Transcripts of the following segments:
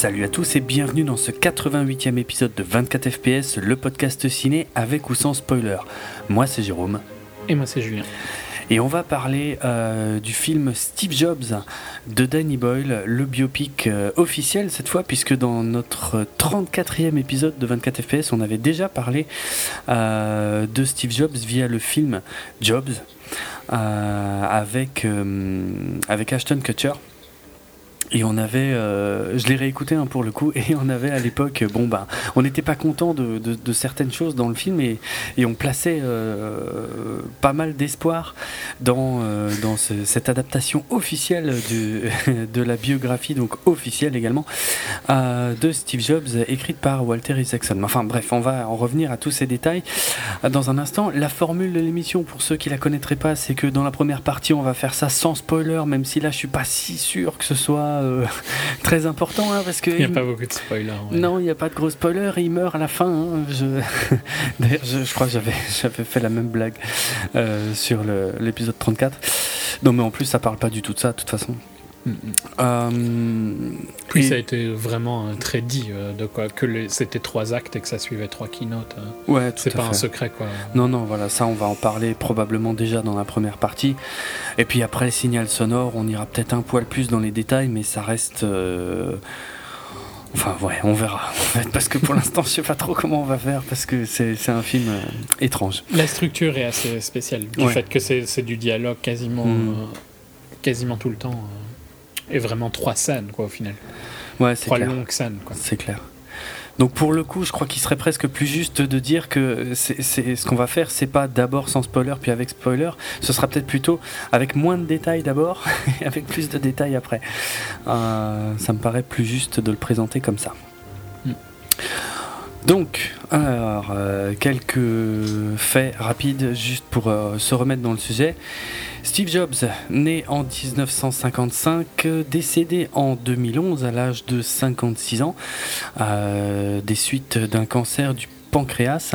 Salut à tous et bienvenue dans ce 88e épisode de 24 FPS, le podcast ciné avec ou sans spoiler. Moi c'est Jérôme. Et moi c'est Julien. Et on va parler euh, du film Steve Jobs de Danny Boyle, le biopic euh, officiel cette fois, puisque dans notre 34e épisode de 24 FPS, on avait déjà parlé euh, de Steve Jobs via le film Jobs avec, avec Ashton Kutcher. Et on avait, euh, je l'ai réécouté hein, pour le coup, et on avait à l'époque, bon bah, on n'était pas content de, de, certaines choses dans le film, et, et on plaçait euh, pas mal d'espoir dans, euh, dans cette adaptation officielle du, de la biographie, donc officielle également, de Steve Jobs, écrite par Walter Isaacson. Enfin bref, on va en revenir à tous ces détails dans un instant. La formule de l'émission, pour ceux qui la connaîtraient pas, c'est que dans la première partie, on va faire ça sans spoiler, même si là, je suis pas si sûr que ce soit euh, très important hein, parce que il n'y a pas beaucoup de spoilers. Non, il n'y a pas de gros spoilers. Il meurt à la fin. Hein. Je... D'ailleurs, je, crois que j'avais j'avais fait la même blague euh, sur l'épisode 34. Non, mais en plus, ça parle pas du tout de ça, de toute façon. Euh, Puis ça a été vraiment très dit euh, de quoi que c'était trois actes et que ça suivait trois keynotes. Hein. Ouais, c'est pas un secret quoi. Non non voilà ça on va en parler probablement déjà dans la première partie et puis après le signal sonore on ira peut-être un poil plus dans les détails mais ça reste euh, Enfin, ouais, on verra. Parce que pour l'instant, je sais pas trop comment on va faire, parce que c'est un film étrange. La structure est assez spéciale, du fait que c'est du dialogue quasiment, mm. quasiment tout le temps et vraiment trois scènes, quoi, au final. Ouais, c'est Trois longues scènes, quoi. C'est clair. Donc pour le coup, je crois qu'il serait presque plus juste de dire que c'est ce qu'on va faire, c'est pas d'abord sans spoiler puis avec spoiler, ce sera peut-être plutôt avec moins de détails d'abord et avec plus de détails après. Euh, ça me paraît plus juste de le présenter comme ça. Hmm. Donc, alors, euh, quelques faits rapides juste pour euh, se remettre dans le sujet. Steve Jobs, né en 1955, décédé en 2011 à l'âge de 56 ans, euh, des suites d'un cancer du pancréas.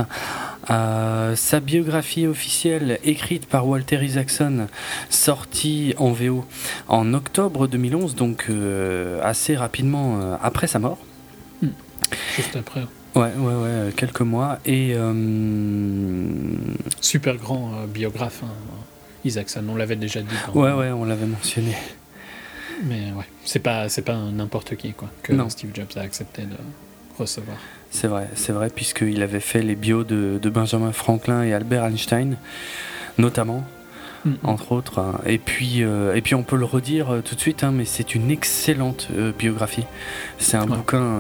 Sa biographie officielle écrite par Walter Isaacson, sortie en VO en octobre 2011, donc assez rapidement après sa mort. Juste après. Ouais, ouais, ouais, quelques mois. Et. Super grand biographe. Hein. Isaacson, on l'avait déjà dit. Ouais, ouais, on l'avait mentionné. Mais ouais, c'est pas, c'est pas n'importe qui quoi, que Steve Jobs a accepté de recevoir. C'est vrai, c'est vrai, puisqu'il avait fait les bios de, Benjamin Franklin et Albert Einstein, notamment. entre autres. Et puis, euh, et puis on peut le redire euh, tout de suite, hein, mais c'est une excellente euh, biographie. C'est un bouquin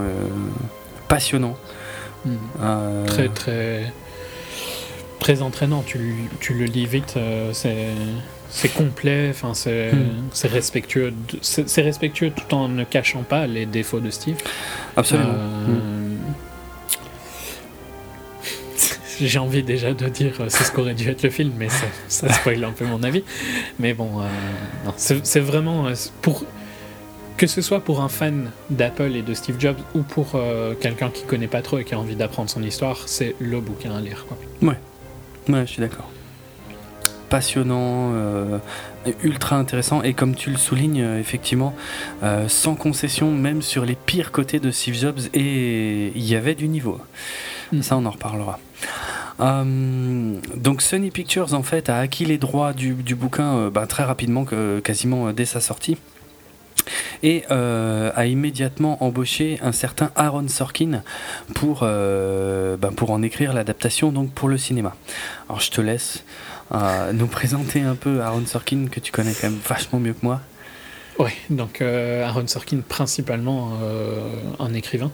passionnant. Mm. Très très très entraînant. Tu, tu le lis vite, euh, c'est complet, enfin c'est hmm. respectueux, c'est respectueux tout en ne cachant pas les défauts de Steve. Absolument. Euh. J'ai envie déjà de dire euh, c'est ce qu'aurait dû être le film, mais ça, ça spoil un peu mon avis. Mais bon, c'est vraiment pour que ce soit pour un fan d'Apple et de Steve Jobs ou pour quelqu'un qui connaît pas trop et qui a envie d'apprendre son histoire, c'est le bouquin à lire. Quoi. Ouais. Ouais, je suis d'accord. Passionnant, euh, ultra intéressant et comme tu le soulignes, euh, effectivement, euh, sans concession, même sur les pires côtés de Steve Jobs, et il y avait du niveau. Mm. Ça, on en reparlera. donc Sony Pictures en fait a acquis les droits du, bouquin bah, très rapidement, quasiment dès sa sortie et euh, a immédiatement embauché un certain Aaron Sorkin pour, euh, ben, pour en écrire l'adaptation donc pour le cinéma. Alors je te laisse euh, nous présenter un peu Aaron Sorkin que tu connais quand même vachement mieux que moi. Oui, donc Aaron Sorkin principalement un écrivain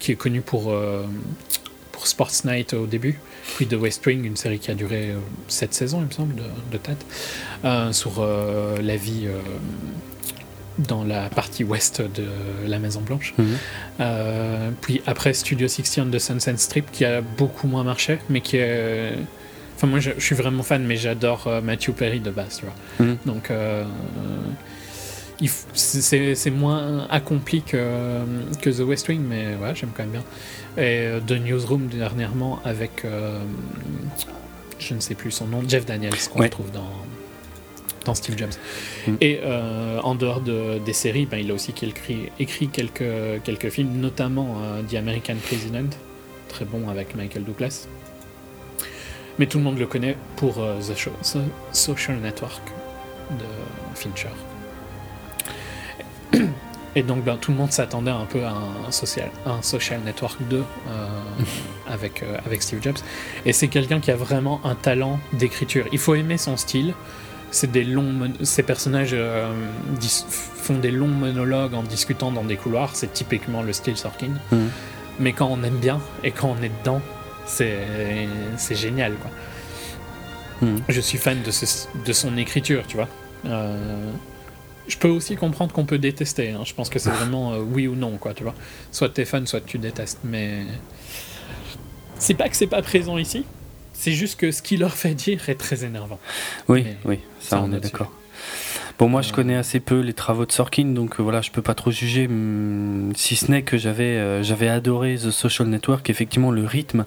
qui est connu pour, pour Sports Night au début, puis The West Wing, une série qui a duré 7 saisons il me semble de, de tête, sur la vie dans la partie ouest de la Maison Blanche. Mhm. Euh, puis après Studio 60 de Sunset Strip qui a beaucoup moins marché, mais qui est... Enfin moi je, suis vraiment fan, mais j'adore euh, Matthew Perry de base, tu vois. Mhm. Donc euh, c'est moins accompli que, que, The West Wing, mais ouais, j'aime quand même bien. Et The Newsroom dernièrement avec, je ne sais plus son nom, Jeff Daniels, qu'on retrouve dans Steve Jobs. Mm. Et euh, en dehors de, des séries, ben, il a aussi écrit, écrit quelques, quelques films, notamment euh, The American President, très bon avec Michael Douglas. Mais tout le monde le connaît pour euh, The Show- So- Social Network de Fincher. Et donc ben, tout le monde s'attendait un peu à un social, un social Network 2 euh, avec, euh, avec Steve Jobs. Et c'est quelqu'un qui a vraiment un talent d'écriture. Il faut aimer son style. C'est des longs, ces personnages euh, font des longs monologues en discutant dans des couloirs. C'est typiquement le style Sorkin. Mhm. Mais quand on aime bien et quand on est dedans, c'est c'est génial. Quoi. Mhm. Je suis fan de, ce- de son écriture, tu vois. Euh, je peux aussi comprendre qu'on peut détester. hein. Je pense que c'est vraiment euh, oui ou non, quoi, tu vois. Soit t'es fan, soit tu détestes. Mais c'est pas que c'est pas présent ici. C'est juste que ce qu'il leur fait dire est très énervant. Oui, Mais oui, ça, on est d'accord. Bon, moi, je Euh, connais assez peu les travaux de Sorkin, donc euh, voilà, je peux pas trop juger, hum, si ce n'est que j'avais euh, j'avais adoré The Social Network, effectivement, le rythme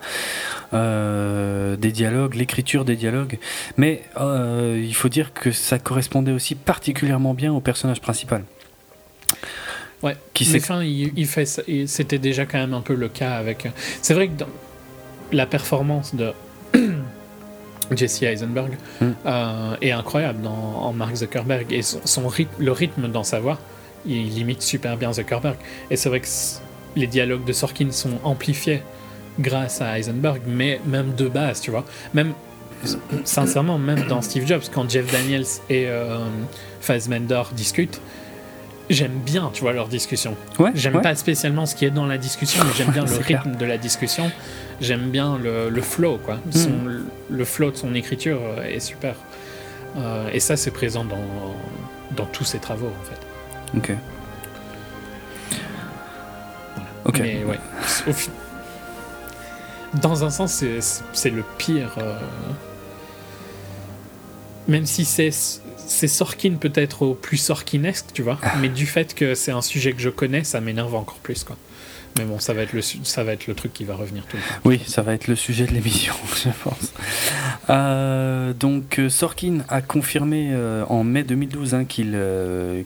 euh, des dialogues, l'écriture des dialogues, mais euh, il faut dire que ça correspondait aussi particulièrement bien au personnage principal. Ouais. Qui mais enfin, il, il fait c'était déjà quand même un peu le cas avec. C'est vrai que dans la performance de Jesse Eisenberg Mm. euh, est incroyable dans, en Mark Zuckerberg et son, son rythme, le rythme dans sa voix, il imite super bien Zuckerberg. Et c'est vrai que les dialogues de Sorkin sont amplifiés grâce à Eisenberg, mais même de base, tu vois. Même sincèrement, même dans Steve Jobs, quand Jeff Daniels et euh, Fassbender discutent, j'aime bien, tu vois, leur discussion. Ouais, J'aime ouais. pas spécialement ce qui est dans la discussion, mais j'aime bien le rythme de la discussion. J'aime bien le, le flow, quoi. Son- Le flow de son écriture euh, est super. Euh, et ça, c'est présent dans, dans tous ses travaux, en fait. Ok. Ok. Mais ouais. au Dans un sens, c'est- c'est le pire. euh, Même si c'est c'est Sorkin peut-être au plus Sorkinesque, tu vois. Ah. Mais du fait que c'est un sujet que je connais, ça m'énerve encore plus, quoi. Mais bon, ça va être le, ça va être le truc qui va revenir tout le temps. Oui, ça va être le sujet de l'émission, je pense. Euh, donc, euh, Sorkin a confirmé euh, en mai 2012 hein, qu'il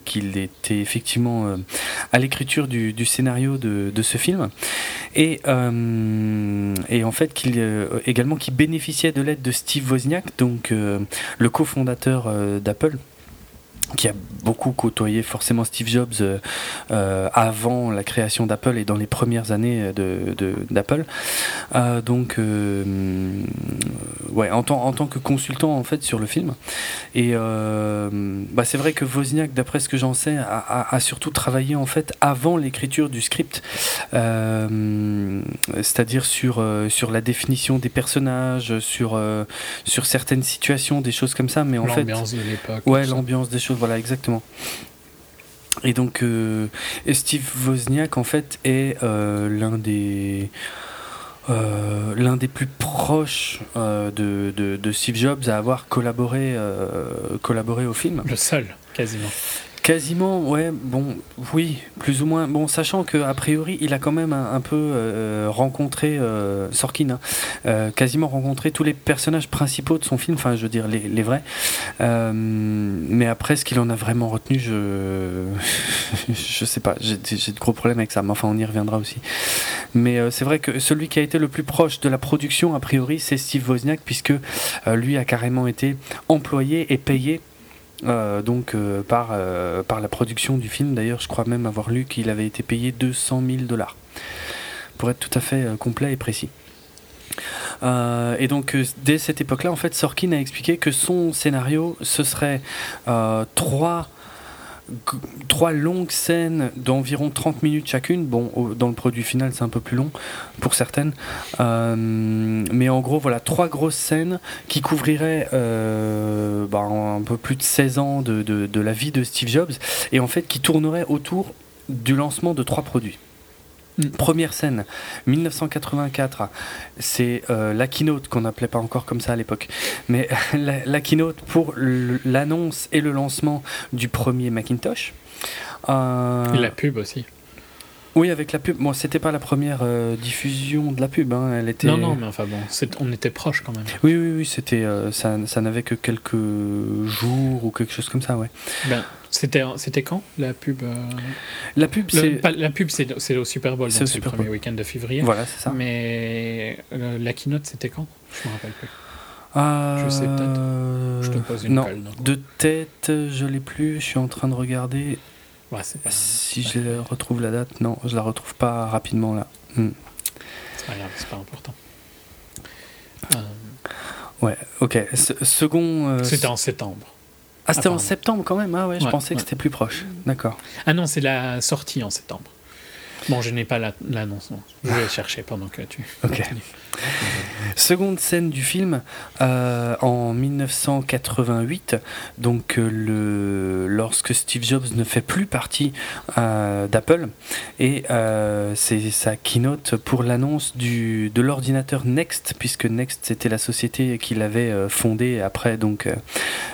qu'il était effectivement à l'écriture du, du scénario de, de ce film et, et en fait également qu'il bénéficiait de l'aide de Steve Wozniak, donc le cofondateur d'Apple qui a beaucoup côtoyé forcément Steve Jobs euh, euh, avant la création d'Apple et dans les premières années de, de- d'Apple. Euh, donc, euh, ouais, en tant, en tant que consultant en fait sur le film. Et bah, c'est vrai que Wozniak, d'après ce que j'en sais, a, a- a surtout travaillé en fait avant l'écriture du script, c'est-à-dire sur sur la définition des personnages, sur sur certaines situations, des choses comme ça. Mais en fait, L'ambiance de l'époque. Ouais, l'ambiance des choses, voilà, exactement. Et donc, euh, Steve Wozniak, en fait, est euh, l'un des. euh, l'un des plus proches de, Steve Jobs à avoir collaboré au film. Le seul, quasiment. Quasiment, ouais, bon, oui, plus ou moins. Bon, sachant que a priori, il a quand même un, peu euh, rencontré euh, Sorkin, hein, euh, quasiment rencontré tous les personnages principaux de son film, enfin, je veux dire les, les vrais. Euh, mais après, ce qu'il en a vraiment retenu, je, je sais pas. J'ai de gros problèmes avec ça. Mais enfin, on y reviendra aussi. Mais c'est vrai que celui qui a été le plus proche de la production, a priori, c'est Steve Wozniak, puisque lui a carrément été employé et payé euh, donc euh, par, euh, par la production du film. D'ailleurs, je crois même avoir lu qu'il avait été payé 200 000 dollars pour être tout à fait complet et précis. Et donc, dès cette époque-là, en fait, Sorkin a expliqué que son scénario, ce serait trois, trois longues scènes d'environ 30 minutes chacune. Bon, dans le produit final, c'est un peu plus long pour certaines. Euh, mais en gros, voilà, trois grosses scènes qui couvriraient euh, bah, un peu plus de 16 ans de, de- de la vie de Steve Jobs et en fait qui tourneraient autour du lancement de trois produits. Mm. Première scène, 1984, c'est euh, la keynote qu'on n'appelait pas encore comme ça à l'époque, mais la, la keynote pour l'annonce et le lancement du premier Macintosh. Euh, Et la pub aussi. Oui, avec la pub. Bon, c'était pas la première euh, diffusion de la pub. Hein. Elle était. Non, non, mais enfin bon, on était proches quand même. Oui, oui, oui. C'était. euh, ça, ça n'avait que quelques jours ou quelque chose comme ça, ouais. Ben, c'était, c'était quand la pub euh, La pub, le- c'est. pas- La pub, c'est, c'est au Super Bowl, C'est donc au c'est le premier Bowl. week-end de février. Voilà, c'est ça. Mais euh, la keynote, c'était quand? Je me rappelle plus. Euh, Je sais peut-être. Je te pose une non. colle. De tête, je l'ai plus. Je suis en train de regarder. Ouais, c'est, pas, Si je retrouve la date, non, je la retrouve pas rapidement là. Hmm. c'est pas grave, c'est pas important. Ouais, ok. Se- second. c'était en septembre. Ah, c'était en apparemment. septembre quand même. Ah ouais, je Ouais, pensais que c'était plus proche. D'accord. Ah non, c'est la sortie en septembre. Bon, je n'ai pas la- l'annonce. non. Je vais chercher pendant que tu. Ok. Seconde scène du film, euh, en 1988, donc euh, le, lorsque Steve Jobs ne fait plus partie euh, d'Apple, et c'est sa keynote pour l'annonce du- de l'ordinateur Next, puisque Next c'était la société qu'il avait fondée après donc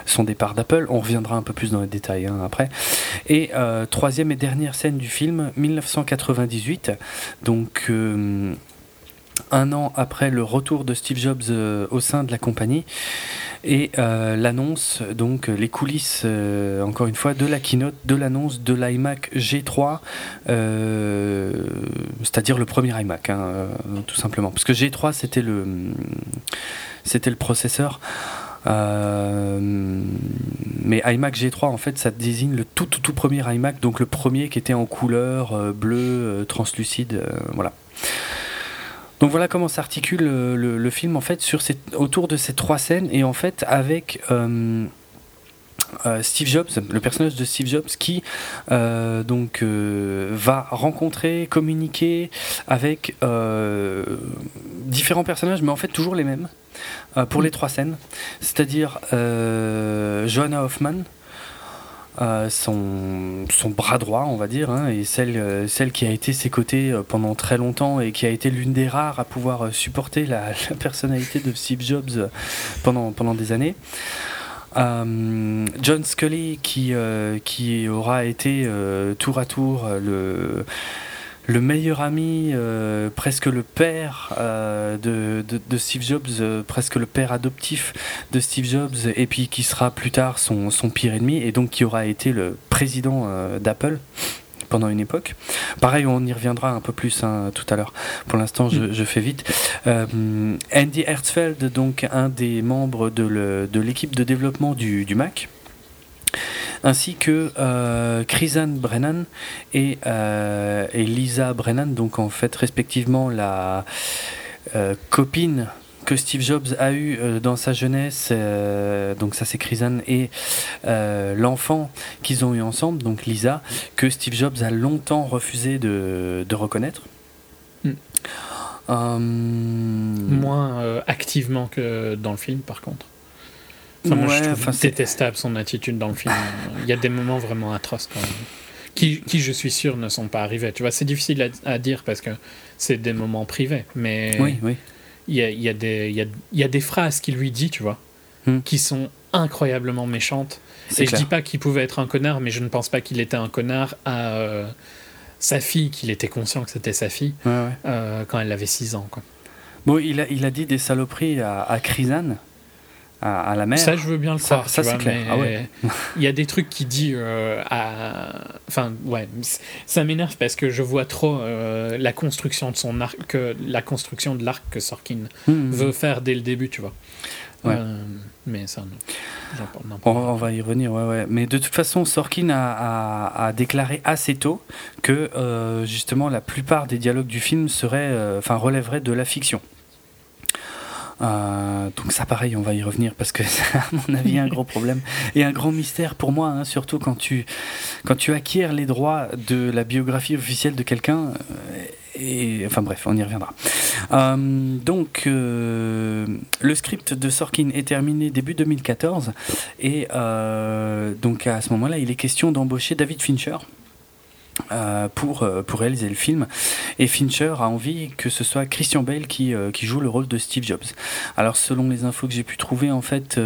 son départ d'Apple. On reviendra un peu plus dans les détails hein, après. Et troisième et dernière scène du film, 1998, donc euh, un an après le retour de Steve Jobs euh, au sein de la compagnie et euh, l'annonce, donc les coulisses, encore une fois, de la keynote, de l'annonce de l'iMac G3, euh, c'est-à-dire le premier iMac, hein, tout simplement. Parce que G3, c'était le, c'était le processeur. Euh, mais iMac G3 en fait ça désigne le tout tout premier iMac donc le premier qui était en couleur euh, bleu euh, translucide voilà. Donc voilà comment s'articule le, film en fait autour de ces trois scènes et en fait avec Steve Jobs, le personnage de Steve Jobs qui va rencontrer, communiquer avec différents personnages, mais en fait toujours les mêmes euh, pour les trois scènes, c'est-à-dire euh, Johanna Hoffman, euh, son, bras droit, on va dire, hein, et celle, euh, celle qui a été ses côtés pendant très longtemps et qui a été l'une des rares à pouvoir supporter la, la personnalité de Steve Jobs pendant, pendant des années. John Scully qui, qui aura été tour à tour le, le meilleur ami, euh, presque le père euh, de, de, de Steve Jobs, euh, presque le père adoptif de Steve Jobs, et puis qui sera plus tard son, son pire ennemi, et donc qui aura été le président d'Apple pendant une époque. Pareil, on y reviendra un peu plus hein, tout à l'heure. Pour l'instant, je, je fais vite. Euh, Andy Hertzfeld, donc un des membres de l'équipe de développement du, du Mac, ainsi que euh, Chrisan Brennan et, euh, et Lisa Brennan, donc en fait respectivement la euh, copine que Steve Jobs a eu euh, dans sa jeunesse, donc ça c'est Chrisan, et l'enfant qu'ils ont eu ensemble, donc Lisa, que Steve Jobs a longtemps refusé de, de reconnaître. Mm. Euh, Moins activement que dans le film, par contre. Enfin, moi, ouais, je trouve détestable son attitude dans le film. Il y a des moments vraiment atroces quand même. Qui, qui, je suis sûr, ne sont pas arrivés. Tu vois, c'est difficile à, à dire parce que c'est des moments privés. Mais Oui, oui. il y a, il y, a des- il y, a, il y a des phrases qu'il lui dit, tu vois, Hmm. qui sont incroyablement méchantes. Et je clair. dis pas qu'il pouvait être un connard, mais je ne pense pas qu'il était un connard à euh, sa fille, qu'il était conscient que c'était sa fille, Ouais, ouais. euh, quand elle avait 6 ans. Quoi. Bon, il a, il a dit des saloperies à, à Chrisan, à, à la mère. Ça, je veux bien le croire. ça, c'est clair. Ah ouais. Il y a des trucs qu'il dit euh, à. Enfin, ouais, ça m'énerve parce que je vois trop euh, la construction de son arc, que, la construction de l'arc que Sorkin Mhm. veut faire dès le début, tu vois. Ouais. Euh, mais ça, non. On, va y revenir, ouais, ouais. Mais de toute façon, Sorkin a, a- a déclaré assez tôt que euh, justement la plupart des dialogues du film seraient, euh, enfin, relèveraient de la fiction. Euh, donc ça, pareil, on va y revenir parce que c'est à mon avis un gros problème et un grand mystère pour moi, hein, surtout quand tu quand tu acquiers les droits de la biographie officielle de quelqu'un. euh, et enfin bref, on y reviendra. Euh, donc le script de Sorkin est terminé début 2014 et donc à ce moment-là, il est question d'embaucher David Fincher. Euh, pour, euh, pour réaliser le film. Et Fincher a envie que ce soit Christian Bale qui, euh, qui joue le rôle de Steve Jobs. Alors selon les infos que j'ai pu trouver, en fait,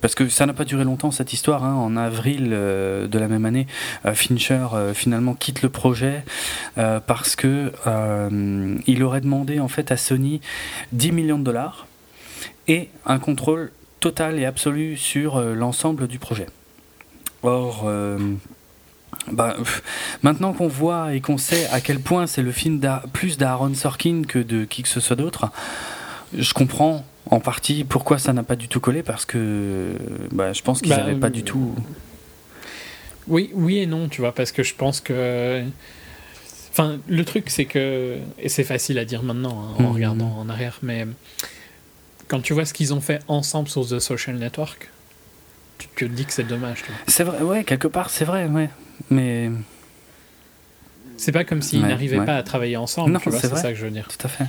parce que ça n'a pas duré longtemps cette histoire, hein, en avril de la même année, Fincher finalement quitte le projet parce que il aurait demandé en fait à Sony 10 millions de dollars et un contrôle total et absolu sur l'ensemble du projet. Or, bah, maintenant qu'on voit et qu'on sait à quel point c'est le film plus d'Aaron Sorkin que de qui que ce soit d'autre, je comprends en partie pourquoi ça n'a pas du tout collé parce que bah, je pense qu'ils n'avaient bah, pas du euh, tout. Oui, oui et non, tu vois, parce que je pense que. Enfin, le truc, c'est que. Et c'est facile à dire maintenant, hein, en mhm. regardant en arrière, mais. Quand tu vois ce qu'ils ont fait ensemble sur The Social Network, tu te dis que c'est dommage. C'est vrai, ouais, quelque part, c'est vrai, ouais. Mais. C'est pas comme s'ils n'arrivaient pas à travailler ensemble, c'est ça que je veux dire. Tout à fait.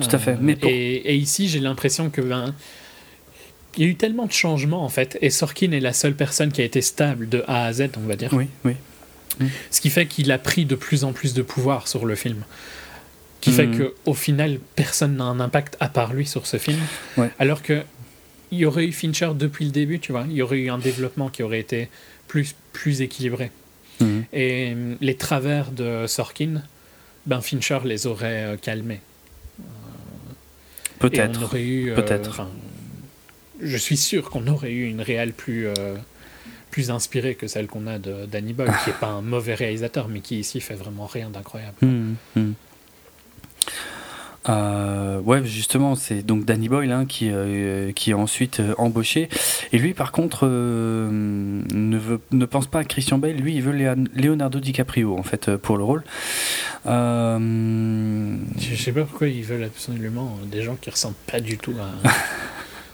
Tout à fait. Mais euh, et, ici, j'ai l'impression que. Ben, il y a eu tellement de changements en fait, et Sorkin est la seule personne qui a été stable de A à Z, on va dire. Oui, oui. Ce qui fait qu'il a pris de plus en plus de pouvoir sur le film. Qui fait mm. qu'au final, personne n'a un impact à part lui sur ce film. Alors que il y aurait eu Fincher depuis le début, tu vois. Il y aurait eu un développement qui aurait été plus, plus équilibré. Mhm. Et euh, les travers de Sorkin, ben Fincher les aurait euh, calmés. Peut-être. Euh, Peut-être. je suis sûr qu'on aurait eu une réelle plus, plus inspirée que celle qu'on a de Danny Boyle, qui n'est pas un mauvais réalisateur, mais qui ici fait vraiment rien d'incroyable. Mhm. Euh, ouais, justement, c'est donc Danny Boyle hein, qui, euh, qui est ensuite euh, embauché. Et lui, par contre, euh, ne, veut, ne pense pas à Christian Bale. Lui, il veut Leonardo DiCaprio, en fait, pour le rôle. Je sais pas pourquoi ils veulent absolument des gens qui ressemblent pas du tout à.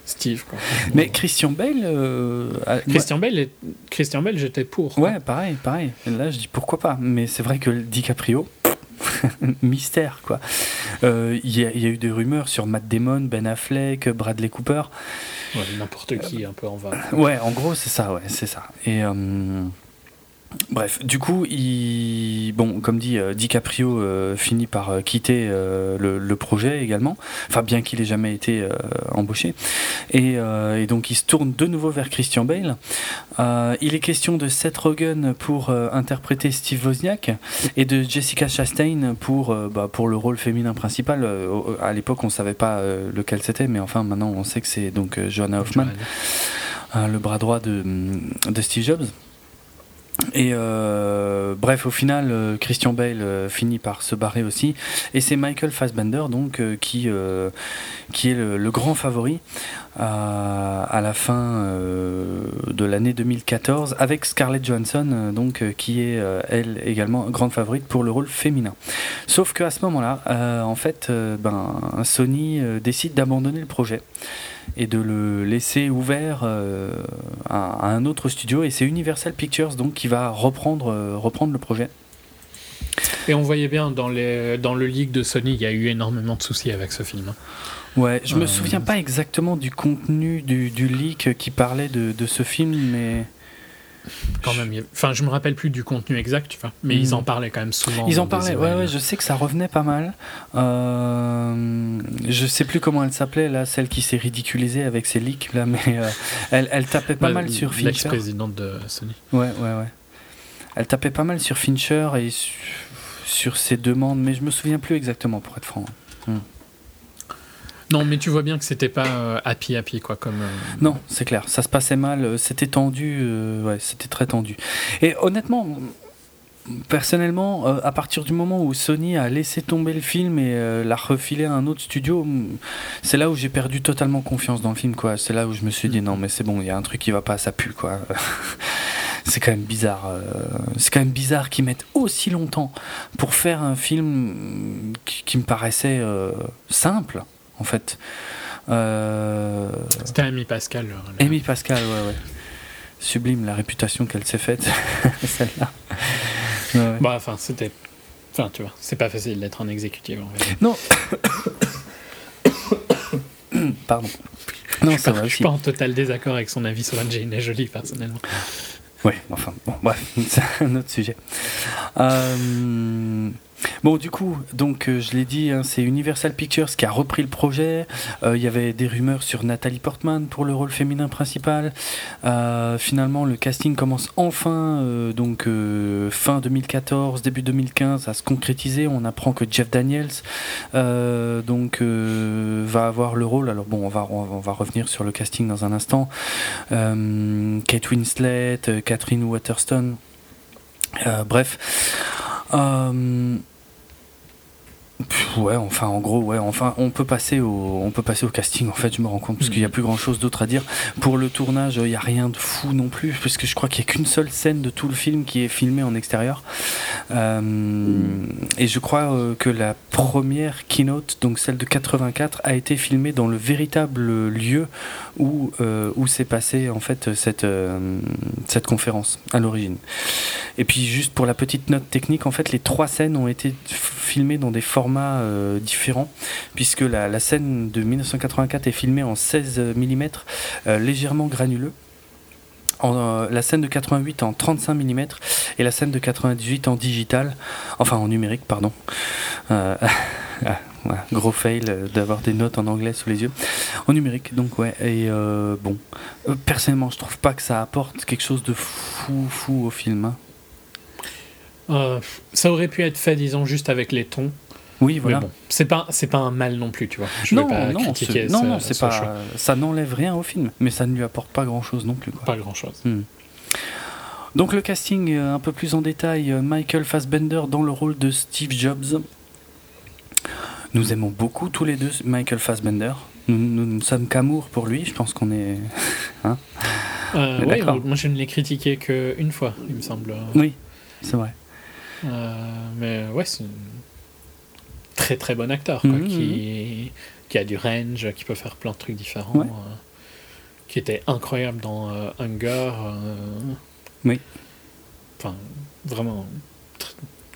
Steve. Quoi. Mais Christian Bale. Christian, Bale Christian Bale, j'étais pour. Ouais, pareil, pareil. Là, je dis pourquoi pas. Mais c'est vrai que DiCaprio, mystère quoi. Euh, il y, a eu des rumeurs sur Matt Damon, Ben Affleck, Bradley Cooper. N'importe qui un peu en va. Ouais, en gros c'est ça, ouais, c'est ça. Et euh, Bref, du coup, il... bon, comme dit, euh, DiCaprio euh, finit par euh, quitter le, projet également, enfin bien qu'il ait jamais été embauché, et, donc il se tourne de nouveau vers Christian Bale. il est question de Seth Rogen pour interpréter Steve Wozniak et de Jessica Chastain pour bah, pour le rôle féminin principal. à l'époque, on savait pas lequel c'était, mais enfin maintenant on sait que c'est donc Joanna Hoffman, le bras droit de, de Steve Jobs. Et euh, bref, au final, euh, Christian Bale euh, finit par se barrer aussi, et c'est Michael Fassbender donc qui qui est le, grand favori à la fin de l'année 2014 avec Scarlett Johansson donc qui est elle également grande favorite pour le rôle féminin. Sauf qu'à ce moment-là, en fait, ben Sony décide d'abandonner le projet et de le laisser ouvert euh, à, un autre studio. Et c'est Universal Pictures donc qui va reprendre, euh, reprendre le projet. Et on voyait bien dans, les, dans le leak de Sony, il y a eu énormément de soucis avec ce film. Hein. Ouais, je me euh, souviens pas exactement du contenu du, du leak qui parlait de, de ce film, mais quand même. Enfin, je me rappelle plus du contenu exact, tu vois, mais ils hmm. en parlaient quand même souvent. Ils en parlaient, ouais, ouais, je sais que ça revenait pas mal. Euh, je sais plus comment elle s'appelait, là, celle qui s'est ridiculisée avec ses leaks, là, mais euh, elle, elle, tapait pas mal sur Fincher. L'ex-présidente de Sony. Ouais, ouais, ouais. Elle tapait pas mal sur Fincher et sur, ses demandes, mais je me souviens plus exactement, pour être franc. Hmm. Non, mais tu vois bien que c'était pas euh, happy happy quoi comme. Euh, non, c'est clair. Ça se passait mal. Euh, c'était tendu. ouais, c'était très tendu. Et honnêtement, personnellement, à partir du moment où Sony a laissé tomber le film et l'a refilé à un autre studio, c'est là où j'ai perdu totalement confiance dans le film quoi. C'est là où je me suis dit non mais c'est bon, il y a un truc qui va pas, ça pue quoi. c'est quand même bizarre. c'est quand même bizarre qu'ils mettent aussi longtemps pour faire un film qui me paraissait simple en fait. Euh... C'était Amy Pascal. Amy Pascal, ouais, ouais. Sublime la réputation qu'elle s'est faite, celle-là. Bah, enfin, c'était. Enfin, tu vois, c'est pas facile d'être en exécutif. En fait. Non. Pardon. Non, ça va. Je suis pas en total désaccord avec son avis sur Angelina Jolie, personnellement. Ouais, enfin, bon, bref, c'est un autre sujet. Euh, Bon, du coup, donc euh, je l'ai dit, hein, c'est Universal Pictures qui a repris le projet. Euh, il y avait des rumeurs sur Nathalie Portman pour le rôle féminin principal. Euh, finalement, le casting commence enfin, donc fin 2014, début 2015, à se concrétiser. On apprend que Jeff Daniels donc va avoir le rôle. Alors bon, on va on va revenir sur le casting dans un instant. Kate Winslet, Catherine Waterston. bref. 嗯 Ouais, enfin, en gros, ouais, enfin, on peut passer au, on peut passer au casting. En fait, je me rends compte parce qu'il n'y a mm. plus grand chose d'autre à dire. Pour le tournage, il n'y a rien de fou non plus, parce que je crois qu'il n'y a qu'une seule scène de tout le film qui est filmée en extérieur. Euh, et je crois euh, que la première keynote, donc celle de 84, a été filmée dans le véritable lieu où euh, où s'est passée en fait cette cette conférence à l'origine. Et puis juste pour la petite note technique, en fait, les trois scènes ont été filmées dans des formats euh, différents, puisque la, scène de 1984 est filmée en 16 mm, euh, légèrement granuleux. Euh, la scène de 88 en 35 mm et la scène de 98 en digital, enfin en numérique, pardon. Ah, gros fail d'avoir des notes en anglais sous les yeux. En numérique, donc ouais. Et bon, personnellement, je trouve pas que ça apporte quelque chose de fou, fou au film. Hein. ça aurait pu être fait, disons, juste avec les tons. Oui, voilà. bon, c'est pas c'est pas un mal non plus, tu vois. Je non, pas non, critiquer non, non, c'est pas ça n'enlève rien au film, mais ça ne lui apporte pas grand chose non plus. Quoi. Pas grand chose. Hmm. Donc le casting euh, un peu plus en détail, euh, Michael Fassbender dans le rôle de Steve Jobs. Nous aimons beaucoup tous les deux Michael Fassbender. Nous, ne sommes qu'amour pour lui. Je pense qu'on est. hein euh, ouais, moi je ne l'ai critiqué qu'une fois, il me semble. Oui, c'est vrai. mais ouais, c'est très très bon acteur, quoi, mhm, qui, mhm. qui a du range, qui peut faire plein de trucs différents, euh, qui était incroyable dans euh, Hunger. Euh, oui. Enfin, vraiment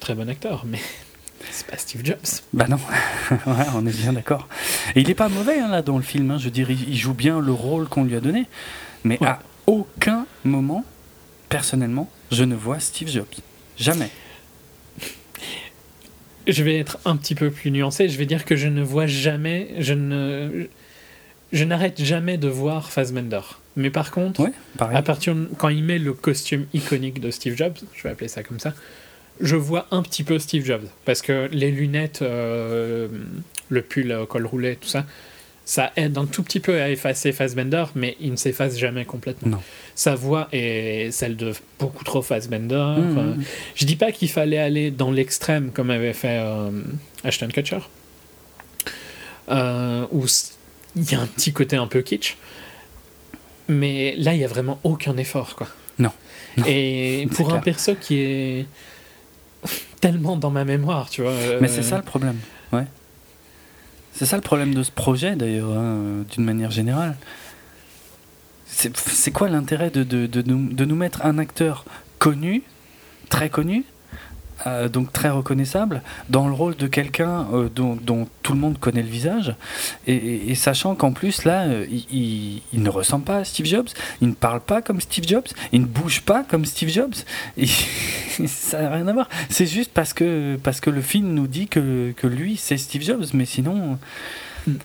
très bon acteur, mais c'est pas Steve Jobs. Bah non, ouais, on est bien d'accord. Et il est pas mauvais hein, là dans le film, hein. je veux dire, il, joue bien le rôle qu'on lui a donné, mais à aucun moment, personnellement, je ne vois Steve Jobs. Jamais je vais être un petit peu plus nuancé. Je vais dire que je ne vois jamais, je ne, je n'arrête jamais de voir Fassbender. Mais par contre, à partir quand il met le costume iconique de Steve Jobs, je vais appeler ça comme ça, je vois un petit peu Steve Jobs parce que les lunettes, euh, le pull au col roulé, tout ça, ça aide un tout petit peu à effacer Fassbender, mais il ne s'efface jamais complètement. Sa voix est celle de beaucoup trop Fassbender. Je mmh, mmh. Je dis pas qu'il fallait aller dans l'extrême comme avait fait euh, Ashton Kutcher, euh, où il y a un petit côté un peu kitsch, mais là il y a vraiment aucun effort, quoi. Non. Et pour un perso qui est tellement dans ma mémoire, tu vois. Mais c'est euh, ça le problème, ouais. C'est ça le problème de ce projet d'ailleurs, hein, d'une manière générale. C'est quoi l'intérêt de, nous mettre un acteur connu, très connu, euh, donc très reconnaissable, dans le rôle de quelqu'un euh, dont, tout le monde connaît le visage, et, sachant qu'en plus là, euh, il, ne ressemble pas à Steve Jobs, il ne parle pas comme Steve Jobs, il ne bouge pas comme Steve Jobs, ça n'a rien à voir. C'est juste parce que, parce que le film nous dit que, que lui c'est Steve Jobs, mais sinon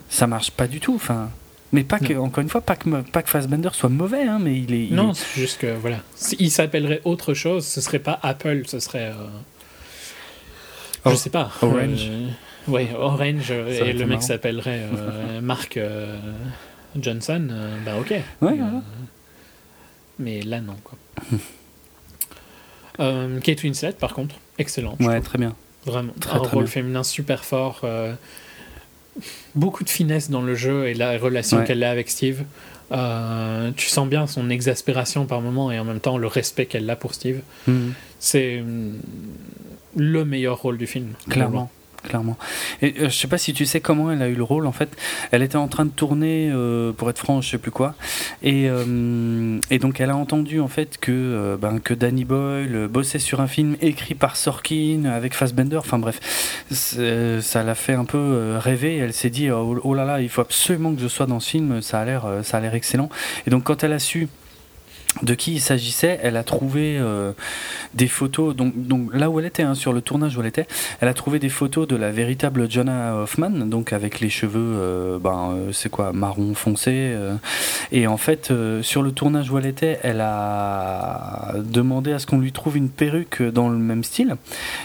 ça marche pas du tout. Enfin. Mais pas que, encore une fois, pas que, pas que Fassbender soit mauvais, hein, mais il est. non, c'est juste que, voilà. S'il s'appellerait autre chose, ce serait pas Apple, ce serait. Je oh, sais pas. Orange. Euh, oui, Orange. et le mec s'appellerait euh, Mark euh, Johnson. bah ok. Ouais, mais là, non. Quoi. Kate Winslet, par contre, excellente. Ouais, très bien. Vraiment. Très, un rôle féminin super fort. beaucoup de finesse dans le jeu et la relation qu'elle a avec Steve. tu sens bien son exaspération par moment et en même temps le respect qu'elle a pour Steve. Mm. C'est le meilleur rôle du film. Clairement. Clairement. Et euh, je sais pas si tu sais comment elle a eu le rôle. En fait, elle était en train de tourner, euh, pour être franc, je sais plus quoi. Et, euh, et donc, elle a entendu en fait que, ben, que Danny Boyle bossait sur un film écrit par Sorkin avec Fassbender. Enfin bref, ça l'a fait un peu rêver. Elle s'est dit oh, oh, là là, il faut absolument que je sois dans ce film. Ça a l'air, ça a l'air excellent. Et donc, quand elle a su de qui il s'agissait. Elle a trouvé euh, des photos, donc, donc là où elle était, hein, sur le tournage où elle était, elle a trouvé des photos de la véritable Jonah Hoffman, donc avec les cheveux, euh, ben, euh, c'est quoi, marron foncé. et en fait, sur le tournage où elle était, elle a demandé à ce qu'on lui trouve une perruque dans le même style.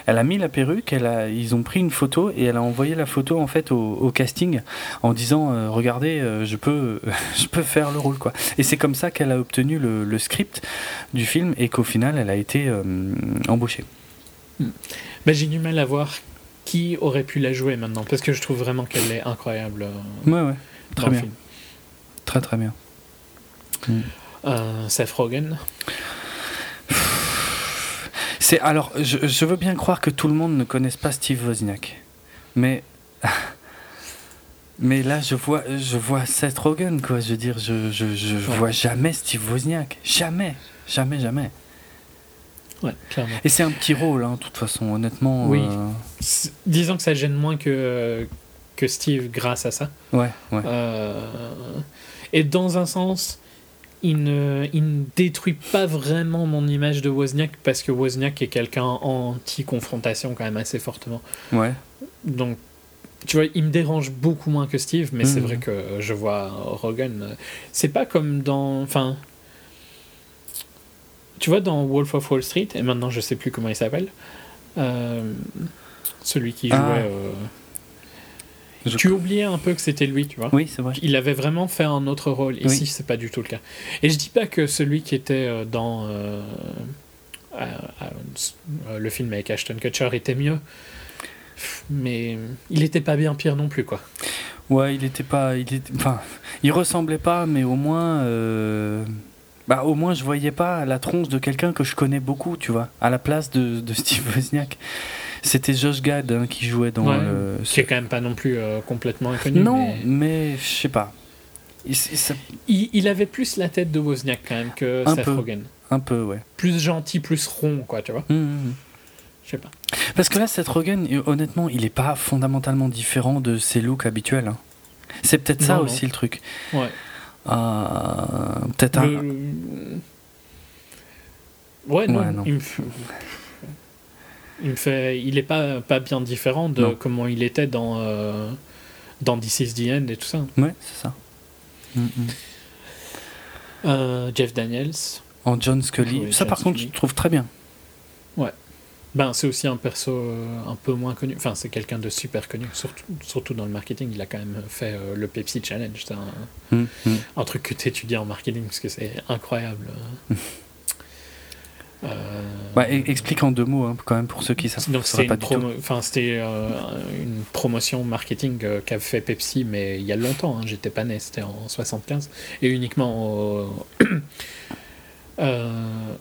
Elle a mis la perruque, ils ont pris une photo et elle a envoyé la photo en fait au, casting en disant, regardez, je peux, je peux faire le rôle quoi. Et c'est comme ça qu'elle a obtenu le script du film et qu'au final elle a été euh, embauchée. Hmm. J'ai du mal à voir qui aurait pu la jouer maintenant parce que je trouve vraiment qu'elle est incroyable. Euh, ouais, ouais, très bien. Très très bien. Hmm. Euh, Seth Rogen. C'est alors, je, je, veux bien croire que tout le monde ne connaisse pas Steve Wozniak, mais Mais là, je vois, je vois Seth Rogen, quoi. Je veux dire, je, je, je vois jamais Steve Wozniak. Jamais, jamais, jamais. Ouais, clairement. Et c'est un petit rôle, hein, de toute façon, honnêtement. Oui. Euh, disons que ça gêne moins que, que Steve grâce à ça. Ouais, ouais. Euh, et dans un sens, il ne, il ne détruit pas vraiment mon image de Wozniak parce que Wozniak est quelqu'un anti-confrontation quand même assez fortement. Ouais. Donc tu vois, il me dérange beaucoup moins que Steve, mais c'est mhm. vrai que je vois Rogan. C'est pas comme dans. Enfin. Tu vois, dans Wolf of Wall Street, et maintenant je sais plus comment il s'appelle, euh, celui qui jouait. Ah. Euh, tu oubliais un peu que c'était lui, tu vois. Oui, c'est vrai. Il avait vraiment fait un autre rôle. Ici, c'est pas du tout le cas. Et je dis pas que celui qui était euh, dans le film avec Ashton Kutcher était mieux mais il était pas bien pire non plus, quoi. Ouais, il était pas. Il était, enfin, il ressemblait pas, mais au moins. Euh, bah, au moins, je voyais pas la tronche de quelqu'un que je connais beaucoup, tu vois, à la place de, de Steve Wozniak. C'était Josh Gad hein, qui jouait dans le. Qui est quand même pas non plus euh, complètement inconnu. Non, mais, je sais pas. Il, il, avait plus la tête de Wozniak quand même que un Seth peu, Rogen. Un peu, ouais. Plus gentil, plus rond, quoi, tu vois. Hum, hum, hum. Je sais pas. Parce que là, Seth Rogen, honnêtement, il est pas fondamentalement différent de ses looks habituels. Hein. C'est peut-être ça aussi le truc. Ouais. Euh, peut-être un. Ouais, non. Il, me fait... il est pas, pas bien différent de comment il était dans, euh, dans This is the End et tout ça. Ouais, c'est ça. Mm, mm. Euh, Jeff Daniels. En John Scully. ça, par contre, je trouve très bien. Ben, c'est aussi un perso euh, un peu moins connu. Enfin, c'est quelqu'un de super connu, surtout, surtout dans le marketing. Il a quand même fait euh, le Pepsi Challenge. C'est un, hum, hum. un, truc que tu étudies en marketing parce que c'est incroyable. Euh, ouais, explique en deux mots, hein, quand même, pour ceux qui savent Donc, pas. Enfin, c'était une promotion marketing qu'a fait Pepsi, mais il y a longtemps. Hein, J'étais pas né, c'était en 75. Et uniquement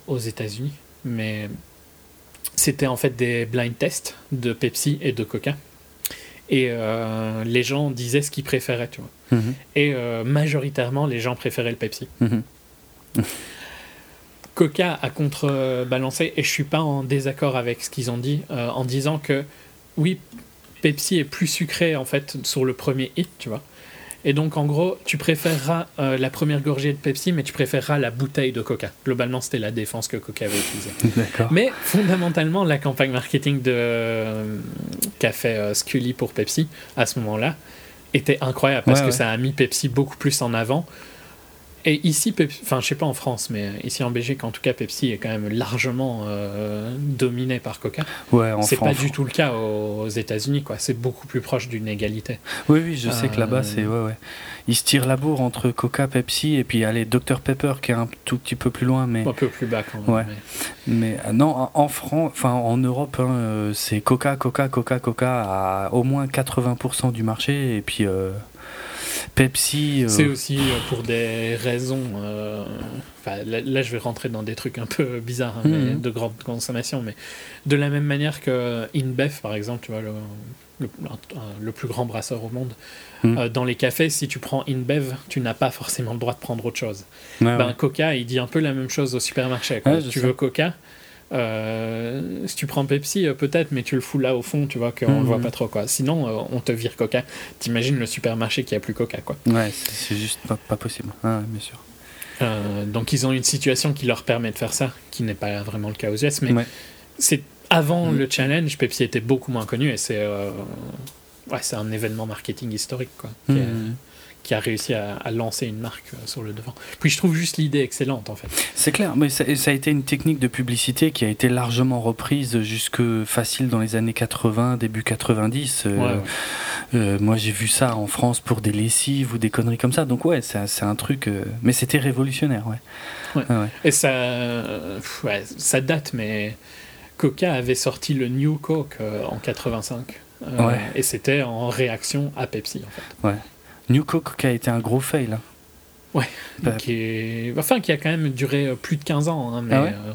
aux États-Unis. Mais c'était en fait des blind tests de Pepsi et de Coca. Et euh, les gens disaient ce qu'ils préféraient, tu vois. Mhm. Et euh, majoritairement, les gens préféraient le Pepsi. Mhm. Coca a contrebalancé, et je suis pas en désaccord avec ce qu'ils ont dit, euh, en disant que oui, Pepsi est plus sucré en fait sur le premier hit, tu vois. Et donc, en gros, tu préféreras euh, la première gorgée de Pepsi, mais tu préféreras la bouteille de Coca. Globalement, c'était la défense que Coca avait utilisée. Mais fondamentalement, la campagne marketing de euh, qu'a fait euh, Scully pour Pepsi à ce moment-là était incroyable parce que ça a mis Pepsi beaucoup plus en avant et ici, enfin, je sais pas en France, mais ici en Belgique, en tout cas, Pepsi est quand même largement euh, dominé par Coca. Ouais, c'est pas du tout le cas aux États-Unis, quoi. C'est beaucoup plus proche d'une égalité. Oui, oui, je sais que là-bas, c'est ouais, ouais. Ils se tirent la bourre entre Coca, Pepsi, et puis allez, Dr Pepper qui est un tout petit peu plus loin, mais un peu plus bas quand même. Ouais. Mais, euh, non, en France, enfin en Europe, hein, euh, c'est Coca, Coca, Coca, Coca à au moins 80% du marché, et puis. Pepsi. Euh, c'est aussi euh, pour des raisons. Euh, là, je vais rentrer dans des trucs un peu bizarres, hein, mhm. de grande consommation, mais de la même manière que InBev, par exemple, tu vois, le, le, plus grand brasseur au monde, mhm. dans les cafés, si tu prends InBev, tu n'as pas forcément le droit de prendre autre chose. ben, Coca, il dit un peu la même chose au supermarché. tu veux Coca euh, si tu prends Pepsi, euh, peut-être, mais tu le fous là au fond, tu vois, qu'on ne le voit mhm. pas trop, quoi. Sinon, euh, on te vire Coca. T'imagines le supermarché qui a plus Coca, quoi. Ouais, c'est juste pas, possible. Ah, bien sûr. Donc ils ont une situation qui leur permet de faire ça, qui n'est pas vraiment le cas aux US, mais Ouais. c'est avant Mm. le challenge, Pepsi était beaucoup moins connu et c'est ouais, c'est un événement marketing historique quoi, qui, Mhm. Qui a réussi à, à lancer une marque euh, sur le devant. Puis je trouve juste l'idée excellente en fait. C'est clair, mais ça, ça a été une technique de publicité qui a été largement reprise jusque facile dans les années 80, début 90. Euh, Ouais, ouais. euh, moi, j'ai vu ça en France pour des lessives ou des conneries comme ça. Donc ouais, c'est un- truc. euh, mais c'était révolutionnaire, ouais. Ouais. Ah ouais. Et ça, ouais, date, mais Coca avait sorti le New Coke en 85. Euh, Ouais. Et c'était en réaction à Pepsi en fait. New Coke qui a été un gros fail. hein. Ouais. Bah, qui est... Enfin, qui a quand même duré euh, plus de 15 ans, hein, mais Ah ouais euh,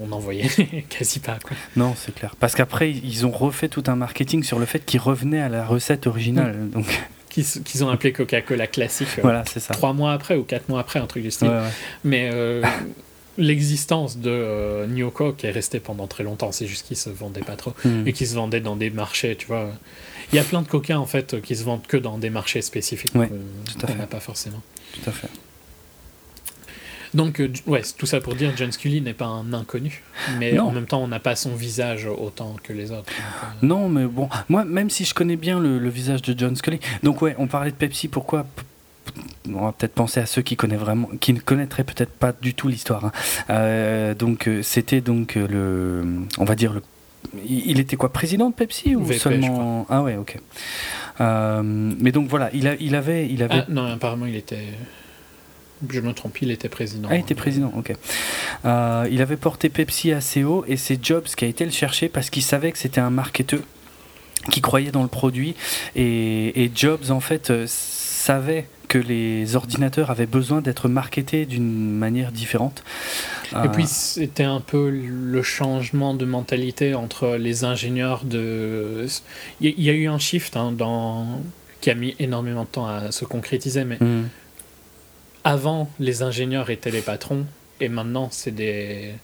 on n'en voyait quasi pas. Quoi. Non, c'est clair. Parce qu'après, ils ont refait tout un marketing sur le fait qu'ils revenaient à la recette originale. Mm. Donc Qu'ils qu'ils ont appelé Coca-Cola classique euh, voilà, c'est ça. trois mois après ou quatre mois après, un truc du style. Ouais, ouais. Mais euh, l'existence de euh, New Coke est restée pendant très longtemps. C'est juste qu'ils se vendaient pas trop. Mm. et qui se vendaient dans des marchés, tu vois. Il y a plein de coca en fait qui se vendent que dans des marchés spécifiques Ouais, qu'on tout à fait. pas forcément. Tout à fait. Donc, euh, ouais, tout ça pour dire John Scully n'est pas un inconnu, mais Non. en même temps, on n'a pas son visage autant que les autres. donc, euh, Non, mais bon, moi, même si je connais bien le, le visage de John Scully, donc ouais, on parlait de Pepsi, pourquoi on va peut-être penser à ceux qui connaissent vraiment, qui ne connaîtraient peut-être pas du tout l'histoire. hein. Euh, donc euh, c'était donc euh, le, on va dire le, il était quoi, président de Pepsi ou VP, seulement Ah ouais, ok. Euh, mais donc voilà, il, a, il avait, il avait Ah non, apparemment, il était. Je me trompe, il était président. Ah, il était président, ok. Euh, il avait porté Pepsi assez haut et c'est Jobs qui a été le chercher parce qu'il savait que c'était un marketeur qui croyait dans le produit et, et Jobs en fait euh, savait que les ordinateurs avaient besoin d'être marketés d'une manière différente. Et Euh, puis c'était un peu le changement de mentalité entre les ingénieurs de. Il y a- eu un shift hein, dans... qui a mis énormément de temps à se concrétiser, mais hmm, avant, les ingénieurs étaient les patrons, et maintenant, c'est des,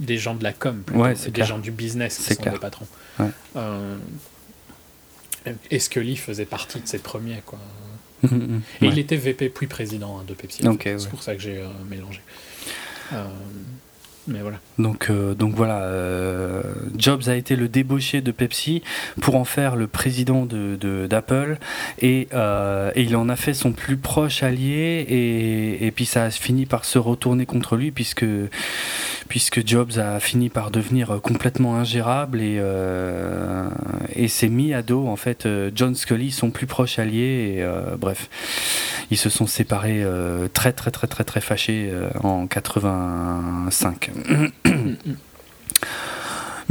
des gens de la com, plutôt, Ouais, des clair. gens du business qui sont clair. des patrons. Ouais. Euh, et Scully faisait partie de ces premiers, quoi. Et ouais. il était VP puis président hein, de Pepsi. en Ok, fait. C'est ouais. pour ça que j'ai euh, mélangé. Euh, mais voilà. Donc, euh, donc voilà, euh, Jobs a été le débauché de Pepsi pour en faire le président de, de- d'Apple et, euh, et il en a fait son plus proche allié et, puis ça a fini par se retourner contre lui puisque, Jobs a fini par devenir complètement ingérable et, et s'est mis à dos en fait John Scully, son plus proche allié et bref, ils se sont séparés très très très très très fâchés en 85.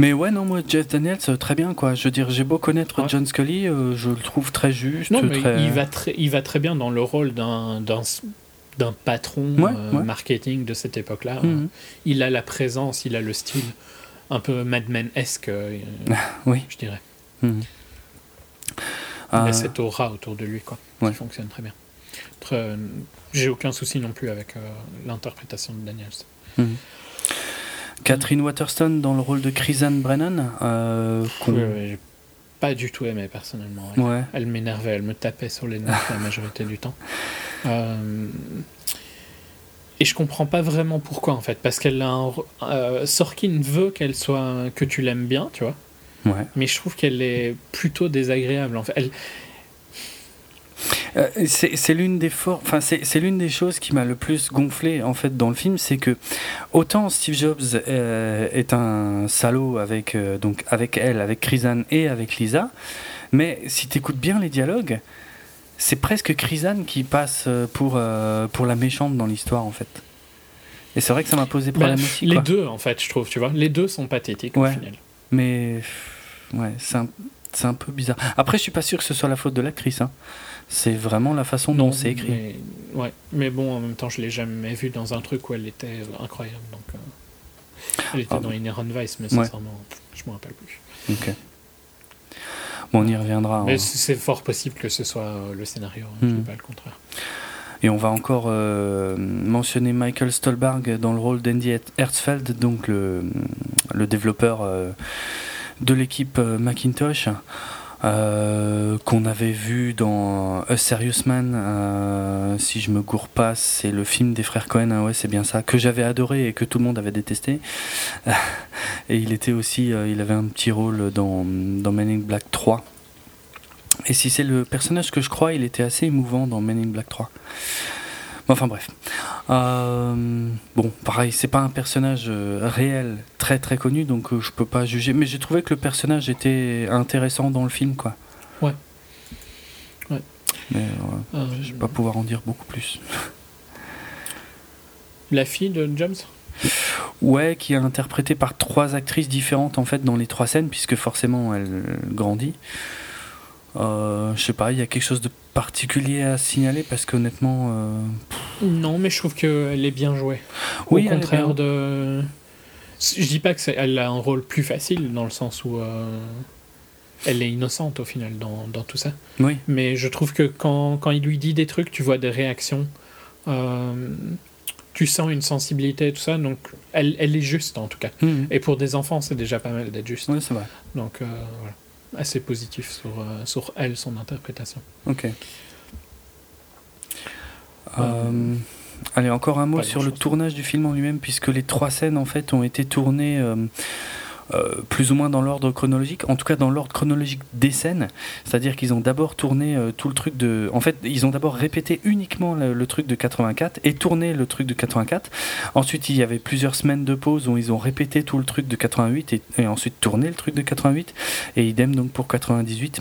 Mais ouais, non, moi, Jeff Daniels, euh, très bien, quoi. Je veux dire, j'ai beau connaître Ouais. John Scully, euh, je le trouve très juste. Non, mais très... il, va très, il va très bien dans le rôle d'un, patron Ouais, euh, ouais. marketing de cette époque-là. Mhm. Il a la présence, il a le style un peu Mad Men-esque, euh, Oui. je dirais. Mhm. Il Euh, a cette aura autour de lui, quoi, qui fonctionne très bien. J'ai aucun souci non plus avec l'interprétation de Daniels. Catherine Waterston dans le rôle de Chrysan Brennan. euh, Ouais, ouais, j'ai pas du tout aimé personnellement. Elle, Ouais. Elle m'énervait, elle me tapait sur les nerfs la majorité du temps. Euh, Et je comprends pas vraiment pourquoi en fait, parce qu'elle a un... euh, Sorkin veut qu'elle soit que tu l'aimes bien, tu vois, Ouais. mais je trouve qu'elle est plutôt désagréable. En fait, elle... Euh, c'est l'une des for- enfin c'est c'est l'une des choses qui m'a le plus gonflé en fait dans le film, c'est que autant Steve Jobs euh, est un salaud avec euh, donc avec elle, avec Chrysan et avec Lisa, mais si tu écoutes bien les dialogues, c'est presque Chrysan qui passe pour pour la méchante dans l'histoire en fait. Et c'est vrai que ça m'a posé problème Bah, aussi. les quoi. deux en fait, je trouve, tu vois, les deux sont pathétiques Ouais. au final. Mais ouais, c'est un, c'est un peu bizarre. Après, je suis pas sûr que ce soit la faute de l'actrice. Hein. C'est vraiment la façon dont c'est écrit. Mais, ouais, mais bon, en même temps, je l'ai jamais vue dans un truc où elle était euh, incroyable. Donc, euh, elle était Ah dans. Inherent Vice, mais Ouais. sincèrement, je m'en rappelle plus. Ok. Bon, on y reviendra. Mais hein. c'est fort possible que ce soit euh, le scénario, hein, je Hmm. dis pas le contraire. Et on va encore euh, mentionner Michael Stolberg dans le rôle d'Andy Hertzfeld, donc le, le développeur euh, de l'équipe euh, Macintosh. euh, qu'on avait vu dans A Serious Man, euh, si je me gourre pas, c'est le film des frères Cohen, hein, ouais c'est bien ça, que j'avais adoré et que tout le monde avait détesté. et il était aussi, il avait un petit rôle dans, dans Men in Black 3. Et si c'est le personnage que je crois, il était assez émouvant dans Men in Black 3. Enfin bref. Euh, bon, pareil, c'est pas un personnage euh, réel très très connu, donc euh, je peux pas juger. Mais j'ai trouvé que le personnage était intéressant dans le film, quoi. Ouais. Ouais. Mais Euh, je vais pas pouvoir en dire beaucoup plus. La fille de James? Ouais, qui est interprétée par trois actrices différentes en fait dans les trois scènes, puisque forcément elle grandit. Euh, je sais pas, il y a quelque chose de particulier à signaler parce qu'honnêtement, euh, Non, mais je trouve qu'elle est bien jouée. Oui, Au contraire bien. de. Je dis pas que c'est- elle a un rôle plus facile dans le sens où euh, elle est innocente au final dans, dans tout ça. oui, Mais je trouve que quand, quand il lui dit des trucs, tu vois des réactions. euh, tu sens une sensibilité et tout ça. Donc elle, elle est juste en tout cas. Mhm. Et pour des enfants, c'est déjà pas mal d'être juste. Ouais, c'est vrai. Donc euh, voilà. Assez positif sur, euh, sur elle, son interprétation. Ok. Euh, allez, encore un mot sur le tournage du film en lui-même, puisque les trois scènes en fait ont été tournées euh, euh, plus ou moins dans l'ordre chronologique, en tout cas dans l'ordre chronologique des scènes. C'est-à-dire qu'ils ont d'abord tourné euh, tout le truc de. En fait, ils ont d'abord répété uniquement le, truc de 84 et tourné le truc de 84. Ensuite, il y avait plusieurs semaines de pause où ils ont répété tout le truc de 88 et, et ensuite tourné le truc de 88. Et idem donc pour 98.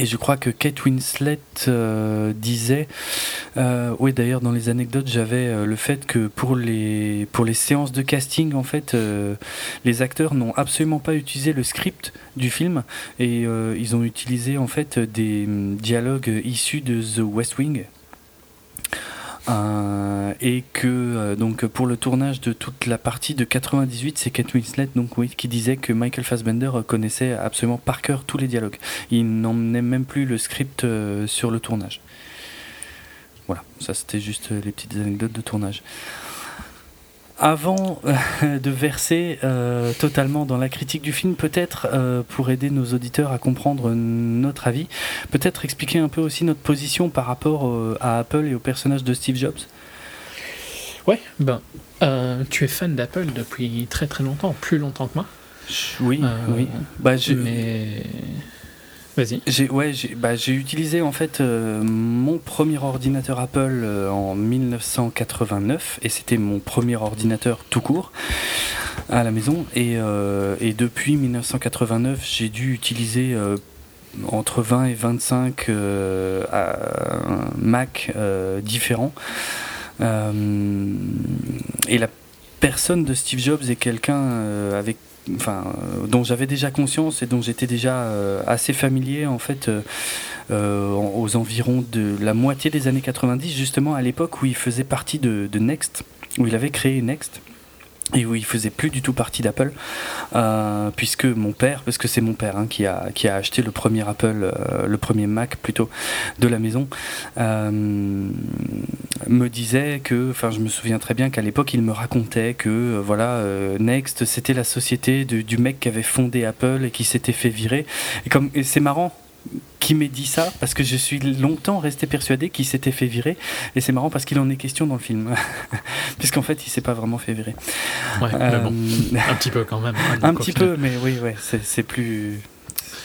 Et je crois que Kate Winslet euh, disait, euh, oui d'ailleurs dans les anecdotes j'avais euh, le fait que pour les pour les séances de casting en fait les acteurs n'ont absolument pas utilisé le script du film et ils ont utilisé en fait des hum, dialogues issus de The West Wing. Euh, et que euh, donc pour le tournage de toute la partie de 98, c'est Kate Winslet donc oui qui disait que Michael Fassbender connaissait absolument par cœur tous les dialogues. Il n'emmenait même plus le script euh, sur le tournage. Voilà, ça c'était juste les petites anecdotes de tournage. Avant euh, de verser euh, totalement dans la critique du film, peut-être euh, pour aider nos auditeurs à comprendre notre avis, peut-être expliquer un peu aussi notre position par rapport euh, à Apple et au personnage de Steve Jobs? Ouais, ben, tu es fan d'Apple depuis très très longtemps, plus longtemps que moi. Oui, oui. Bah, j'ai- Mais. J'ai ouais, bah, utilisé en fait euh, mon premier ordinateur Apple euh, en 1989 et c'était mon premier ordinateur tout court à la maison. Et, euh, et depuis 1989 j'ai dû utiliser entre 20 et 25 euh, à- Mac différents. Et la personne de Steve Jobs est quelqu'un avec euh, dont j'avais déjà conscience et dont j'étais déjà euh, assez familier en fait euh, aux environs de la moitié des années 90 justement à l'époque où il faisait partie de, de Next où il avait créé Next et où il faisait plus du tout partie d'Apple euh, puisque mon père parce que c'est mon père hein, qui a qui a acheté le premier Apple euh, le premier Mac plutôt de la maison euh, me disait que enfin je me souviens très bien qu'à l'époque il me racontait que voilà Next c'était la société de- du mec qui avait fondé Apple et qui s'était fait virer. Et comme et c'est marrant qui m'ait dit ça parce que je suis longtemps resté persuadé qu'il s'était fait virer et c'est marrant parce qu'il en est question dans le film puisqu'en fait il s'est pas vraiment fait virer Ouais, mais bon, Euh, un petit peu quand même. hein, un petit peu mais oui ouais c'est plus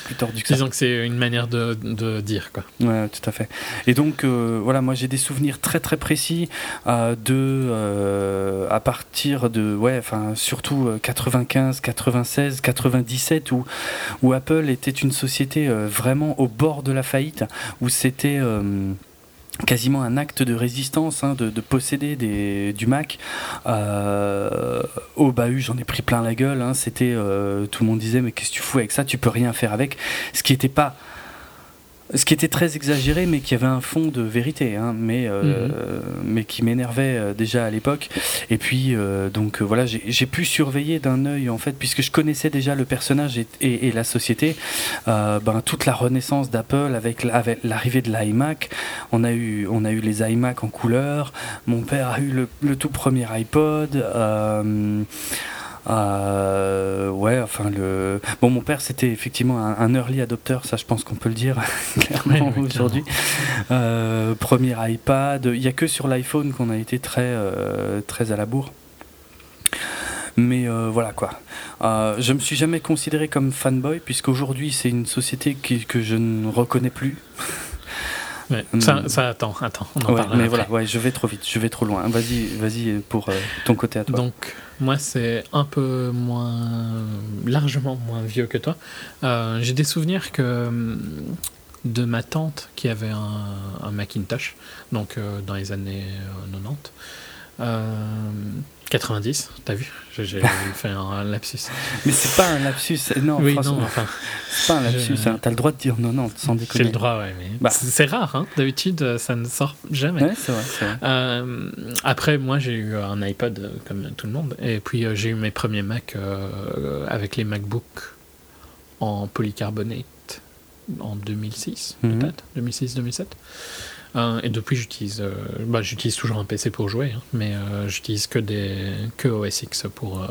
plus tordu que ça Disons que c'est une manière de, de dire, quoi. Ouais, tout à fait. Et donc, euh, voilà, moi j'ai des souvenirs très très précis euh, de, euh, à partir de, ouais, enfin, surtout euh, 95, 96, 97, où, où Apple était une société vraiment au bord de la faillite, où c'était. Quasiment un acte de résistance hein, de, de posséder des, du Mac. Euh, au bahut j'en ai pris plein la gueule hein, c'était euh, tout le monde disait mais qu'est-ce que tu fous avec ça? Tu peux rien faire avec. Ce qui était pas ce qui était très exagéré, mais qui avait un fond de vérité, hein, mais, euh, mais qui m'énervait euh, déjà à l'époque. Et puis, euh, donc voilà, j'ai pu surveiller d'un œil, en fait, puisque je connaissais déjà le personnage et, et- et la société, euh, ben, toute la renaissance d'Apple avec la- avec l'arrivée de l'iMac. On, a eu- on a eu les iMac en couleur, mon père a eu le, le tout premier iPod. Euh, ouais, enfin le. Bon, mon père c'était effectivement un, early adopter, ça je pense qu'on peut le dire clairement aujourd'hui. Euh, premier iPad, il n'y a que sur l'iPhone qu'on a été très, euh, très à la bourre. Mais voilà quoi. je me suis jamais considéré comme fanboy puisqu'aujourd'hui c'est une société que je ne reconnais plus. Hmm. ça, attend, attends, on en Mais voilà, ouais, je vais trop vite, je vais trop loin. Vas-y, vas-y pour ton côté à toi. Donc, moi, c'est un peu moins. largement moins vieux que toi. Euh, j'ai des souvenirs que hum, de ma tante qui avait un, Macintosh, donc euh, dans les années 90. Euh, 90, t'as vu? J'ai fait un lapsus. Mais c'est pas un lapsus, non, oui, non enfin, c'est pas un lapsus, hein. t'as le droit de dire 90 sans déconner. J'ai le droit, ouais, mais bah. c'est rare, hein. d'habitude ça ne sort jamais. Ouais, c'est vrai. vrai. Euh, après, moi j'ai eu un iPod euh, comme tout le monde, et puis euh, j'ai eu mes premiers Mac avec les MacBooks en polycarbonate en 2006, mhm. peut-être, 2006-2007. Euh, et depuis, j'utilise, euh, bah, j'utilise toujours un PC pour jouer, hein, mais euh, j'utilise que des que OS X pour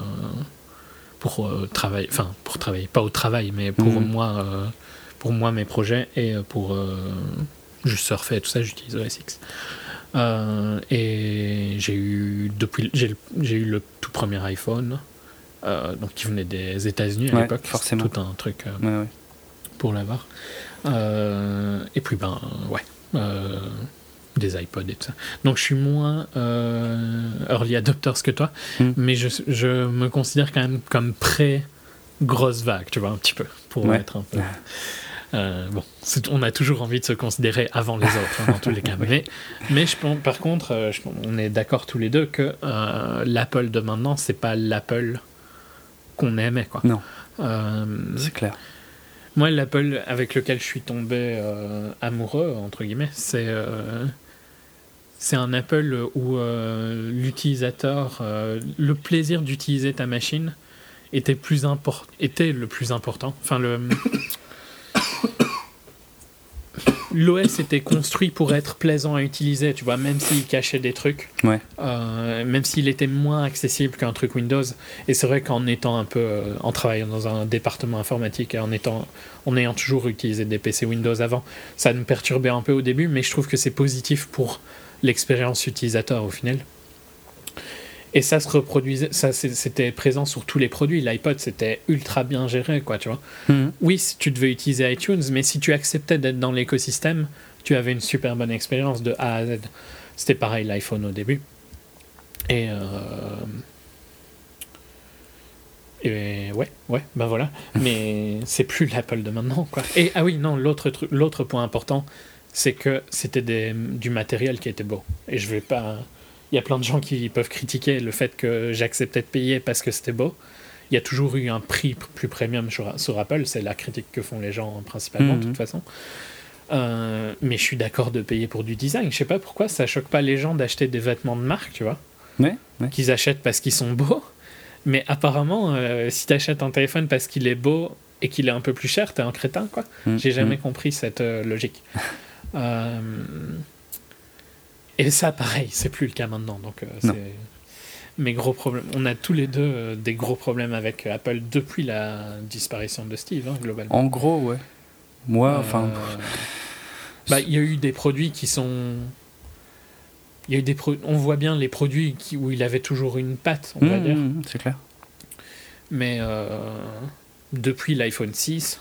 pour travailler, enfin pour travailler, pas au travail, mais pour mhm. moi, pour moi mes projets et pour juste surfer et tout ça, j'utilise OS X. et j'ai eu depuis j'ai, j'ai eu le tout premier iPhone, donc qui venait des États-Unis à l'époque, forcément, tout un truc pour l'avoir. et puis ben ouais euh, des iPods et tout ça. Donc je suis moins euh, early adopters que toi, hmm. mais je, je, me considère quand même comme pré-grosse vague, tu vois, un petit peu, pour être un peu... Euh, bon, on a toujours envie de se considérer avant les autres, hein, dans tous les cas. Mais, mais je, par contre, on est d'accord tous les deux que l'Apple de maintenant, c'est pas l'Apple qu'on aimait, quoi. Non. c'est clair. Moi, l'Apple avec lequel je suis tombé euh, amoureux, entre guillemets, c'est euh, un Apple où euh, l'utilisateur, le plaisir d'utiliser ta machine était, plus était le plus important. Enfin, le. l'OS était construit pour être plaisant à utiliser, tu vois, même s'il cachait des trucs, ouais. euh, même s'il était moins accessible qu'un truc Windows. Et c'est vrai qu'en étant un peu, euh, en travaillant dans un département informatique et en étant, en ayant toujours utilisé des PC Windows avant, ça me perturbait un peu au début, mais je trouve que c'est positif pour l'expérience utilisateur au final. Et ça se reproduisait, ça c'était présent sur tous les produits. L'iPod c'était ultra bien géré, quoi, tu vois. Mhm. Oui, si tu devais utiliser iTunes, mais si tu acceptais d'être dans l'écosystème, tu avais une super bonne expérience de A à Z. C'était pareil l'iPhone au début. Et, euh... et ouais, ouais, ben voilà. Mais c'est plus l'Apple de maintenant, quoi. Et ah oui, non, l'autre l'autre point important, c'est que c'était du matériel qui était beau. Et je vais pas il y a plein de gens qui peuvent critiquer le fait que j'acceptais de payer parce que c'était beau. Il y a toujours eu un prix plus premium sur, Apple, c'est la critique que font les gens principalement, de toute mhm. façon. Euh, mais je suis d'accord de payer pour du design. Je sais pas pourquoi ça choque pas les gens d'acheter des vêtements de marque, tu vois. Qu'ils achètent parce qu'ils sont beaux. Mais apparemment, euh, si tu achètes un téléphone parce qu'il est beau et qu'il est un peu plus cher, t'es un crétin, quoi. Mhm. J'ai jamais mhm. compris cette euh, logique. Et ça, pareil, c'est plus le cas maintenant. Donc, euh, c'est mes gros problèmes. On a tous les deux euh, des gros problèmes avec Apple depuis la disparition de Steve, hein, globalement. En gros, ouais. Moi, euh, enfin. Bah, il y a eu des produits qui sont. Il y a eu des On voit bien les produits qui... où il avait toujours une patte, on va mmh, dire. Mmh, c'est clair. Mais depuis l'iPhone 6,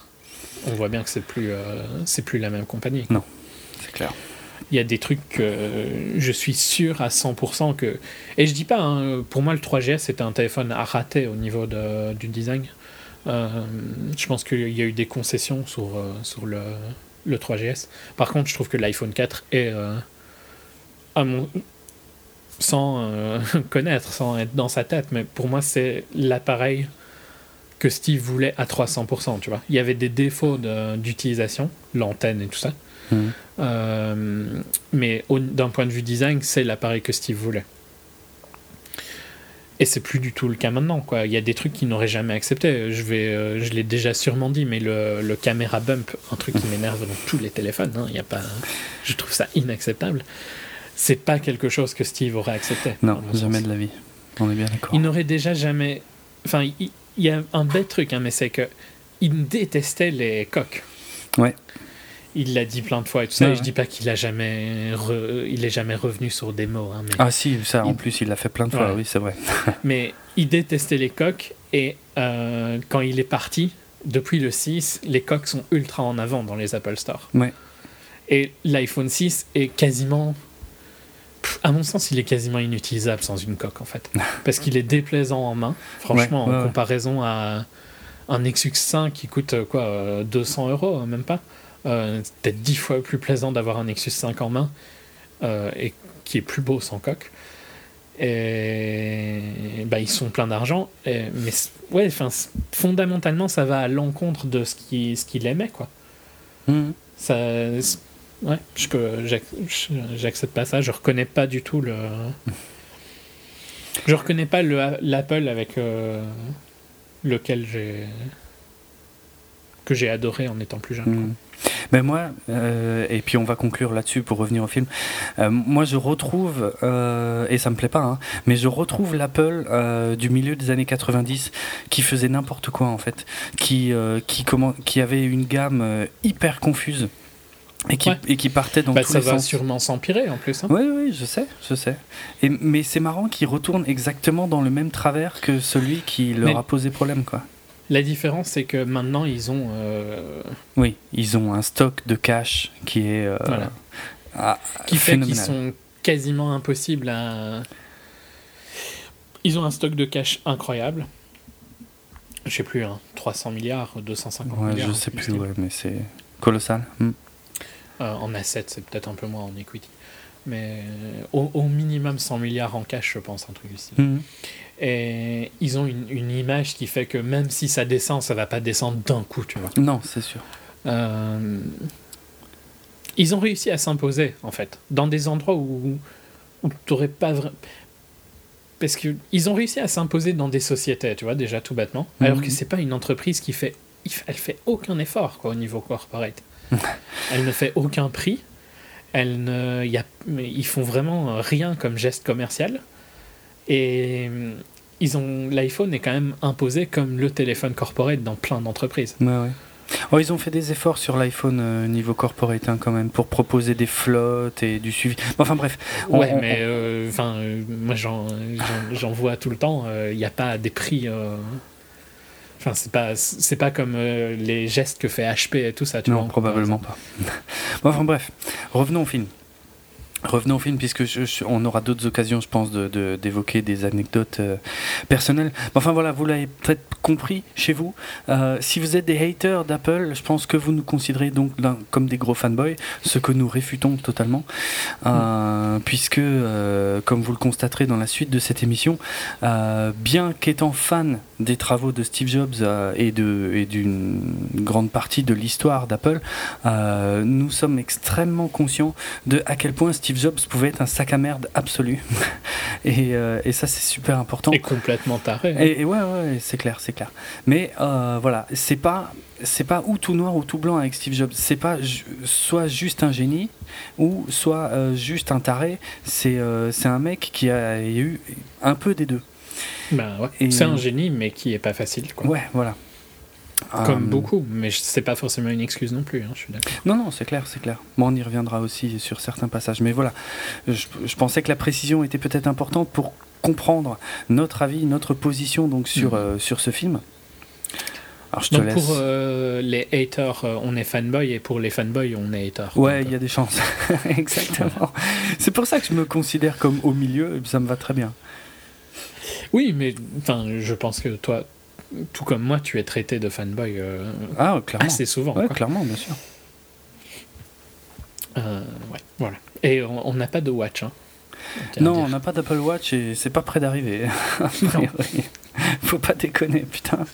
on voit bien que c'est plus, c'est plus la même compagnie. Non, c'est clair il y a des trucs que je suis sûr à 100% que. Et je dis pas, hein, pour moi, le 3GS c'était un téléphone à rater au niveau du design. Euh, je pense qu'il y a eu des concessions sur, euh, sur le, le 3GS. Par contre, je trouve que l'iPhone 4 est, euh, à mon, sans connaître, sans être dans sa tête, mais pour moi, c'est l'appareil que Steve voulait à 300%. Tu vois. Il y avait des défauts d'utilisation, l'antenne et tout ça. Euh, mais d'un point de vue design, c'est l'appareil que Steve voulait. Et c'est plus du tout le cas maintenant. Quoi. Il y a des trucs qu'il n'aurait jamais accepté. Je, vais, euh, je l'ai déjà sûrement dit, mais le, le caméra bump, un truc qui m'énerve dans tous les téléphones, hein, il y a pas, je trouve ça inacceptable. C'est pas quelque chose que Steve aurait accepté. Non, jamais de la vie. On est bien d'accord. Il n'aurait déjà jamais enfin, il, il y a un bête truc, hein, mais c'est que il détestait les coques. Ouais. Il l'a dit plein de fois et tout ça. Ouais, et je dis pas qu'il a jamais, re- il est jamais revenu sur des mots, hein, mais, Ah si, ça en Il- plus il l'a fait plein de fois, Ouais. oui c'est vrai. mais il détestait les coques. Et euh, quand il est parti, depuis le 6, les coques sont ultra en avant dans les Apple Store. Ouais. Et l'iPhone 6 est quasiment. À mon sens, il est quasiment inutilisable sans une coque en fait. Parce qu'il est déplaisant en main, franchement, Ouais, ouais, en ouais. comparaison à un Nexus 5 qui coûte quoi euh, 200 euros, même pas. Euh, c'est peut-être 10 fois plus plaisant d'avoir un Nexus 5 en main euh, et qui est plus beau sans coque. Et bah, ils sont pleins d'argent, mais ouais, enfin, fondamentalement, ça va à l'encontre de ce qu'il ce qu'il aimait, quoi. Mhm. Ça, ouais, je peux, j'accepte pas ça. Je reconnais pas du tout le. Je reconnais pas le l'Apple avec euh, lequel j'ai que j'ai adoré en étant plus jeune. quoi. Ben moi, euh, et puis on va conclure là-dessus pour revenir au film. Euh, moi, je retrouve, euh, et ça me plaît pas, hein, mais je retrouve l'Apple du milieu des années 90 qui faisait n'importe quoi en fait, qui qui comment, qui avait une gamme hyper confuse et qui Ouais. et qui partait dans Bah, tous ça les va sens. sûrement s'empirer en plus. hein. Oui, oui, je sais, je sais. Et, mais c'est marrant qu'il retourne exactement dans le même travers que celui qui leur Mais- a posé problème, quoi. La différence, c'est que maintenant, ils ont. euh, Oui, ils ont un stock de cash qui est euh, Voilà. ah, qui fait qu'ils sont quasiment impossibles à. Ils ont un stock de cash incroyable. Je sais plus, hein, 300 milliards, 250 Ouais, milliards. je sais plus, ouais, mais c'est colossal. Hmm. Euh, en assets, c'est peut-être un peu moins en equity. Mais au, au minimum 100 milliards en cash, je pense, un truc ici. Et ils ont une, une image qui fait que même si ça descend, ça va pas descendre d'un coup, tu vois. Non, c'est sûr. Euh, ils ont réussi à s'imposer, en fait, dans des endroits où, où tu n'aurais pas vraiment. Parce qu'ils ont réussi à s'imposer dans des sociétés, tu vois, déjà tout bêtement. Alors Mhm. que c'est pas une entreprise qui fait. Elle fait aucun effort, quoi, au niveau corporate. elle ne fait aucun prix. Elle ne, y a, ils font vraiment rien comme geste commercial. Et euh, ils ont l'iPhone est quand même imposé comme le téléphone corporate dans plein d'entreprises. Ouais, ouais. Oh, ils ont fait des efforts sur l'iPhone euh, niveau corporate hein, quand même pour proposer des flottes et du suivi. Enfin bref. On- Ouais, on- mais euh, enfin, euh, moi j'en, vois tout le temps. Il n'y a pas des prix. euh, Enfin, c'est pas, c'est pas comme euh, les gestes que fait HP et tout ça. Tu non, vois, probablement pas. Bon, enfin bref, revenons au film. Revenons au film, puisque je- je- on aura d'autres occasions, je pense, de- de- d'évoquer des anecdotes euh, personnelles. Mais Enfin voilà, vous l'avez peut-être compris chez vous. Euh, si vous êtes des haters d'Apple, je pense que vous nous considérez donc comme des gros fanboys, ce que nous réfutons totalement, Euh, puisque, euh, comme vous le constaterez dans la suite de cette émission, bien qu'étant fan des travaux de Steve Jobs et de- et d'une grande partie de l'histoire d'Apple, nous sommes extrêmement conscients de à quel point Steve Jobs pouvait être un sac à merde absolu. et, euh, et ça, c'est super important. Et complètement taré. hein. Et, et ouais, ouais, c'est clair, c'est clair. Mais euh, voilà, c'est pas, c'est pas ou tout noir ou tout blanc avec Steve Jobs. C'est pas ju- soit juste un génie ou soit euh, juste un taré. C'est, euh, un mec qui a eu un peu des deux. Ben ouais. C'est un génie, mais qui est pas facile. Quoi. Ouais, voilà. Comme Euh, beaucoup, mais c'est pas forcément une excuse non plus. hein, je suis d'accord. Non, non, c'est clair, c'est clair. Bon, on y reviendra aussi sur certains passages. Mais voilà, je, je pensais que la précision était peut-être importante pour comprendre notre avis, notre position donc sur, Mhm. euh, sur ce film. Alors je te Donc laisse. pour euh, les haters, on est fanboy, et pour les fanboys, on est hater. Ouais, il y a des chances. Exactement. C'est pour ça que je me considère comme au milieu, et ça me va très bien. Oui, mais enfin, je pense que toi, tout comme moi, tu es traité de fanboy euh, Ah, clairement. assez souvent. ouais, quoi. clairement, bien sûr. Euh, ouais, voilà. Et on n'a pas de watch. Hein, Non, on n'a pas d'Apple Watch et c'est pas près d'arriver. Faut pas déconner, putain.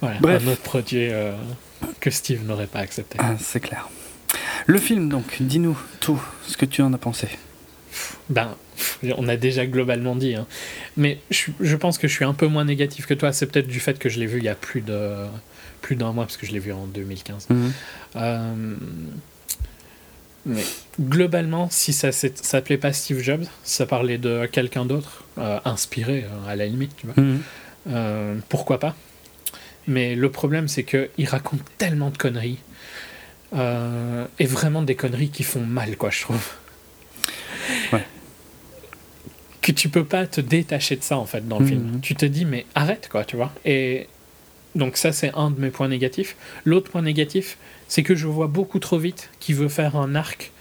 Voilà, Bref. un autre produit euh, que Steve n'aurait pas accepté. Ah, c'est clair. Le film, donc, dis-nous tout ce que tu en as pensé. Ben, on a déjà globalement dit. hein. Mais je, pense que je suis un peu moins négatif que toi. C'est peut-être du fait que je l'ai vu il y a plus de plus d'un mois, parce que je l'ai vu en 2015. Mhm. Euh, Mais globalement, si ça ne s'appelait pas Steve Jobs, ça parlait de quelqu'un d'autre, euh, inspiré euh, à la limite, tu vois, Mhm. euh, pourquoi pas Mais le problème, c'est qu'il raconte tellement de conneries. et vraiment des conneries qui font mal, quoi, je trouve. Ouais. Que tu peux pas te détacher de ça, en fait, dans le Mhm. film. Tu te dis, mais arrête, quoi, tu vois. Et donc, ça, c'est un de mes points négatifs. L'autre point négatif, c'est que je vois beaucoup trop vite qu'il veut faire un arc.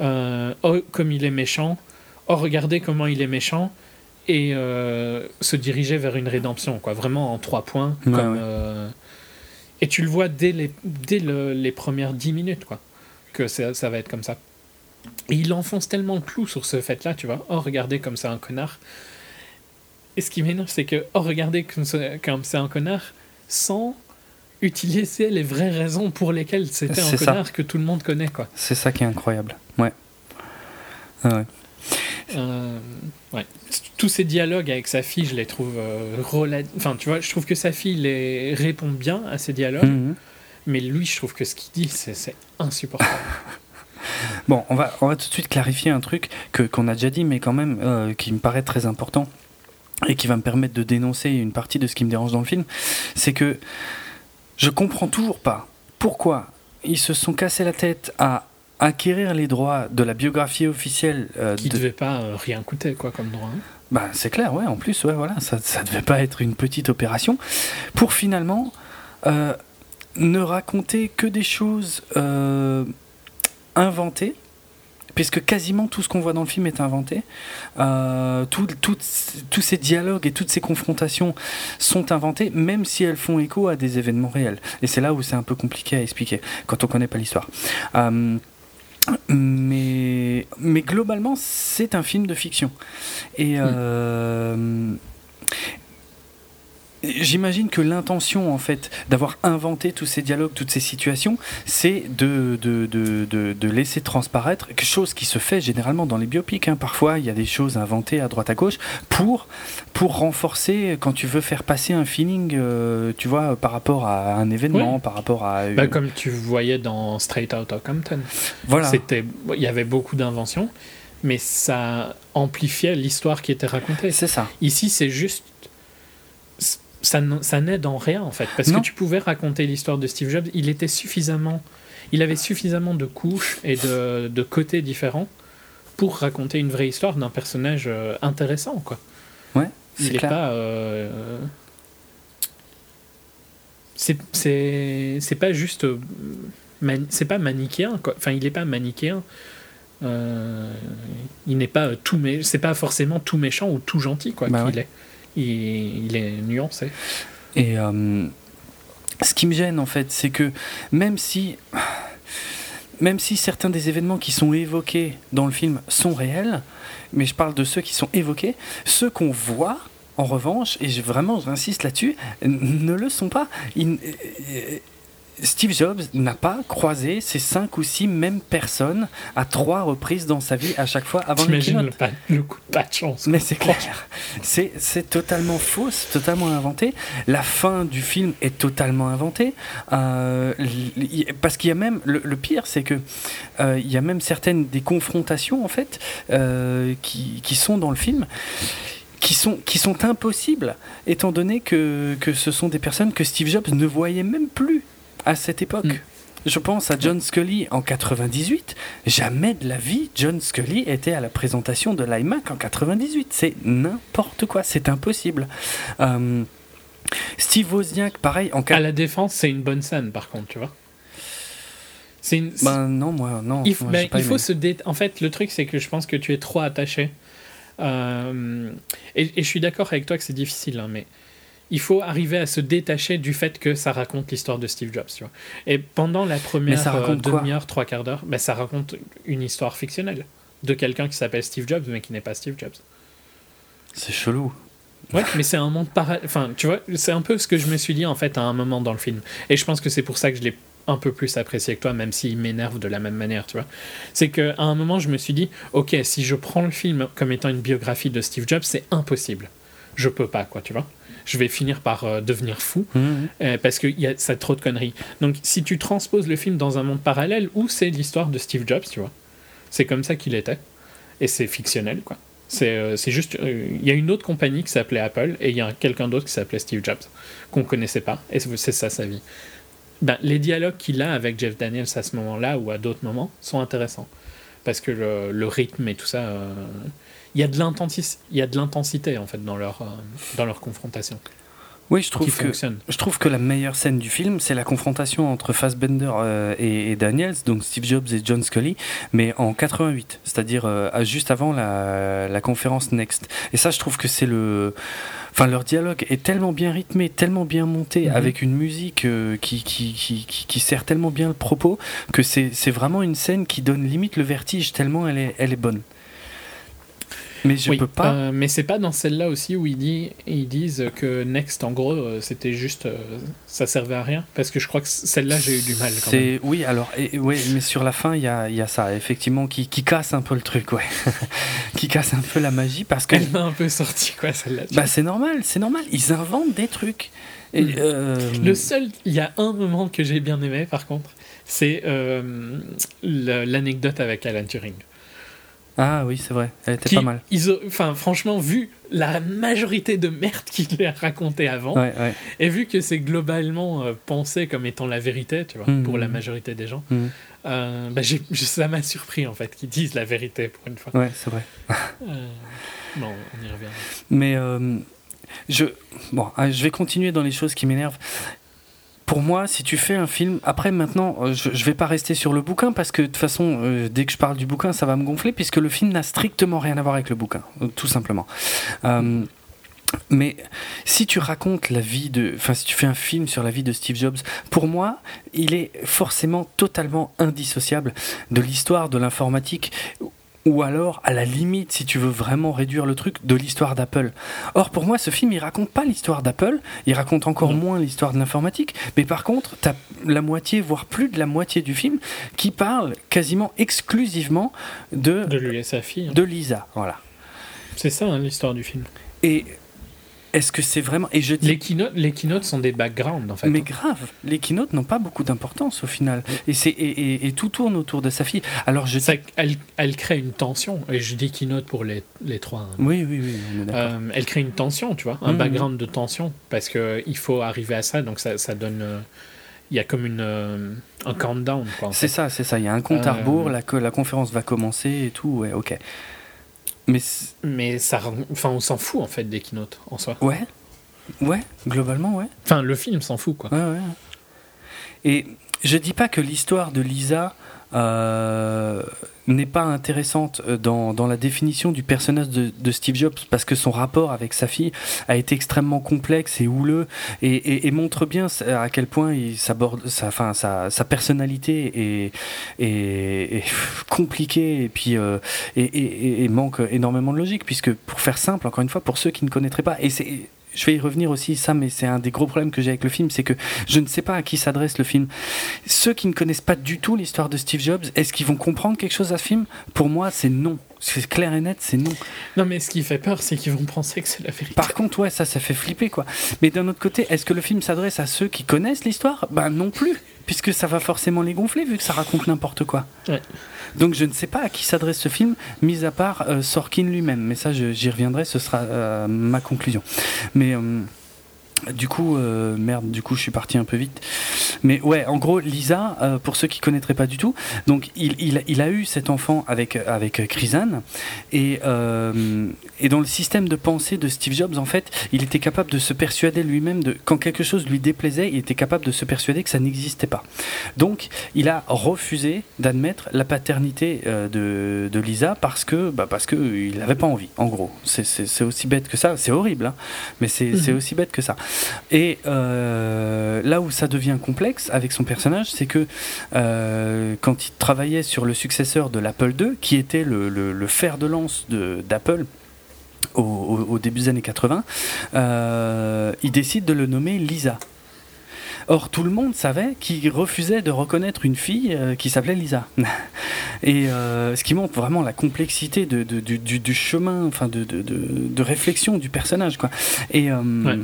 euh, oh, comme il est méchant. Oh, regardez comment il est méchant. Et euh, se diriger vers une rédemption, quoi. Vraiment en trois points. Ouais, comme, ouais. euh, et tu le vois dès les, dès le- les premières dix minutes, quoi. Que ça, ça va être comme ça. Et il enfonce tellement le clou sur ce fait-là, tu vois. Oh, regardez comme c'est un connard. Et ce qui m'énerve, c'est que, oh, regardez comme c'est un connard, sans utiliser les vraies raisons pour lesquelles c'était un ça. connard que tout le monde connaît, quoi. C'est ça qui est incroyable. Ouais. Ah ouais. Euh, ouais. Tous ces dialogues avec sa fille, je les trouve euh, Enfin, tu vois, je trouve que sa fille les répond bien à ces dialogues, Mhm. mais lui, je trouve que ce qu'il dit, c'est insupportable. Bon, on va, on va tout de suite clarifier un truc que, qu'on a déjà dit, mais quand même euh, qui me paraît très important et qui va me permettre de dénoncer une partie de ce qui me dérange dans le film. C'est que je comprends toujours pas pourquoi ils se sont cassés la tête à acquérir les droits de la biographie officielle euh, qui de, devait pas euh, rien coûter, quoi, comme droit. hein. Bah, c'est clair, ouais, en plus, ouais, voilà, ça, ça devait pas être une petite opération. Pour finalement ne raconter que des choses euh, inventées, puisque quasiment tout ce qu'on voit dans le film est inventé. Euh, tout- tout- tous ces dialogues et toutes ces confrontations sont inventés, même si elles font écho à des événements réels. Et c'est là où c'est un peu compliqué à expliquer, quand on connaît pas l'histoire. Euh, mais, mais globalement, c'est un film de fiction. Et euh, j'imagine que l'intention, en fait, d'avoir inventé tous ces dialogues, toutes ces situations, c'est de, de, de, de, laisser transparaître quelque chose qui se fait généralement dans les biopics. hein. Parfois, il y a des choses inventées à droite à gauche pour, pour renforcer, quand tu veux faire passer un feeling, euh, tu vois, par rapport à un événement, par rapport à... Bah, comme tu voyais dans Straight Outta Compton. voilà. Il y avait beaucoup d'inventions, mais ça amplifiait l'histoire qui était racontée. C'est ça. Ici, c'est juste. Ça, n'aide en rien, en fait. Parce Non. que tu pouvais raconter l'histoire de Steve Jobs, il était suffisamment. Il avait suffisamment de couches et de, de côtés différents pour raconter une vraie histoire d'un personnage euh, intéressant, quoi. Ouais, Il c'est clair. pas. euh, C'est c'est- c'est pas juste. euh, man- C'est pas manichéen, quoi. Enfin, il n'est pas manichéen. Euh, il n'est pas tout mé... c'est pas forcément tout méchant ou tout gentil quoi Bah qu'il ouais. est. Il, est nuancé. Et euh, ce qui me gêne en fait, c'est que même si, même si certains des événements qui sont évoqués dans le film sont réels, mais je parle de ceux qui sont évoqués, ceux qu'on voit, en revanche, et je, vraiment j'insiste là-dessus, ne le sont pas. Euh, Steve Jobs n'a pas croisé ces cinq ou six mêmes personnes à trois reprises dans sa vie à chaque fois avant le T'imagines le, pas- le coup de pas de chance. Mais c'est clair, c'est c'est totalement faux, c'est totalement inventé. La fin du film est totalement inventée. Euh, parce qu'il y a même, le, le pire, c'est que euh, il y a même certaines des confrontations en fait euh, qui, qui sont dans le film. Qui sont, qui sont impossibles, étant donné que, que ce sont des personnes que Steve Jobs ne voyait même plus à cette époque. Mm. Je pense à John Scully en 98. Jamais de la vie, John Scully était à la présentation de l'iMac en 98. C'est n'importe quoi, c'est impossible. Euh, Steve Wozniak, pareil, en À 4... la défense, c'est une bonne scène par contre, tu vois. C'est une. Ben non, moi, non. il, moi, ben, il faut se dé... En fait, le truc, c'est que je pense que tu es trop attaché. Euh, et, et je suis d'accord avec toi que c'est difficile, hein, mais il faut arriver à se détacher du fait que ça raconte l'histoire de Steve Jobs. Tu vois. Et pendant la première euh, demi-heure, trois quarts d'heure, ben, ça raconte une histoire fictionnelle de quelqu'un qui s'appelle Steve Jobs, mais qui n'est pas Steve Jobs. C'est chelou. Ouais, mais c'est un monde parallèle. Enfin, tu vois, c'est un peu ce que je me suis dit en fait à un moment dans le film. Et je pense que c'est pour ça que je l'ai un peu plus apprécié que toi, même s'il m'énerve de la même manière, tu vois. C'est qu'à un moment, je me suis dit, ok, si je prends le film comme étant une biographie de Steve Jobs, c'est impossible. Je peux pas, quoi, tu vois. Je vais finir par euh, devenir fou Mhm. euh, parce que y a, ça a trop de conneries. Donc, si tu transposes le film dans un monde parallèle où c'est l'histoire de Steve Jobs, tu vois, C'est comme ça qu'il était. Et c'est fictionnel, quoi. C'est euh, juste. Il y a une autre compagnie qui s'appelait Apple et il y a quelqu'un d'autre qui s'appelait Steve Jobs, qu'on connaissait pas. Et c'est c'est ça sa vie. Ben, les dialogues qu'il a avec Jeff Daniels à ce moment-là ou à d'autres moments sont intéressants. Parce que le, le rythme et tout ça. Il y a de l'intensité en fait dans leur, euh, dans leur confrontation Oui, je trouve que je trouve que la meilleure scène du film, c'est la confrontation entre Fassbender euh, et, et Daniels, donc Steve Jobs et John Scully, mais en 88, c'est-à-dire euh, juste avant la, la conférence Next. Et ça, je trouve que c'est le, enfin leur dialogue est tellement bien rythmé, tellement bien monté, Mhm. avec une musique euh, qui, qui, qui, qui, qui sert tellement bien le propos que c'est c'est vraiment une scène qui donne limite le vertige tellement elle est, elle est bonne. Mais je Oui, peux pas. euh, mais c'est pas dans celle-là aussi où ils, dit, ils disent que Next, en gros, euh, c'était juste. euh, ça servait à rien. Parce que je crois que celle-là, j'ai eu du mal quand même. Oui alors et, ouais mais sur la fin il y a, il y a ça effectivement qui, qui casse un peu le truc ouais qui casse un peu la magie parce que Elle m'a un peu sorti, quoi, celle-là. bah c'est normal c'est normal ils inventent des trucs et, Mm. euh, Le seul. Il y a un moment que j'ai bien aimé, par contre, c'est euh, l'anecdote avec Alan Turing. Ah oui c'est vrai elle était Qui- pas mal ils ont- Enfin, franchement, vu la majorité de merde qu'il a raconté avant, ouais ouais et vu que c'est globalement euh, pensé comme étant la vérité, tu vois, pour la majorité des gens, Mhm. euh, bah, ça m'a surpris en fait qu'ils disent la vérité pour une fois. ouais c'est vrai Euh, bon, on y revient. mais je bon ah, je vais continuer dans les choses qui m'énervent pour moi, si tu fais un film, après maintenant, euh, je, je vais pas rester sur le bouquin parce que de toute façon, euh, dès que je parle du bouquin, ça va me gonfler puisque le film n'a strictement rien à voir avec le bouquin, euh, tout simplement. Mais si tu racontes la vie de, enfin, si tu fais un film sur la vie de Steve Jobs, pour moi, il est forcément totalement indissociable de l'histoire de l'informatique. Ou alors, à la limite, si tu veux vraiment réduire le truc, de l'histoire d'Apple. Or, pour moi, ce film, il raconte pas l'histoire d'Apple, il raconte encore moins l'histoire de l'informatique, mais par contre, tu as la moitié, voire plus de la moitié du film, qui parle quasiment exclusivement de, De lui et sa fille. hein. de Lisa. Voilà. C'est ça hein, l'histoire du film. Et est-ce que c'est vraiment. Et je dis. Les keynotes, les keynotes sont des backgrounds en fait. Mais grave, les keynotes n'ont pas beaucoup d'importance au final. Et, c'est, et, et- et tout tourne autour de sa fille. Alors je dis. Ça, elle, elle crée une tension, et je dis keynote pour les, les trois. hein. Oui, oui, oui, on est d'accord. Euh, elle crée une tension, tu vois, un Mhm. background de tension, parce que il faut arriver à ça, donc ça, ça donne. euh, Il y a comme une, euh, un countdown, quoi. C'est ça, c'est ça. Il y a un compte à rebours, la, la conférence va commencer et tout. Ouais, ok. Mais Mais ça, enfin, on s'en fout en fait des keynotes en soi. ouais, ouais, globalement, ouais. Enfin, le film s'en fout, quoi. Ouais, ouais. Et je dis pas que l'histoire de Lisa euh, n'est pas intéressante euh, dans, dans la définition du personnage de, Steve Jobs parce que son rapport avec sa fille a été extrêmement complexe et houleux et, montre bien à quel point il s'aborde sa, enfin, sa, sa personnalité est, est, compliquée et puis euh, et- et manque énormément de logique puisque pour faire simple encore une fois pour ceux qui ne connaîtraient pas et c'est je vais y revenir aussi, ça, mais c'est un des gros problèmes que j'ai avec le film, c'est que je ne sais pas à qui s'adresse le film. Ceux qui ne connaissent pas du tout l'histoire de Steve Jobs, est-ce qu'ils vont comprendre quelque chose à ce film? Pour moi, c'est non. C'est clair et net, c'est non. Non, mais ce qui fait peur, c'est qu'ils vont penser que c'est la vérité. Par contre, ouais, ça, ça fait flipper, quoi. Mais d'un autre côté, est-ce que le film s'adresse à ceux qui connaissent l'histoire? Ben non plus, puisque ça va forcément les gonfler, vu que ça raconte n'importe quoi. Ouais. Donc je ne sais pas à qui s'adresse ce film, mis à part euh, Sorkin lui-même. Mais ça, j'y reviendrai, ce sera euh, ma conclusion. Mais euh, du coup, euh, merde, du coup, je suis parti un peu vite. Mais ouais, en gros, Lisa, euh, pour ceux qui connaîtraient pas du tout, donc il, il, il a eu cet enfant avec avec Chrysan et euh, et dans le système de pensée de Steve Jobs, en fait, il était capable de se persuader lui-même de quand quelque chose lui déplaisait, il était capable de se persuader que ça n'existait pas. Donc, il a refusé d'admettre la paternité de, de Lisa parce que bah, parce que il n'avait pas envie. En gros, c'est- aussi bête que ça. C'est horrible, hein, mais c'est Mhm. c'est aussi bête que ça. Et euh, là où ça devient complexe avec son personnage, c'est que euh, quand il travaillait sur le successeur de l'Apple II, qui était le, fer de lance d'Apple au début des années 80, euh, il décide de le nommer Lisa. Or, tout le monde savait qu'il refusait de reconnaître une fille euh, qui s'appelait Lisa. Et euh, ce qui montre vraiment la complexité de, de- du, du- du chemin, enfin de, réflexion du personnage. Quoi. Et, euh, Ouais.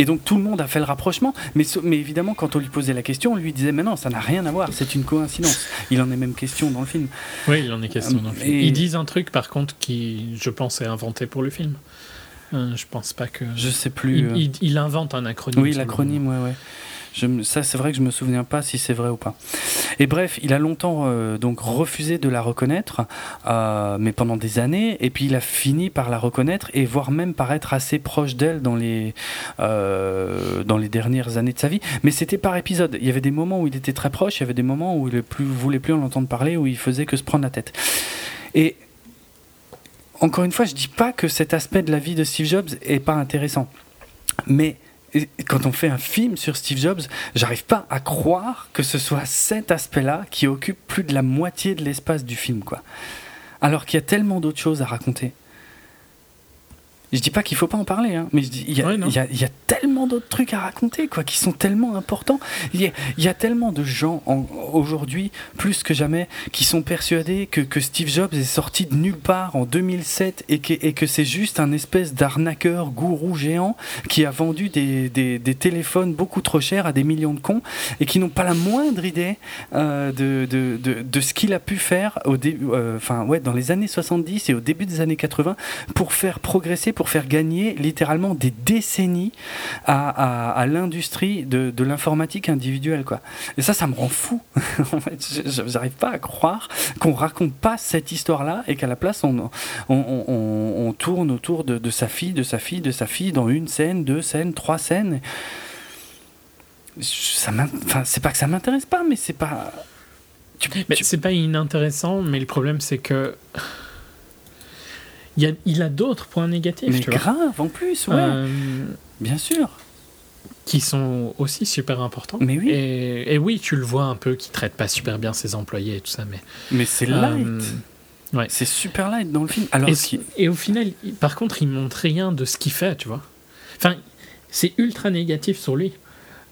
Et donc tout le monde a fait le rapprochement, mais, mais évidemment quand on lui posait la question, on lui disait mais non, ça n'a rien à voir, c'est une coïncidence. Il en est même question dans le film. Oui, il en est question dans le film. Ils disent un truc par contre qui, je pense, est inventé pour le film. Je pense pas que. Je sais plus. Il, il invente un acronyme. Oui, l'acronyme, ouais, ouais ça, c'est vrai que je me souviens pas si c'est vrai ou pas. Et bref, il a longtemps euh, donc refusé de la reconnaître, euh, mais pendant des années. Et puis il a fini par la reconnaître et voire même paraître assez proche d'elle dans les euh, dans les dernières années de sa vie. Mais c'était par épisode. Il y avait des moments où il était très proche, il y avait des moments où il ne voulait plus en entendre parler, où il faisait que se prendre la tête. Et encore une fois, je dis pas que cet aspect de la vie de Steve Jobs est pas intéressant, mais quand on fait un film sur Steve Jobs, j'arrive pas à croire que ce soit cet aspect-là qui occupe plus de la moitié de l'espace du film, quoi. Alors qu'il y a tellement d'autres choses à raconter. Je dis pas qu'il faut pas en parler, hein, mais il y, y, a tellement d'autres trucs à raconter, quoi, qui sont tellement importants. Il y, a tellement de gens aujourd'hui, plus que jamais, qui sont persuadés que, que, Steve Jobs est sorti de nulle part en 2007 et que, et que c'est juste un espèce d'arnaqueur gourou géant qui a vendu des, des, téléphones beaucoup trop chers à des millions de cons et qui n'ont pas la moindre idée euh, de, de, de, de, ce qu'il a pu faire au début, euh, enfin ouais, dans les années 70 et au début des années 80 pour faire progresser pour faire gagner littéralement des décennies à, à, l'industrie de, de l'informatique individuelle. Quoi. Et ça, ça me rend fou. en fait, j'arrive pas à croire qu'on raconte pas cette histoire-là et qu'à la place, on, on, on, on tourne autour de, de, sa fille, de sa fille, de sa fille dans une scène, deux scènes, trois scènes. Ça enfin, c'est pas que ça m'intéresse pas, mais c'est pas. mais c'est pas inintéressant, mais le problème c'est que il, a, d'autres points négatifs. Mais grave, en plus, ouais. Euh, Bien sûr. Qui sont aussi super importants. Mais oui. Et, oui, tu le vois un peu, qui traite pas super bien ses employés et tout ça, mais. Mais c'est light. Euh, ouais. C'est super light dans le film. Alors, et, et, au final, par contre, il montre rien de ce qu'il fait, tu vois. Enfin, c'est ultra négatif sur lui.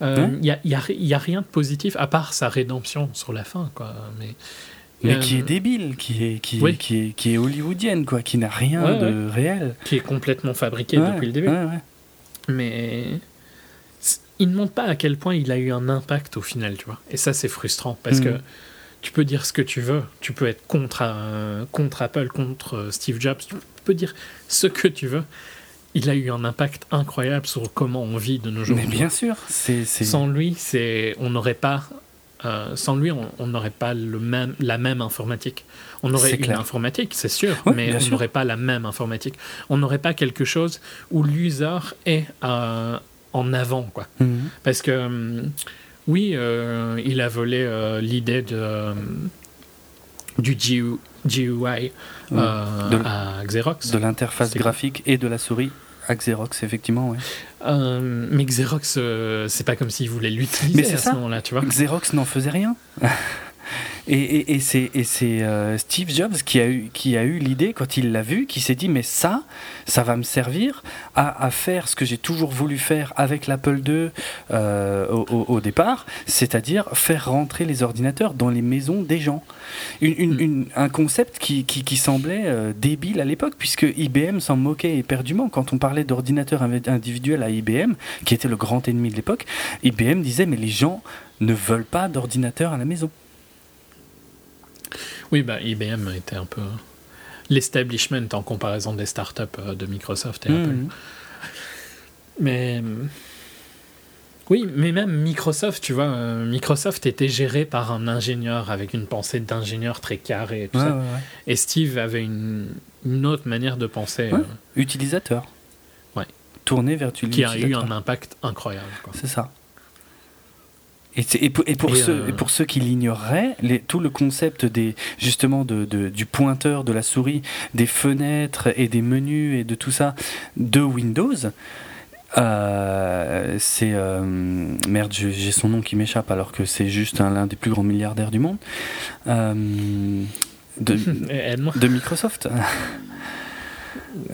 Il euh, n'y a, y a, y a, rien de positif à part sa rédemption sur la fin, quoi. Mais mais qui est débile, qui est, qui, qui, est, qui est hollywoodienne, quoi, qui n'a rien de réel. Qui est complètement fabriqué depuis le début. Mais il ne montre pas à quel point il a eu un impact au final, tu vois. Et ça, c'est frustrant parce que mm. tu peux dire ce que tu veux. Tu peux être contre, euh, contre Apple, contre euh, Steve Jobs. Tu peux dire ce que tu veux. Il a eu un impact incroyable sur comment on vit de nos jours. Mais bien sûr, c'est sans lui, c'est on n'aurait pas euh, sans lui, on n'aurait pas le même, la même informatique. On aurait une informatique, c'est sûr, mais on n'aurait pas la même informatique. On n'aurait pas quelque chose où l'user est euh, en avant, quoi. Mhm. Parce que hum, oui, euh, il a volé l'idée de du GUI à Xerox. De l'interface graphique et de la souris à Xerox, effectivement. Euh, mais Xerox, euh, c'est pas comme s'ils voulaient l'utiliser à ce moment-là, tu vois. Xerox n'en faisait rien. Et, et, c'est euh, Steve Jobs qui a eu, qui a eu l'idée, quand il l'a vu, qui s'est dit Mais ça, ça va me servir à, à faire ce que j'ai toujours voulu faire avec l'Apple II euh, au, au, départ, c'est-à-dire faire rentrer les ordinateurs dans les maisons des gens. Une, mm. une, un concept qui, qui, qui semblait euh, débile à l'époque, puisque IBM s'en moquait éperdument. Quand on parlait d'ordinateurs individuels à IBM, qui était le grand ennemi de l'époque, IBM disait Mais les gens ne veulent pas d'ordinateur à la maison. Oui, bah, IBM était un peu l'establishment en comparaison des startups euh, de Microsoft et Apple. Mhm. Mais oui, mais même Microsoft, tu vois, euh, Microsoft était géré par un ingénieur avec une pensée d'ingénieur très carrée et tout ça. Et Steve avait une, autre manière de penser. Euh, utilisateur. Ouais. Tourné vers Qui a eu un impact incroyable. C'est ça. Et, pour, ceux, pour, ceux, qui l'ignoreraient, tout le concept des, justement de, du pointeur, de la souris, des fenêtres et des menus et de tout ça de Windows, euh, c'est euh, merde, j'ai son nom qui m'échappe alors que c'est juste l'un des plus grands milliardaires du monde euh, de, de Microsoft.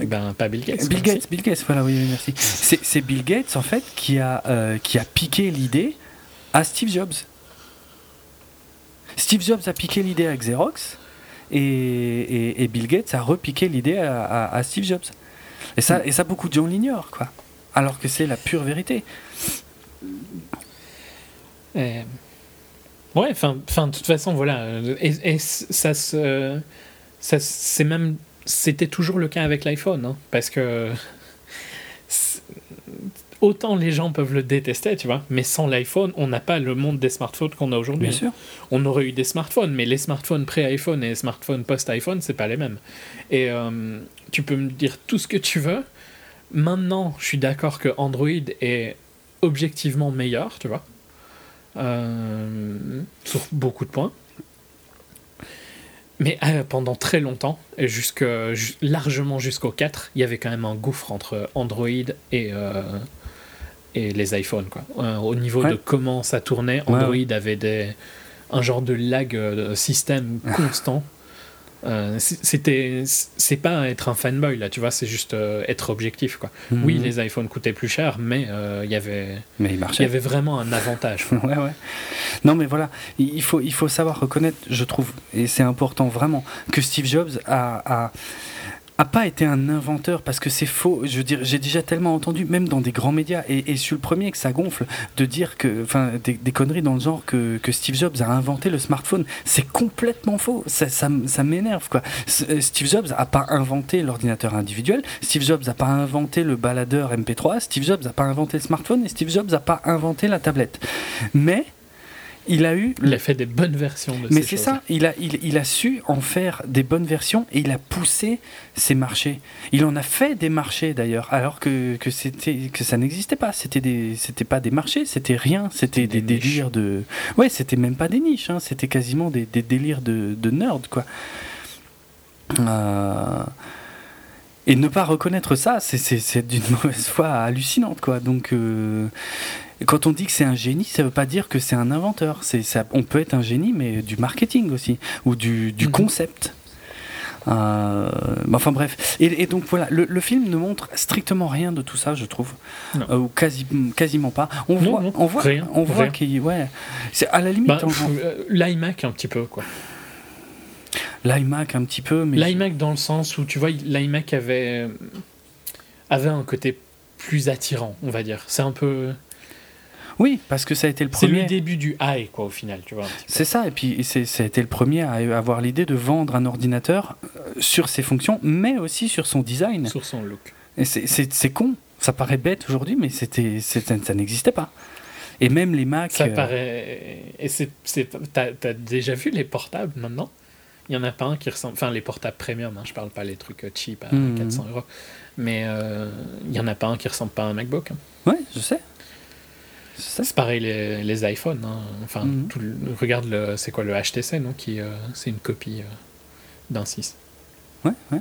Ben, pas Bill Gates. Bill Gates, Bill Gates, voilà, oui, merci. C'est Bill Gates, en fait, qui a, qui a piqué l'idée à Steve Jobs. Steve Jobs a piqué l'idée à Xerox et, Bill Gates a repiqué l'idée à, Steve Jobs. Et ça, beaucoup de gens l'ignorent, quoi. alors que c'est la pure vérité. Ouais, enfin, de toute façon, voilà. Et. Ça, c'est même. C'était toujours le cas avec l'iPhone, hein, parce que. Autant les gens peuvent le détester, tu vois, mais sans l'iPhone, on n'a pas le monde des smartphones qu'on a aujourd'hui. Bien sûr. On aurait eu des smartphones, mais les smartphones pré-iPhone et les smartphones post-iPhone, c'est pas les mêmes. Et euh, tu peux me dire tout ce que tu veux. Maintenant, je suis d'accord que Android est objectivement meilleur, tu vois. Euh, sur beaucoup de points. Mais euh, pendant très longtemps, et jusque, largement jusqu'au 4, il y avait quand même un gouffre entre Android et, euh, et les iPhones. Quoi. au niveau de comment ça tournait, Android avait des, un genre de lag système constant. Euh, c'était c'est pas être un fanboy là tu vois c'est juste euh, être objectif quoi mhm. oui les iPhones coûtaient plus cher mais il euh, y avait mais il y avait vraiment un avantage ouais ouais non mais voilà il faut il faut savoir reconnaître je trouve et c'est important vraiment que Steve Jobs a, a pas été un inventeur parce que c'est faux. Je j'ai déjà tellement entendu, même dans des grands médias, et, et je suis le premier que ça gonfle, de dire que, enfin, des, conneries dans le genre que, que, Steve Jobs a inventé le smartphone. C'est complètement faux. Ça, ça, ça m'énerve, quoi. Euh, Steve Jobs a pas inventé l'ordinateur individuel. Steve Jobs a pas inventé le baladeur MP3. Steve Jobs a pas inventé le smartphone. Et Steve Jobs a pas inventé la tablette. Mais il a eu. Il a fait des bonnes versions de Mais c'est ça, il a, il, a su en faire des bonnes versions et il a poussé ses marchés. Il en a fait des marchés d'ailleurs, alors que, que, que ça n'existait pas. C'était des, pas des marchés, c'était rien, c'était des, délires de. Ouais, c'était même pas des niches, hein. c'était quasiment des, des, délires de, de nerd, quoi. Euh, et ne pas reconnaître ça, c'est d'une mauvaise foi hallucinante, quoi. Donc. Euh, quand on dit que c'est un génie, ça ne veut pas dire que c'est un inventeur. C'est, ça, on peut être un génie, mais du marketing aussi, ou du, du mhm. concept. Euh, enfin bref. Et, donc voilà, le, film ne montre strictement rien de tout ça, je trouve, euh, ou quasi, quasiment pas. On voit, on voit, rien, on voit qu'il, ouais, c'est à la limite. Bah, euh, L'iMac un petit peu quoi. L'iMac un petit peu, mais l'iMac dans le sens où tu vois, l'iMac avait avait un côté plus attirant, on va dire. C'est un peu oui, parce que ça a été le premier. C'est le début du high, quoi, au final, tu vois. C'est ça, et puis ça a été le premier à avoir l'idée de vendre un ordinateur euh, sur ses fonctions, mais aussi sur son design. Sur son look. Et c'est con, ça paraît bête aujourd'hui, mais c'était ça n'existait pas. Et même les Mac. Ça euh, paraît. Et c'est. T'as as déjà vu les portables maintenant? Il y en a pas un qui ressemble. Enfin, les portables premium, hein, je parle pas les trucs cheap à 400 mmh. euros. Mais euh, il y en a pas un qui ressemble pas à un MacBook. Hein. Ouais, je sais. C'est pareil les, les iPhones. Hein. Enfin, mhm. tout regarde le, c'est quoi le HTC, non Qui euh, c'est une copie euh, d'un 6. Ouais, ouais.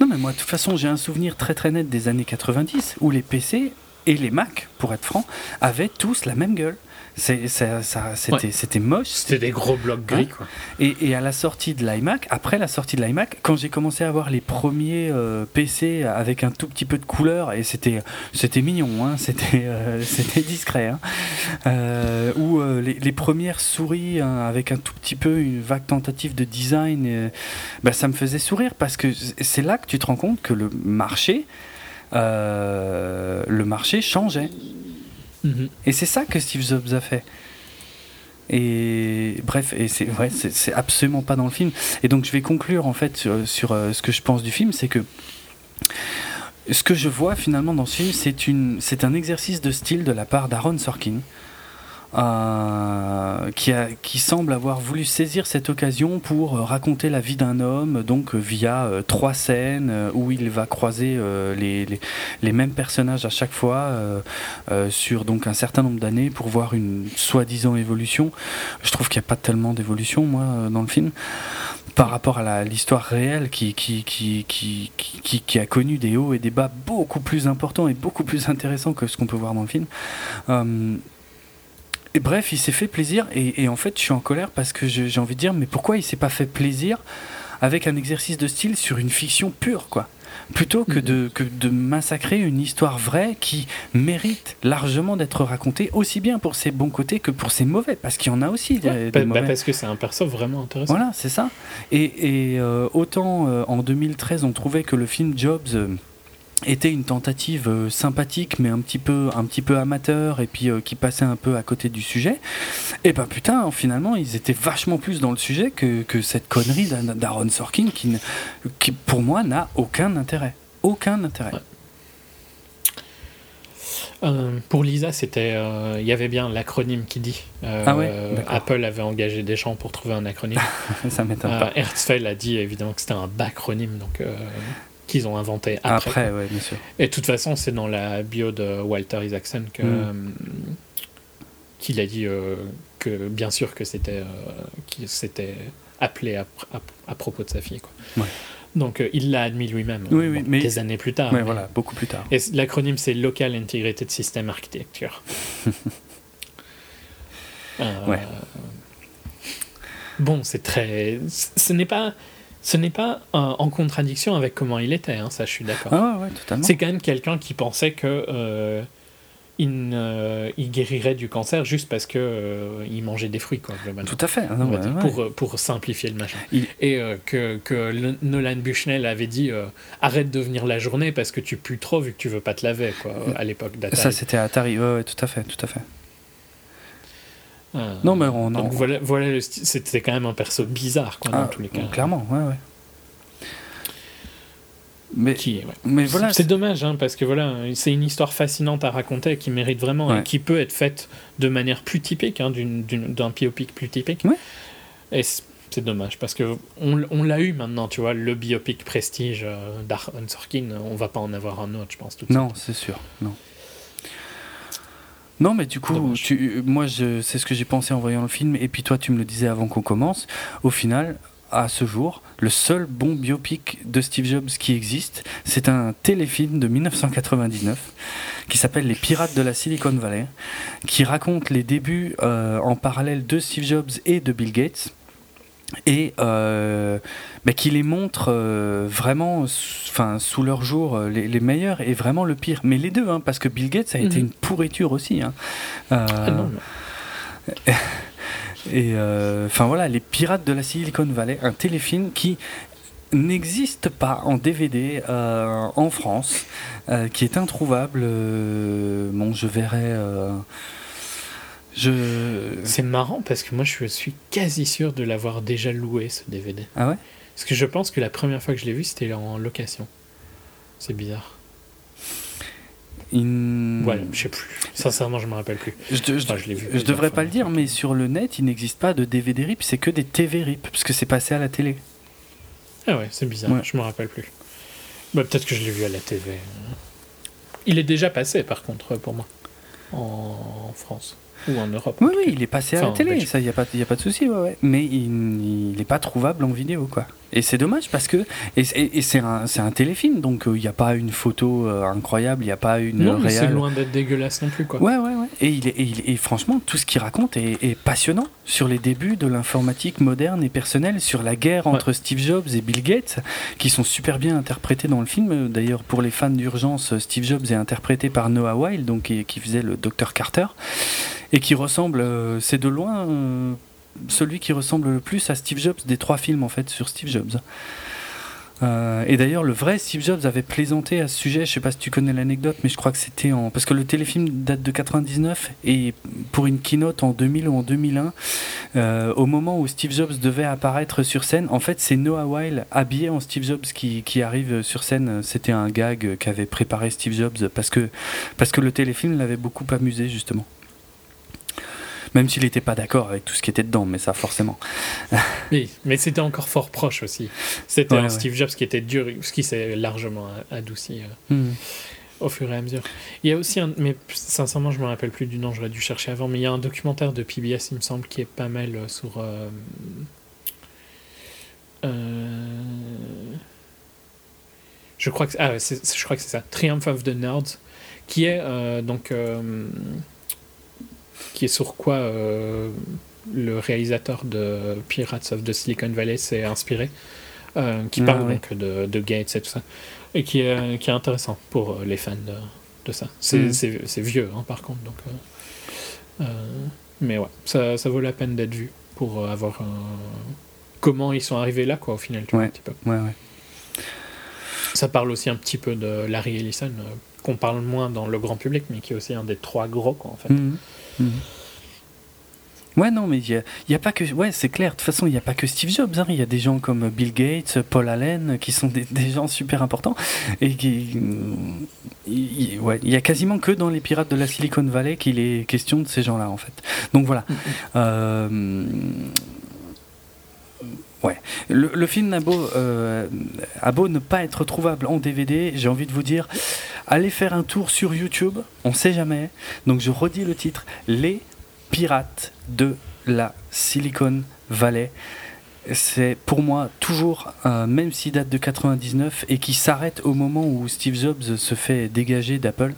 Non, mais moi, de toute façon, j'ai un souvenir très très net des années 90 où les PC et les Mac, pour être franc, avaient tous la même gueule. C'est, ça, c'était, c'était moche. C'était des gros blocs gris, quoi. Et, et, à la sortie de l'iMac, après la sortie de l'iMac, quand j'ai commencé à avoir les premiers euh, PC avec un tout petit peu de couleur, et c'était, c'était mignon, hein, c'était, euh, c'était discret, hein, euh, ou les, les, premières souris hein, avec un tout petit peu une vague tentative de design, bah, ça me faisait sourire parce que c'est là que tu te rends compte que le marché, le marché changeait. Et c'est ça que Steve Jobs a fait. Et bref, et c'est vrai, c'est absolument pas dans le film. Et donc je vais conclure en fait sur, euh, ce que je pense du film, c'est que ce que je vois finalement dans ce film, c'est un exercice de style de la part d'Aaron Sorkin. Euh, qui, semble avoir voulu saisir cette occasion pour euh, raconter la vie d'un homme, donc euh, via trois scènes où il va croiser les, mêmes personnages à chaque fois sur donc un certain nombre d'années pour voir une soi-disant évolution. Je trouve qu'il n'y a pas tellement d'évolution, moi, dans le film par rapport à l'histoire réelle qui, a connu des hauts et des bas beaucoup plus importants et beaucoup plus intéressants que ce qu'on peut voir dans le film. Et bref, il s'est fait plaisir et, en fait, je suis en colère parce que j'ai envie de dire, mais pourquoi il s'est pas fait plaisir avec un exercice de style sur une fiction pure, quoi? Plutôt que, de, que de massacrer une histoire vraie qui mérite largement d'être racontée aussi bien pour ses bons côtés que pour ses mauvais, parce qu'il y en a aussi des, bah, bah, parce que c'est un perso vraiment intéressant. Voilà, c'est ça. Et, et euh, autant euh, en 2013 on trouvait que le film Jobs... Euh, était une tentative euh, sympathique mais un petit peu un petit peu amateur et puis euh, qui passait un peu à côté du sujet et ben putain finalement ils étaient vachement plus dans le sujet que, que cette connerie d'A- d'Aaron Sorkin qui, qui pour moi n'a aucun intérêt aucun intérêt Ouais. Euh, pour Lisa, c'était, euh, il y avait bien l'acronyme qui dit. Euh, Ah ouais. Apple avait engagé des gens pour trouver un acronyme. ça m'étonne pas Herzfeld a dit évidemment que c'était un bacronyme, donc qu'ils ont inventé après. après, ouais bien sûr Et de toute façon, c'est dans la bio de Walter Isaacson que, Mm. euh, qu'il a dit euh, que bien sûr que c'était, euh, qu'il s'était appelé à, à- à propos de sa fille. Quoi. Ouais. Donc euh, il l'a admis lui-même Oui, oui, mais- des années plus tard. ouais mais- voilà beaucoup plus tard Et l'acronyme c'est Local Integrated System Architecture. Ouais. Bon, c'est très. Ce n'est pas, ce n'est pas euh, en contradiction avec comment il était. hein, ça, je suis d'accord. ah ouais, ouais totalement C'est quand même quelqu'un qui pensait que euh, il, ne- il guérirait du cancer juste parce que euh, il mangeait des fruits, quoi, globalement. tout à fait On non, va ouais, dire, ouais. pour, pour simplifier le machin. Il- Et que, que le- Nolan Bushnell avait dit arrête de venir la journée parce que tu pues trop vu que tu veux pas te laver quoi, à l'époque d'Atari. ça c'était Atari ouais tout à fait tout à fait Euh, non mais on donc voilà, c'était quand même un perso bizarre quoi, dans Ah, tous les cas. clairement ouais ouais mais Qui, ouais. mais voilà c'est dommage hein, parce que voilà, c'est une histoire fascinante à raconter qui mérite vraiment Ouais. et qui peut être faite de manière plus typique, hein, d'un biopic plus typique. Ouais. Et c'est dommage parce que on, on l'a eu maintenant, tu vois, le biopic prestige euh, d'Aaron Sorkin, on va pas en avoir un autre, je pense tout Non, c'est sûr, non. Non, mais du coup, tu, moi, je, c'est ce que j'ai pensé en voyant le film, et puis toi, tu me le disais avant qu'on commence. Au final, à ce jour, le seul bon biopic de Steve Jobs qui existe, c'est un téléfilm de 1999 qui s'appelle Les Pirates de la Silicon Valley, qui raconte les débuts euh, en parallèle de Steve Jobs et de Bill Gates. Et euh, bah, qui les montre euh, vraiment sous- enfin, sous leur jour euh, les, les meilleurs et vraiment le pire. Mais les deux, hein, parce que Bill Gates a été Mhm. une pourriture aussi. hein. Euh, Ah non, et enfin voilà, Les Pirates de la Silicon Valley, un téléfilm qui n'existe pas en DVD en France, qui est introuvable. bon, je verrai. Je. c'est marrant parce que moi je suis quasi sûr de l'avoir déjà loué ce DVD. Ah ouais? Parce que je pense que la première fois que je l'ai vu c'était en location. C'est bizarre. Il- Ouais, je sais plus. Sincèrement, je me rappelle plus. Je, je- Enfin, je l'ai vu je plusieurs devrais fois, pas le dire, mais sur le net, il n'existe pas de DVD RIP, c'est que des TV RIP, parce que c'est passé à la télé. Ah ouais, c'est bizarre, Ouais. je me rappelle plus. Bah, Peut-être que je l'ai vu à la TV. Il est déjà passé par contre pour moi. En France. Ou en Europe. Oui, oui, il est passé à la télé, ça, il n'y a, pas- y a pas de souci, ouais, ouais. mais il n'est pas trouvable en vidéo, quoi. Et c'est dommage parce que. Et, c'est- et c'est un, c'est un téléfilm, donc il n'y a pas une photo euh, incroyable, il n'y a pas une. Non, mais c'est loin d'être dégueulasse non plus quoi. Ouais, ouais, ouais. Et, il est, et, il- et franchement, tout ce qu'il raconte est, est passionnant sur les débuts de l'informatique moderne et personnelle, sur la guerre entre Steve Jobs et Bill Gates, qui sont super bien interprétés dans le film. D'ailleurs, pour les fans d'urgence, Steve Jobs est interprété par Noah Weil, donc qui, qui faisait le Dr Carter, et qui ressemble, euh, c'est de loin euh, celui qui ressemble le plus à Steve Jobs des trois films en fait sur Steve Jobs. Euh, et d'ailleurs, le vrai Steve Jobs avait plaisanté à ce sujet. Je sais pas si tu connais l'anecdote, mais je crois que c'était en parce que le téléfilm date de 99 et pour une keynote en 2000 ou en 2001, euh, au moment où Steve Jobs devait apparaître sur scène, en fait, c'est Noah Weil habillé en Steve Jobs qui, qui arrive sur scène. C'était un gag qu'avait préparé Steve Jobs parce que parce que le téléfilm l'avait beaucoup amusé justement. Même s'il n'était pas d'accord avec tout ce qui était dedans, mais ça forcément. Oui, mais c'était encore fort proche aussi. C'était Ouais, un ouais. Steve Jobs qui était dur, ce qui s'est largement adouci euh, Hmm. au fur et à mesure. Il y a aussi un. Mais sincèrement, je me rappelle plus du nom, j'aurais dû chercher avant, mais il y a un documentaire de PBS, il me semble, qui est pas mal euh, sur. euh, euh, je crois que ah, je crois que c'est ça, Triumph of the Nerds, qui est donc qui est sur quoi euh, le réalisateur de Pirates of the Silicon Valley s'est inspiré, euh, qui Ah, parle ouais. donc de, de Gates et tout ça, et qui est, qui est intéressant pour euh, les fans de, de ça. C'est Mm. c'est vieux hein, par contre, donc. mais ouais, ça, ça vaut la peine d'être vu pour avoir comment ils sont arrivés là, quoi, au final, tu vois, Ouais. un petit peu. Ouais, ouais. Ça parle aussi un petit peu de Larry Ellison, qu'on parle moins dans le grand public, mais qui est aussi un des trois gros, quoi, en fait. Mhm. Mhm. Ouais, non, mais il n'y a, y a pas que. Ouais, c'est clair. De toute façon, il n'y a pas que Steve Jobs. hein. Il y a des gens comme Bill Gates, Paul Allen, qui sont des, des gens super importants. Et qui. il- ouais, il y a quasiment que dans les pirates de la Silicon Valley qu'il est question de ces gens-là, en fait. Donc voilà. Euh, Le, film a beau, euh, a beau ne pas être trouvable en DVD, j'ai envie de vous dire, allez faire un tour sur YouTube, on sait jamais. Donc je redis le titre, Les Pirates de la Silicon Valley. C'est pour moi toujours, même s'il date de 99 et qui s'arrête au moment où Steve Jobs se fait dégager d'Apple,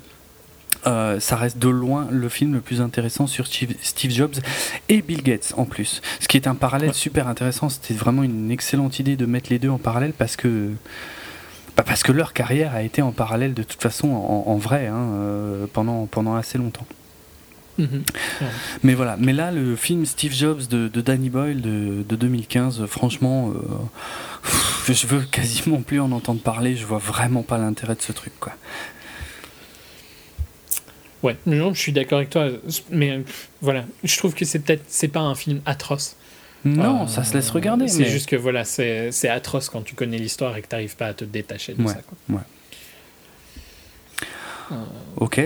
euh, ça reste de loin le film le plus intéressant sur Steve, Jobs et Bill Gates en plus. Ce qui est un parallèle Ouais. super intéressant. C'était vraiment une excellente idée de mettre les deux en parallèle parce que bah, parce que leur carrière a été en parallèle de toute façon en, en vrai hein, euh, pendant pendant assez longtemps. Mhm. Mais voilà, mais là, le film Steve Jobs de, de Danny Boyle de, de 2015, franchement, euh, pff, je veux quasiment plus en entendre parler. Je vois vraiment pas l'intérêt de ce truc, quoi. Ouais, non, je suis d'accord avec toi, mais euh, voilà, je trouve que c'est peut-être c'est pas un film atroce. Non, Euh, ça se laisse regarder. C'est mais- juste que voilà, c'est atroce quand tu connais l'histoire et que t'arrives pas à te détacher de Ouais, ça. Quoi. ouais. Ok,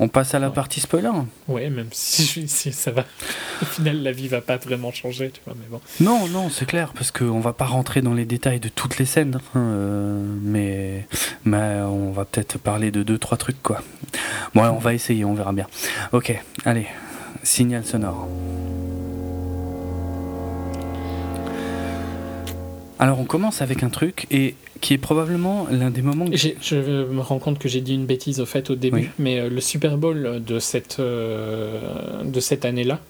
on passe à la Ouais. partie spoiler. Ouais, même si, je- si ça va, au final la vie va pas vraiment changer, tu vois, mais bon. Non, non, c'est clair, parce qu'on va pas rentrer dans les détails de toutes les scènes, hein, euh, mais, mais on va peut-être parler de deux, trois trucs, quoi. Bon, on va essayer, on verra bien. Ok, allez, signal sonore. Alors, on commence avec un truc et qui est probablement l'un des moments. que- Je me rends compte que j'ai dit une bêtise au fait au début, Oui. mais euh, le Super Bowl de cette, euh, de cette année-là,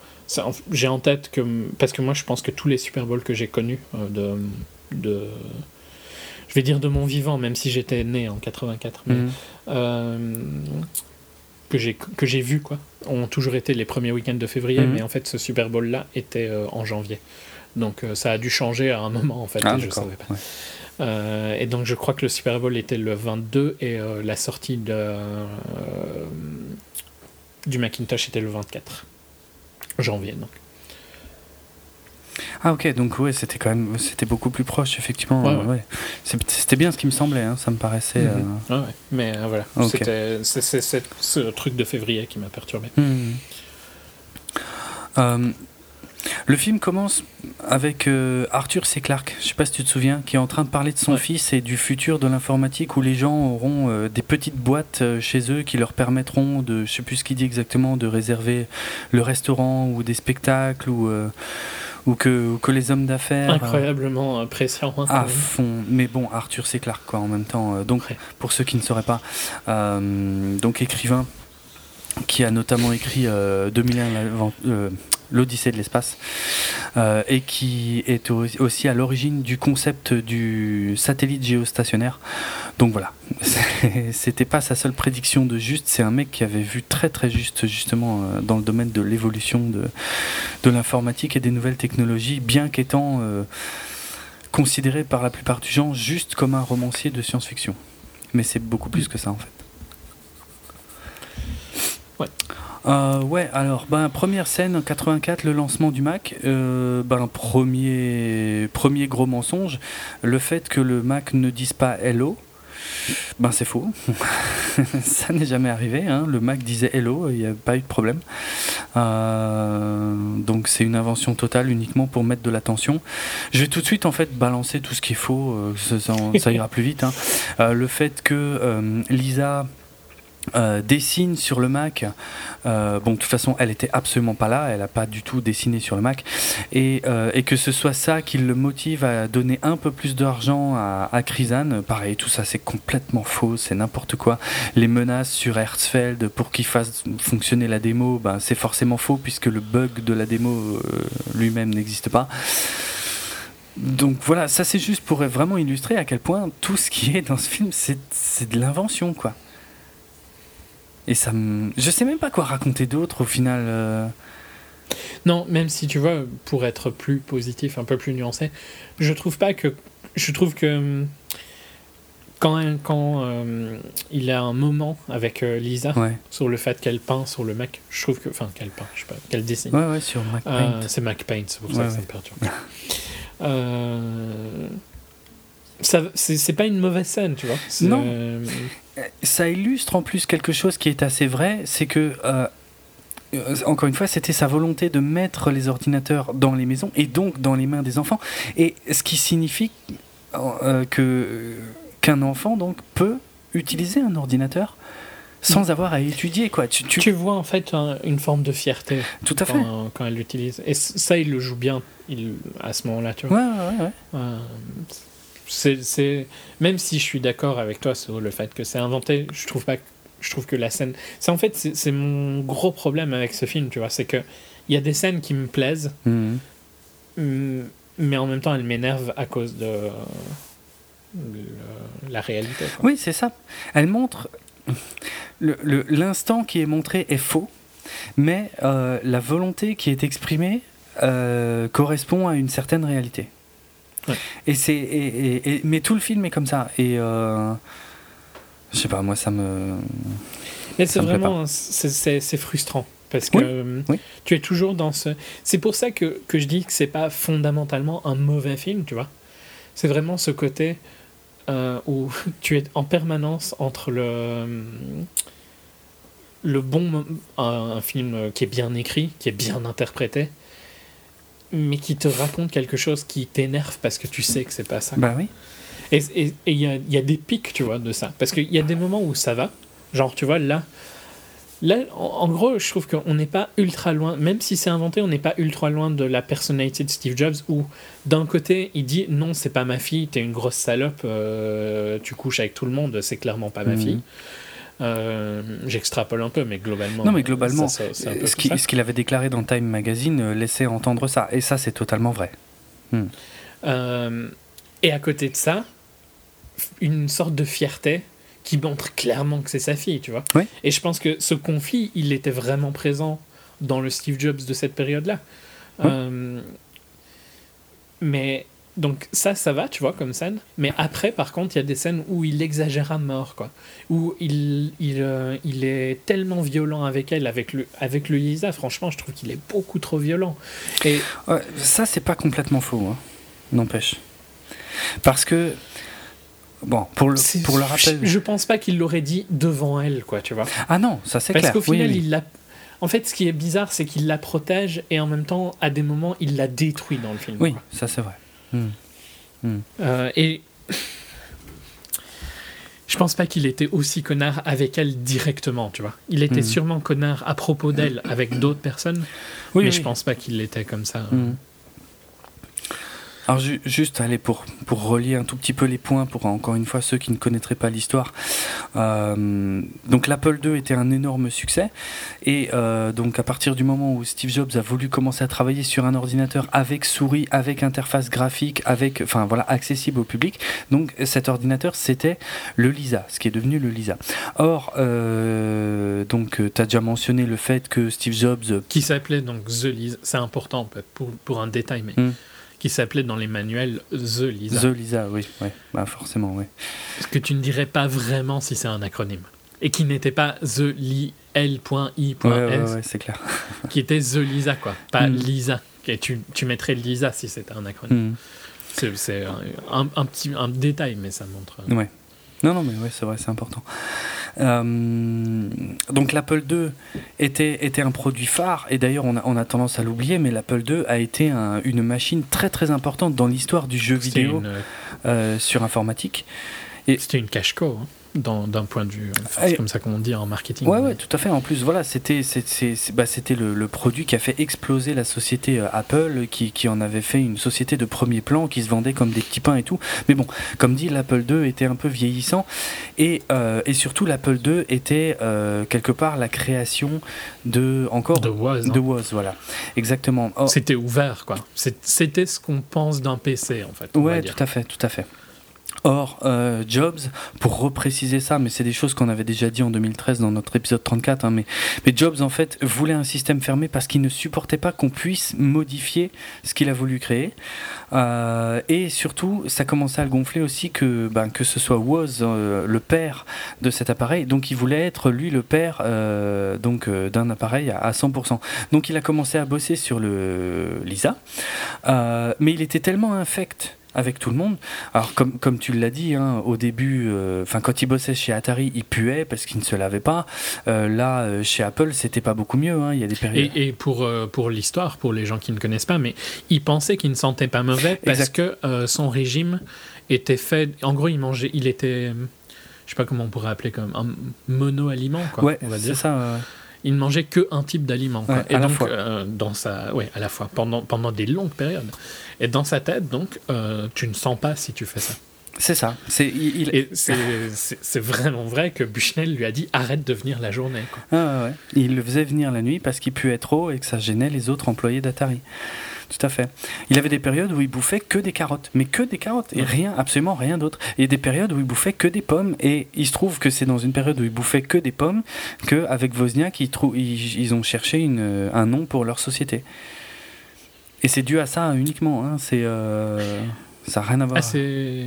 j'ai en tête que. Parce que moi je pense que tous les Super Bowls que j'ai connus euh, de, de. Je vais dire de mon vivant, même si j'étais né en 84, mais, Mhm. euh, que j'ai que j'ai vu quoi, ont toujours été les premiers week-ends de février, Mhm. mais en fait ce Super Bowl là était euh, en janvier. Donc euh, ça a dû changer à un moment en fait, Ah, et je savais pas. ouais. Euh, et donc je crois que le Super Bowl était le 22 et euh, la sortie de, euh, du Macintosh était le 24 janvier. Donc. Ah ok, donc ouais, c'était quand même, c'était beaucoup plus proche, effectivement. Ouais, ouais. ouais. C'est- C'était bien ce qui me semblait, hein, ça me paraissait. Mhm. Mais voilà, c'est ce truc de février qui m'a perturbé. Hmm. Le film commence avec euh, Arthur C. Clarke, je sais pas si tu te souviens, qui est en train de parler de son Ouais. fils et du futur de l'informatique où les gens auront euh, des petites boîtes euh, chez eux qui leur permettront de, je sais plus ce qu'il dit exactement, de réserver le restaurant ou des spectacles ou, ou, que, ou que les hommes d'affaires. Incroyablement euh, pressant. hein, à fond, mais bon, Arthur C. Clarke quoi en même temps. euh, donc, Ouais. pour ceux qui ne sauraient pas, euh, donc écrivain qui a notamment écrit euh, 2001 l'avent- euh, l'Odyssée de l'espace euh, et qui est au- aussi à l'origine du concept du satellite géostationnaire. Donc voilà, c'était pas sa seule prédiction de juste, c'est un mec qui avait vu très très juste justement euh, dans le domaine de l'évolution de, de l'informatique et des nouvelles technologies, bien qu'étant euh, considéré par la plupart du gens juste comme un romancier de science-fiction. Mais c'est beaucoup plus que ça en fait. Ouais. Euh, ouais, alors, ben, première scène, en 84, le lancement du Mac. Euh, ben, premier, premier gros mensonge, le fait que le Mac ne dise pas Hello. Ben c'est faux, ça n'est jamais arrivé. hein. Le Mac disait Hello, il n'y a pas eu de problème. Euh, donc c'est une invention totale uniquement pour mettre de l'attention. Je vais tout de suite en fait balancer tout ce qui est faux, euh, ça ira plus vite. hein. Euh, le fait que euh, Lisa euh, dessine sur le Mac, euh, bon de toute façon elle était absolument pas là, elle a pas du tout dessiné sur le Mac, et, euh, et que ce soit ça qui le motive à donner un peu plus d'argent à, à pareil tout ça c'est complètement faux, c'est n'importe quoi. Les menaces sur Herzfeld pour qu'il fasse fonctionner la démo, ben, c'est forcément faux puisque le bug de la démo lui-même n'existe pas. Donc voilà, ça c'est juste pour vraiment illustrer à quel point tout ce qui est dans ce film, c'est de l'invention, quoi. Et ça me... Je sais même pas quoi raconter d'autre au final. euh. Non, même si tu vois, pour être plus positif, un peu plus nuancé, je trouve pas que. Je trouve que. hum, quand, quand euh, il a un moment avec euh, Lisa Ouais, sur le fait qu'elle peint sur le Mac, je trouve que. Enfin, qu'elle peint, je sais pas, qu'elle dessine. ouais, ouais, sur Mac Euh, Paint. c'est Mac Paint, c'est pour ça Ouais, que ça me perturbe. C'est, pas une mauvaise scène, tu vois. Non. euh, Ça illustre en plus quelque chose qui est assez vrai, c'est que, euh, encore une fois, c'était sa volonté de mettre les ordinateurs dans les maisons et donc dans les mains des enfants. Et ce qui signifie euh, que qu'un enfant donc peut utiliser un ordinateur sans avoir à étudier quoi. Tu, tu- tu vois en fait un- une forme de fierté tout à fait. quand, quand elle l'utilise. Et ça, il le joue bien il, à ce moment-là, tu vois. Ouais, ouais, ouais. Euh, c'est, c'est- même si je suis d'accord avec toi sur le fait que c'est inventé, je trouve pas. que- Je trouve que la scène. C'est en fait c'est, mon gros problème avec ce film, tu vois, c'est que il y a des scènes qui me plaisent, Mhm. mais en même temps elles m'énervent à cause de le- la réalité. quoi. Oui, c'est ça. Elle montre. L'instant qui est montré est faux, mais euh, la volonté qui est exprimée euh, correspond à une certaine réalité. Ouais. Et c'est, et- et- et- mais tout le film est comme ça. Et euh, je sais pas, moi ça me. Mais c'est vraiment c'est, frustrant parce que Oui, euh, oui. tu es toujours dans ce. C'est pour ça que, que je dis que c'est pas fondamentalement un mauvais film, tu vois. C'est vraiment ce côté euh, où tu es en permanence entre le le bon un film qui est bien écrit, qui est bien interprété, mais qui te raconte quelque chose qui t'énerve parce que tu sais que c'est pas ça. Bah oui. Et il y a, y a des pics, tu vois, de ça. Parce qu'il y a des moments où ça va. Genre, tu vois, là, là en, en gros, je trouve qu'on n'est pas ultra loin, même si c'est inventé, on n'est pas ultra loin de la personnalité de Steve Jobs où, d'un côté, il dit non, c'est pas ma fille, t'es une grosse salope, euh, tu couches avec tout le monde, c'est clairement pas ma Mhm. fille. Euh, J'extrapole un peu, mais globalement. Non, mais globalement, ça, ça- c'est un peu ce qu'il avait déclaré dans Time Magazine euh, laissait entendre ça. Et ça, c'est totalement vrai. Euh, et à côté de ça, une sorte de fierté qui montre clairement que c'est sa fille, tu vois. Oui. Et je pense que ce conflit, il était vraiment présent dans le Steve Jobs de cette période-là. Oui. Euh, mais donc ça, ça va, tu vois, comme scène. Mais après, par contre, il y a des scènes où il exagère à mort, quoi. Où il, il, euh, il est tellement violent avec elle, avec le, avec le Lisa. Franchement, je trouve qu'il est beaucoup trop violent. Et Ouais, ça, c'est pas complètement faux, hein. n'empêche. Parce que, bon, pour le, pour le rappel. Je, je pense pas qu'il l'aurait dit devant elle, quoi, tu vois. Ah non, ça c'est Parce clair. qu'au Oui, final, oui. il l'a. En fait, ce qui est bizarre, c'est qu'il la protège et en même temps, à des moments, il la détruit dans le film. Oui, quoi. ça c'est vrai. Hmm. Euh, et. Je pense pas qu'il était aussi connard avec elle directement, tu vois. Il était Mhm. sûrement connard à propos d'elle avec d'autres personnes, Oui, mais oui. je pense pas qu'il l'était comme ça. Hmm. Alors ju- juste, allez, pour, pour relier un tout petit peu les points, pour encore une fois ceux qui ne connaîtraient pas l'histoire. Euh, donc l'Apple II était un énorme succès. Et euh, donc à partir du moment où Steve Jobs a voulu commencer à travailler sur un ordinateur avec souris, avec interface graphique, avec, enfin voilà, accessible au public, donc cet ordinateur c'était le Lisa, ce qui est devenu le Lisa. Or, euh, donc tu as déjà mentionné le fait que Steve Jobs Qui s'appelait donc The Lisa. C'est important pour, pour un détail, mais. Hmm. Qui s'appelait dans les manuels The Lisa. The Lisa, oui, ouais, bah forcément, oui. Ce que tu ne dirais pas vraiment si c'est un acronyme. Et qui n'était pas The Li L.I.S, Ouais, ouais, ouais, c'est clair. qui était The Lisa, quoi. Pas Mm. Lisa. Et tu, tu mettrais Lisa si c'était un acronyme. Hmm. C'est- C'est un, un- un petit un détail, mais ça montre. euh, Ouais. Non, non, mais ouais, c'est vrai, c'est important. Euh, donc l'Apple II était, était un produit phare, et d'ailleurs on a, on a tendance à l'oublier, mais l'Apple II a été un- une machine très très importante dans l'histoire du jeu vidéo une, euh, sur informatique. c'était une cache-co, hein, d'un point de vue. enfin, c'est comme ça qu'on dit en marketing. Ouais, ouais, tout à fait. En plus, voilà, c'était bah, c'était le, le produit qui a fait exploser la société euh, Apple, qui, qui en avait fait une société de premier plan, qui se vendait comme des petits pains et tout. Mais bon, comme dit, l'Apple II était un peu vieillissant, et, euh, et surtout l'Apple II était euh, quelque part la création de encore De Was. hein. de Woz, voilà, exactement. Oh, C'était ouvert, quoi. C'était ce qu'on pense d'un PC, en fait. ouais, tout à fait, tout à fait. Or, euh, Jobs, pour repréciser ça, mais c'est des choses qu'on avait déjà dit en 2013 dans notre épisode 34, hein, mais, Jobs en fait voulait un système fermé parce qu'il ne supportait pas qu'on puisse modifier ce qu'il a voulu créer. Euh, et surtout, ça commençait à le gonfler aussi que, ben, que ce soit Woz, euh, le père de cet appareil, donc il voulait être lui le père euh, donc d'un appareil à, à, 100%. Donc il a commencé à bosser sur le Lisa, mais il était tellement infect avec tout le monde. Alors comme, comme tu l'as dit, hein, au début, euh, quand il bossait chez Atari, il puait parce qu'il ne se lavait pas. Euh, là, euh, chez Apple, c'était pas beaucoup mieux. Hein, il y a des périodes. Et, et pour, pour l'histoire, pour les gens qui ne connaissent pas, mais il pensait qu'il ne sentait pas mauvais parce exact. que son régime était fait. En gros, il mangeait, il était, je sais pas comment on pourrait appeler comme un mono-aliment, quoi. Ouais, on va c'est dire. ça. Il ne mangeait que un type d'aliment. Ouais, et à la donc, fois. euh, dans sa, ouais, à la fois, pendant, pendant des longues périodes. Et dans sa tête, donc, euh, tu ne sens pas si tu fais ça. C'est ça. C'est il, c'est- vraiment vrai que Bushnell lui a dit arrête de venir la journée. Quoi. Ah, ouais. Il le faisait venir la nuit parce qu'il puait trop et que ça gênait les autres employés d'Atari. Tout à fait. Il avait des périodes où il bouffait que des carottes, mais que des carottes et rien, absolument rien d'autre. Et des périodes où il bouffait que des pommes. Et il se trouve que c'est dans une période où il bouffait que des pommes que avec Wozniak, ils, ils, ont cherché une, un nom pour leur société. Et c'est dû à ça uniquement. Hein. C'est euh, ça n'a rien à voir. Ah, c'est.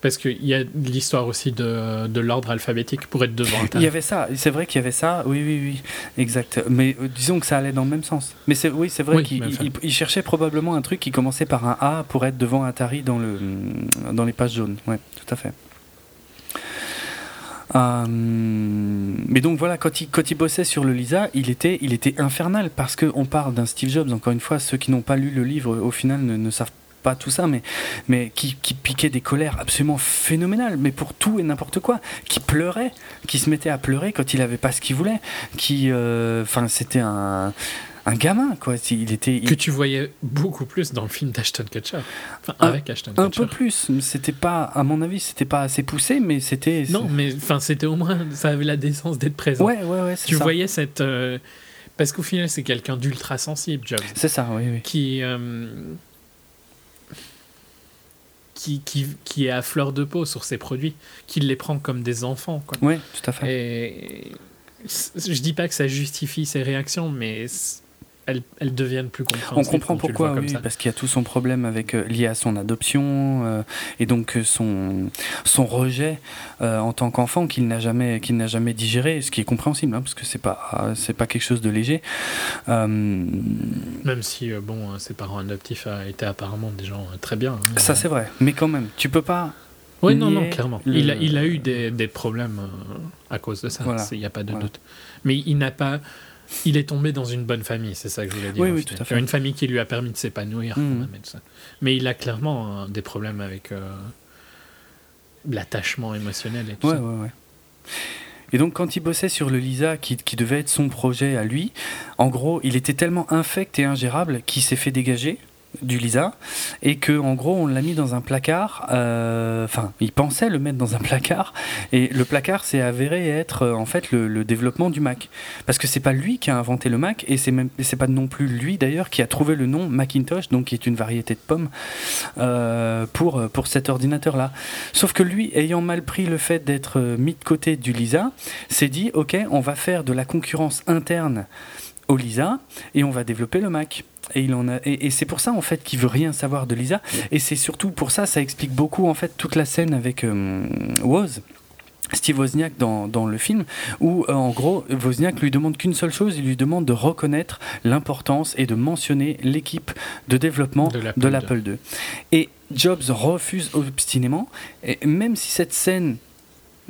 Parce qu'il y a l'histoire aussi de, de l'ordre alphabétique pour être devant Il y avait ça, c'est vrai qu'il y avait ça, oui, oui, oui, exact. Mais euh, disons que ça allait dans le même sens. Mais c'est, oui, c'est vrai Oui, qu'il cherchait probablement un truc qui commençait par un A pour être devant Atari dans, le, dans les pages jaunes. Ouais, tout à fait. Euh, mais donc voilà, quand il, quand il bossait sur le Lisa, il était, il était infernal parce qu'on parle d'un Steve Jobs. Encore une fois, ceux qui n'ont pas lu le livre, au final, ne, ne savent pas tout ça, mais, mais qui, qui piquait des colères absolument phénoménales, mais pour tout et n'importe quoi, qui pleurait, qui se mettait à pleurer quand il avait pas ce qu'il voulait, qui, euh, enfin, c'était un, un gamin, quoi. Il était il- Que tu voyais beaucoup plus dans le film d'Ashton Kutcher. Enfin, Un- avec Ashton un Kutcher. peu plus. C'était pas, à mon avis, c'était pas assez poussé, mais c'était. Non, mais enfin, c'était au moins. Ça avait la décence d'être présent. Ouais, ouais, ouais, tu ça. voyais cette. euh, Parce qu'au final, c'est quelqu'un d'ultra sensible, Jobs. C'est ça, oui, oui. qui, euh, qui, qui, qui est à fleur de peau sur ses produits, qui les prend comme des enfants. Quoi. Ouais, tout à fait. Et je dis pas que ça justifie ses réactions, mais elles, elles deviennent plus On compréhensibles. comprend tu le pourquoi, oui, parce qu'il y a tout son problème avec euh, lié à son adoption euh, et donc euh, son son rejet euh, en tant qu'enfant qu'il n'a jamais qu'il n'a jamais digéré, ce qui est compréhensible, hein, parce que c'est pas c'est pas quelque chose de léger. Même si, bon, ses parents adoptifs étaient apparemment des gens très bien. hein. ça c'est vrai, mais quand même, tu peux pas. Oui, non, non, clairement. le- Il, a, il a eu des, des problèmes à cause de ça, Voilà. il n'y a pas de Voilà. doute. Mais il n'a pas. Il est tombé dans une bonne famille, c'est ça que je voulais dire. Oui, oui, tout à fait. Une famille qui lui a permis de s'épanouir. Ça. Mais il a clairement euh, des problèmes avec euh, l'attachement émotionnel et tout Ouais, ça. ouais, ouais. Et donc, quand il bossait sur le Lisa, qui, qui devait être son projet à lui, en gros, il était tellement infect et ingérable qu'il s'est fait dégager du Lisa et que en gros on l'a mis dans un placard euh, enfin il pensait le mettre dans un placard et le placard s'est avéré être euh, en fait le, développement du Mac. Parce que c'est pas lui qui a inventé le Mac et c'est même c'est pas non plus lui d'ailleurs qui a trouvé le nom Macintosh donc qui est une variété de pommes euh, pour pour cet ordinateur là Sauf que lui, ayant mal pris le fait d'être mis de côté du Lisa, s'est dit ok, on va faire de la concurrence interne au Lisa et on va développer le Mac. Et, il en a, et, et c'est pour ça en fait qu'il veut rien savoir de Lisa. Et c'est surtout pour ça, ça explique beaucoup en fait toute la scène avec euh, Woz. Steve Wozniak dans, dans le film, où euh, en gros Wozniak lui demande qu'une seule chose, il lui demande de reconnaître l'importance et de mentionner l'équipe de développement De l'Apple II. Et Jobs refuse obstinément, et même si cette scène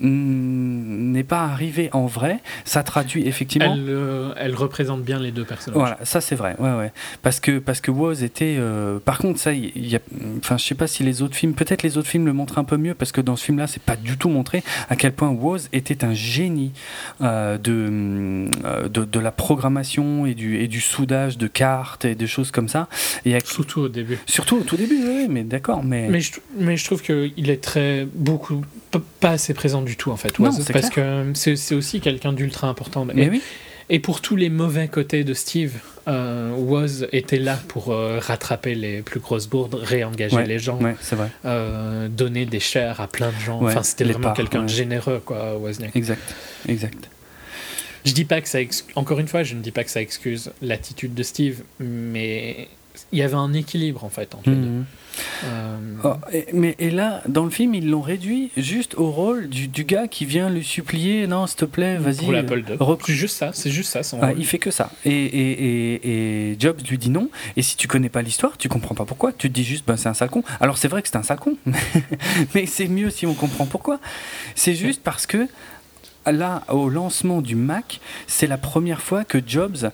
n'est pas arrivée en vrai, ça traduit effectivement. Elle, euh, elle représente bien les deux personnages. Voilà, ça c'est vrai, ouais, ouais. Parce que, parce que Woz était. euh, par contre, ça, il y a. Enfin, je sais pas si les autres films. Peut-être les autres films le montrent un peu mieux, parce que dans ce film-là, c'est pas du tout montré à quel point Woz était un génie euh, de, de, de la programmation et du, et du soudage de cartes et de choses comme ça. Et à- Surtout au début. surtout au tout début, oui, mais d'accord, mais. Mais je, mais je trouve qu'il est très beaucoup pas assez présent du tout en fait Non, parce que c'est c'est aussi quelqu'un d'ultra important Mais oui, Et pour tous les mauvais côtés de Steve, euh, Woz était là pour euh, rattraper les plus grosses bourdes, réengager Ouais, les gens, Ouais, vrai. euh, donner des shares à plein de gens. Ouais, enfin, c'était vraiment quelqu'un de généreux, quoi, Wozniak. Exact. Exact. Je dis pas que ça ex- encore une fois, je ne dis pas que ça excuse l'attitude de Steve, mais il y avait un équilibre en fait entre les deux. Mhm. Euh, Oh, et- mais et là, dans le film, ils l'ont réduit juste au rôle du, du gars qui vient lui supplier Non, s'il te plaît, vas-y. pour l'Apple C'est juste ça, c'est juste ça son Ah, rôle. il fait que ça. Et, et, et, et Jobs lui dit non. Et si tu connais pas l'histoire, tu comprends pas pourquoi. Tu te dis juste, ben, c'est un sale con. Alors c'est vrai que c'est un sale con, mais c'est mieux si on comprend pourquoi. C'est juste parce que là, au lancement du Mac, c'est la première fois que Jobs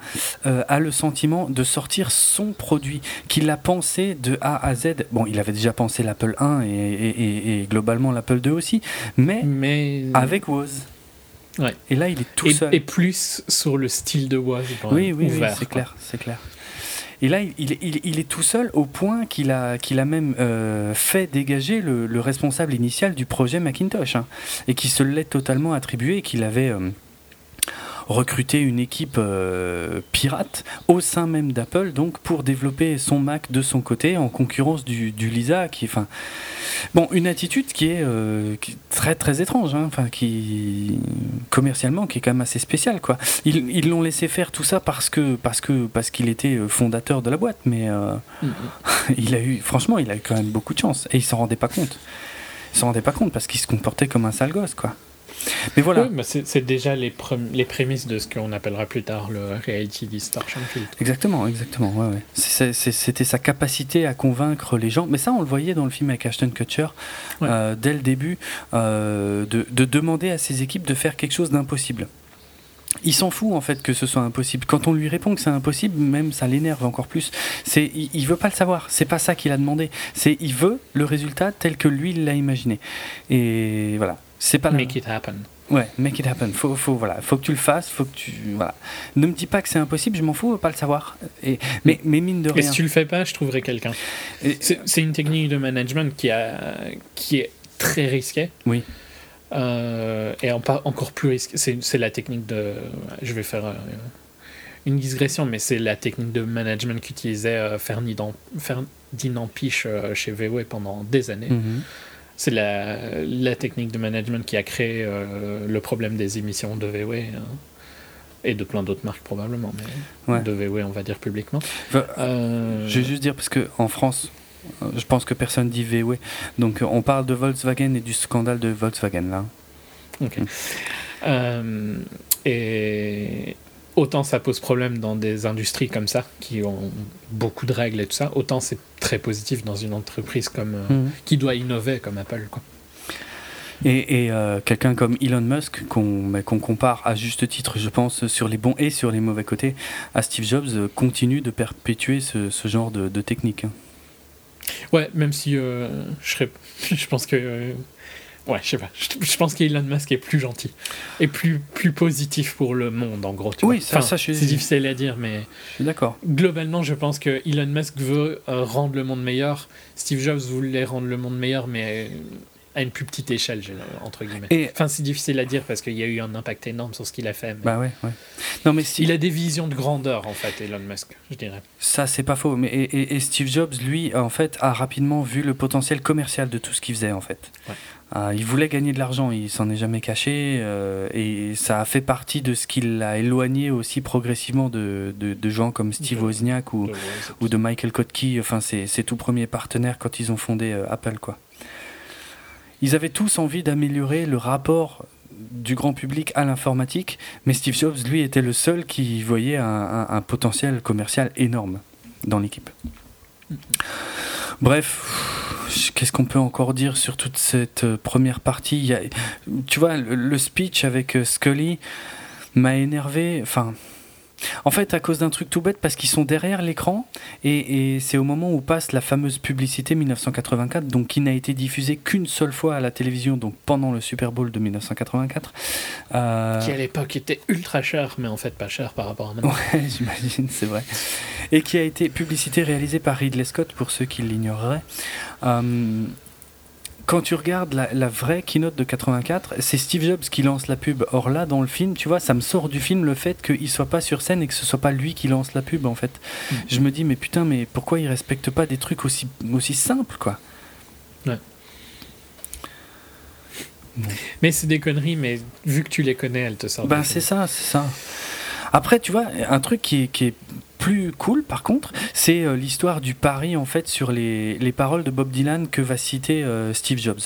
euh, a le sentiment de sortir son produit, qu'il a pensé de A à Z. Bon, il avait déjà pensé l'Apple 1 et, et- et- et globalement l'Apple 2 aussi, mais Mais avec Woz. Ouais. Et là, il est tout seul. et plus sur le style de Woz, Oui, oui, oui, c'est clair, c'est clair. Et là, il, est tout seul au point qu'il a, qu'il a même euh, fait dégager le, le responsable initial du projet Macintosh, hein, et qui se l'est totalement attribué, et qu'il avait euh, recruté une équipe euh, pirate au sein même d'Apple, donc pour développer son Mac de son côté, en concurrence du, du Lisa, qui, enfin, bon, une attitude qui est, euh, qui est très très étrange, hein, enfin, qui commercialement, qui est quand même assez spéciale, quoi. Ils ils l'ont laissé faire tout ça parce que parce que parce qu'il était euh, fondateur de la boîte, mais euh, il a eu, franchement, il a eu quand même beaucoup de chance et il s'en rendait pas compte. Il s'en rendait pas compte parce qu'il se comportait comme un sale gosse, quoi. Mais voilà. Bah, c'est déjà les, les prémices de ce qu'on appellera plus tard le Reality Distortion Field. Exactement, exactement. Ouais, C'était sa capacité à convaincre les gens. Mais ça, on le voyait dans le film avec Ashton Kutcher, Ouais. euh, dès le début, euh, de, de demander à ses équipes de faire quelque chose d'impossible. Il s'en fout en fait que ce soit impossible. Quand on lui répond que c'est impossible, même ça l'énerve encore plus. C'est, il, il veut pas le savoir. C'est pas ça qu'il a demandé. C'est, il veut le résultat tel que lui il l'a imaginé. Et voilà. C'est pas Make it happen. Ouais, make it happen. Faut, faut, voilà, faut que tu le fasses, faut que tu, voilà. Ne me dis pas que c'est impossible, je m'en fous, pas le savoir. Et, mais, mais mine de Et rien. si tu le fais pas, je trouverai quelqu'un. Et- C'est une technique de management qui, a, qui est très risquée. Oui. Euh, et en, encore plus risquée. C'est la technique de. Je vais faire euh, une digression, mais c'est la technique de management qu'utilisait euh, Ferdinand, Ferdinand Piche euh, chez VW pendant des années. Mhm. C'est la, la technique de management qui a créé euh, le problème des émissions de VW. hein. et de plein d'autres marques probablement, mais Ouais. de VW, on va dire publiquement. Euh, Je vais juste dire, parce que en France, euh, je pense que personne dit VW. Donc euh, on parle de Volkswagen et du scandale de Volkswagen là. Ok. Euh, et autant ça pose problème dans des industries comme ça, qui ont beaucoup de règles et tout ça, autant c'est très positif dans une entreprise comme, euh, Mhm. qui doit innover comme Apple. Quoi. Et, et, euh, quelqu'un comme Elon Musk, qu'on qu'on compare à juste titre, je pense, sur les bons et sur les mauvais côtés, à Steve Jobs, euh, continue de perpétuer ce, ce genre de, de technique. hein. Ouais, même si euh, je serais, je pense que, ouais, je sais pas, je, pense qu'Elon Musk est plus gentil et plus plus positif pour le monde en gros. tu Oui, vois. ça- Enfin, ça, suis- c'est difficile à dire, mais Je suis d'accord. globalement, je pense que Elon Musk veut euh, rendre le monde meilleur. Steve Jobs voulait rendre le monde meilleur, mais à une plus petite échelle, entre guillemets. Et Enfin, c'est difficile à dire parce qu'il y a eu un impact énorme sur ce qu'il a fait. mais bah ouais, ouais. Non mais si, Il a des visions de grandeur, en fait, Elon Musk, je dirais. Ça, c'est pas faux. Mais et, et- et Steve Jobs, lui, en fait, a rapidement vu le potentiel commercial de tout ce qu'il faisait, en fait. Ouais. Ah, il voulait gagner de l'argent, il s'en est jamais caché, euh, et ça a fait partie de ce qui l'a éloigné aussi progressivement de, de, de gens comme Steve Wozniak ou, De- ou de Michael Kotke, enfin, ses, ses tout premiers partenaires quand ils ont fondé euh, Apple, quoi. Ils avaient tous envie d'améliorer le rapport du grand public à l'informatique, mais Steve Jobs, lui, était le seul qui voyait un, un- un potentiel commercial énorme dans l'équipe. Bref, qu'est-ce qu'on peut encore dire sur toute cette euh, première partie? Il Tu vois, le, le speech avec euh, Scully m'a énervé. Enfin, en fait, à cause d'un truc tout bête, parce qu'ils sont derrière l'écran, et, et c'est au moment où passe la fameuse publicité 1984, donc qui n'a été diffusée qu'une seule fois à la télévision, donc pendant le Super Bowl de 1984. Euh, Qui à l'époque était ultra cher, mais en fait pas cher par rapport à maintenant. Ouais, j'imagine, c'est vrai. Et qui a été publicité réalisée par Ridley Scott, pour ceux qui l'ignoreraient. Euh, quand tu regardes la, la vraie keynote de 84, c'est Steve Jobs qui lance la pub. Or là, dans le film, tu vois, ça me sort du film le fait qu'il soit pas sur scène et que ce soit pas lui qui lance la pub, en fait. Mm. Je me dis, mais putain, mais pourquoi il respecte pas des trucs aussi, aussi simples, quoi? Mais c'est des conneries, mais vu que tu les connais, elles te sortent. Ben, c'est ça, c'est ça. Après, tu vois, un truc qui est, qui est plus cool, par contre, c'est euh, l'histoire du pari, en fait, sur les, les paroles de Bob Dylan que va citer euh, Steve Jobs.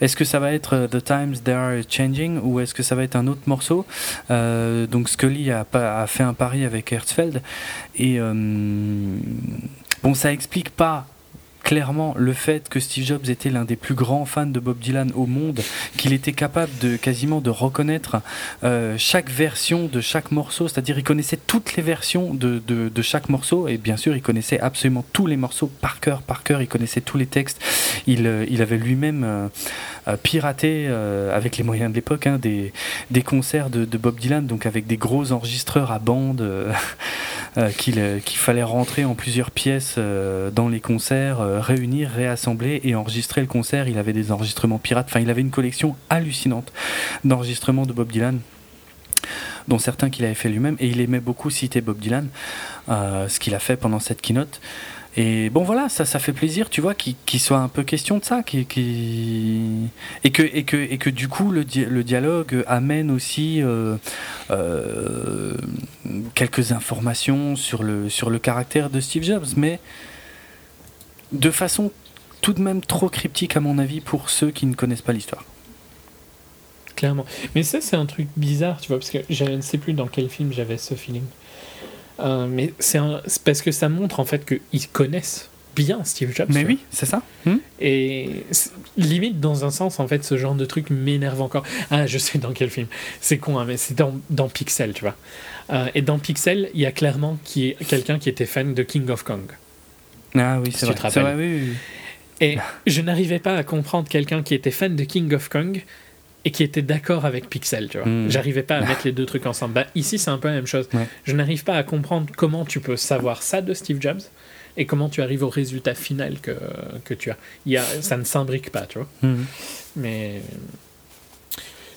Est-ce que ça va être euh, The Times They Are Changing ou est-ce que ça va être un autre morceau? Donc, Scully a, a fait un pari avec Hertzfeld. Et bon, ça explique pas clairement le fait que Steve Jobs était l'un des plus grands fans de Bob Dylan au monde, qu'il était capable de quasiment de reconnaître euh, chaque version de chaque morceau, c'est-à-dire il connaissait toutes les versions de, chaque morceau. Et bien sûr il connaissait absolument tous les morceaux par cœur, par cœur, il connaissait tous les textes, il, euh, avait lui-même euh, piraté avec les moyens de l'époque hein, des, concerts de, de Bob Dylan, donc avec des gros enregistreurs à bande qu'il euh, qu'il fallait rentrer en plusieurs pièces euh, dans les concerts, euh, réunir, réassembler et enregistrer le concert. Il avait des enregistrements pirates, enfin il avait une collection hallucinante d'enregistrements de Bob Dylan dont certains qu'il avait fait lui-même, et il aimait beaucoup citer Bob Dylan, euh, ce qu'il a fait pendant cette keynote. Et bon voilà, ça, ça fait plaisir, tu vois, qu'il qu'il soit un peu question de ça, qu'il- et, que, et, que, et que du coup le, le dialogue amène aussi euh, euh, quelques informations sur le, sur le caractère de Steve Jobs, mais de façon tout de même trop cryptique à mon avis pour ceux qui ne connaissent pas l'histoire. Clairement. Mais ça, c'est un truc bizarre, tu vois, parce que je ne sais plus dans quel film j'avais ce feeling. Euh, mais c'est parce que ça montre en fait qu'ils connaissent bien Steve Jobs. Mais tu oui, c'est ça. Hmm Et limite, dans un sens, en fait, ce genre de truc m'énerve encore. Ah, je sais dans quel film. C'est con, hein, mais c'est dans, dans Pixel, tu vois. Euh, et dans Pixel, il y a clairement qui est quelqu'un qui était fan de King of Kong. Ah oui, Si c'est tu vrai. te C'est vrai, rappelles. oui, oui, oui. Et je n'arrivais pas à comprendre quelqu'un qui était fan de King of Kong et qui était d'accord avec Pixel, tu vois. Mm. J'arrivais pas à mettre les deux trucs ensemble. Bah, ici, c'est un peu la même chose. Ouais. Je n'arrive pas à comprendre comment tu peux savoir ça de Steve Jobs et comment tu arrives au résultat final que, que tu as. Il y a. Ça ne s'imbrique pas, tu vois. Mhm. Mais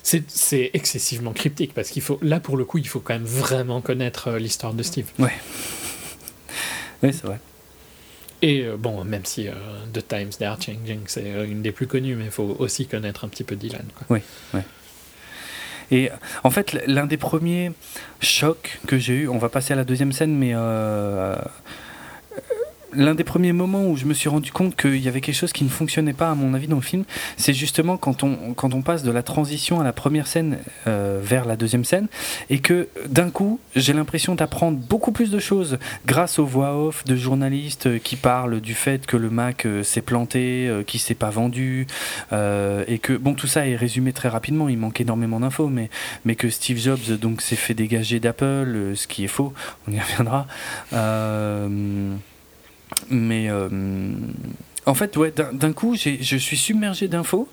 c'est excessivement cryptique parce qu'il faut là pour le coup il faut quand même vraiment connaître euh, l'histoire de Steve Oui, c'est vrai. Et euh, bon même si euh, The Times They Are Changing c'est euh, une des plus connues mais il faut aussi connaître un petit peu Dylan quoi. Et en fait, l'un des premiers chocs que j'ai eu, on va passer à la deuxième scène, mais l'un des premiers moments où je me suis rendu compte qu'il y avait quelque chose qui ne fonctionnait pas, à mon avis, dans le film, c'est justement quand on, quand on passe de la transition à la première scène euh, vers la deuxième scène, et que d'un coup, j'ai l'impression d'apprendre beaucoup plus de choses grâce aux voix off de journalistes euh, qui parlent du fait que le Mac euh, s'est planté, euh, qu'il s'est pas vendu, et que bon, tout ça est résumé très rapidement. Il manque énormément d'infos, mais mais que Steve Jobs donc s'est fait dégager d'Apple, ce qui est faux. On y reviendra. Mais euh, en fait, ouais, d'un coup, je suis submergé d'infos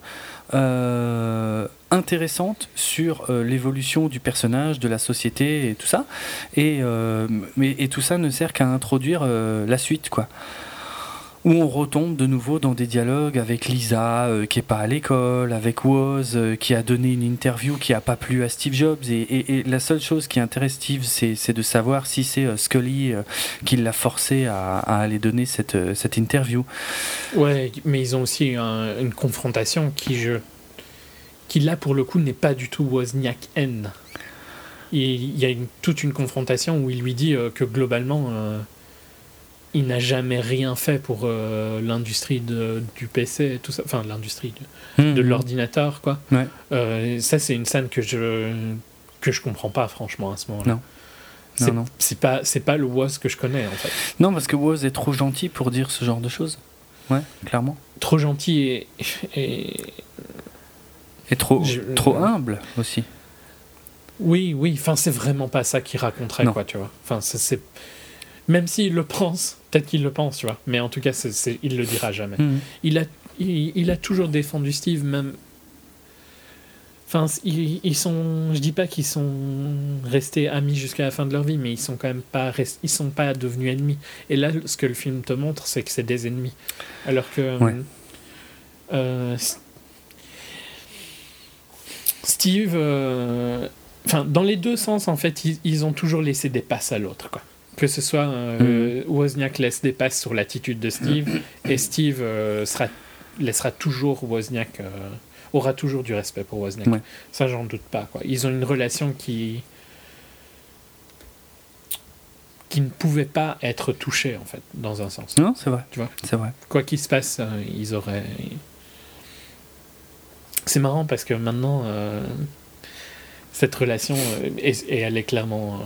euh, intéressantes sur euh, l'évolution du personnage, de la société et tout ça. Et, et tout ça ne sert qu'à introduire la suite, quoi. Où on retombe de nouveau dans des dialogues avec Lisa euh, qui est pas à l'école, avec Woz euh, qui a donné une interview qui a pas plu à Steve Jobs et, la seule chose qui intéresse Steve c'est de savoir si c'est euh, Scully qui l'a forcé à, aller donner cette, interview. ouais mais ils ont aussi un- une confrontation qui je qui là pour le coup n'est pas du tout Wozniak N il y a toute une confrontation où il lui dit que globalement il n'a jamais rien fait pour euh, l'industrie du PC et tout ça enfin l'industrie de, de l'ordinateur quoi Ouais. Euh, ça c'est une scène que je que je comprends pas franchement à ce moment-là Non. Non, non. c'est pas c'est pas le Woz que je connais en fait Non, parce que Woz est trop gentil pour dire ce genre de choses. Ouais, clairement. trop gentil et, et Et trop, Je- trop humble aussi. oui oui enfin c'est vraiment pas ça qu'il raconterait Non. quoi tu vois enfin c'est même s'il le pense peut-être qu'il le pense tu vois mais en tout cas c'est, c'est- il le dira jamais Mhm. il a il, il a toujours défendu Steve même enfin ils, ils sont je dis pas qu'ils sont restés amis jusqu'à la fin de leur vie mais ils sont quand même pas rest- ils sont pas devenus ennemis et là ce que le film te montre c'est que c'est des ennemis alors que Ouais. euh, Steve, euh, enfin dans les deux sens en fait, ils, ils ont toujours laissé des passes à l'autre quoi. Que ce soit euh, Wozniak laisse des passes sur l'attitude de Steve et Steve euh, sera, laissera toujours Wozniak euh, aura toujours du respect pour Wozniak. Ouais. Ça j'en doute pas quoi. Ils ont une relation qui qui ne pouvait pas être touchée en fait dans un sens. Non, c'est vrai. Tu vois? C'est vrai. quoi qu'il se passe, ils auraient. C'est marrant parce que maintenant, cette relation, euh, et, et elle est clairement. euh,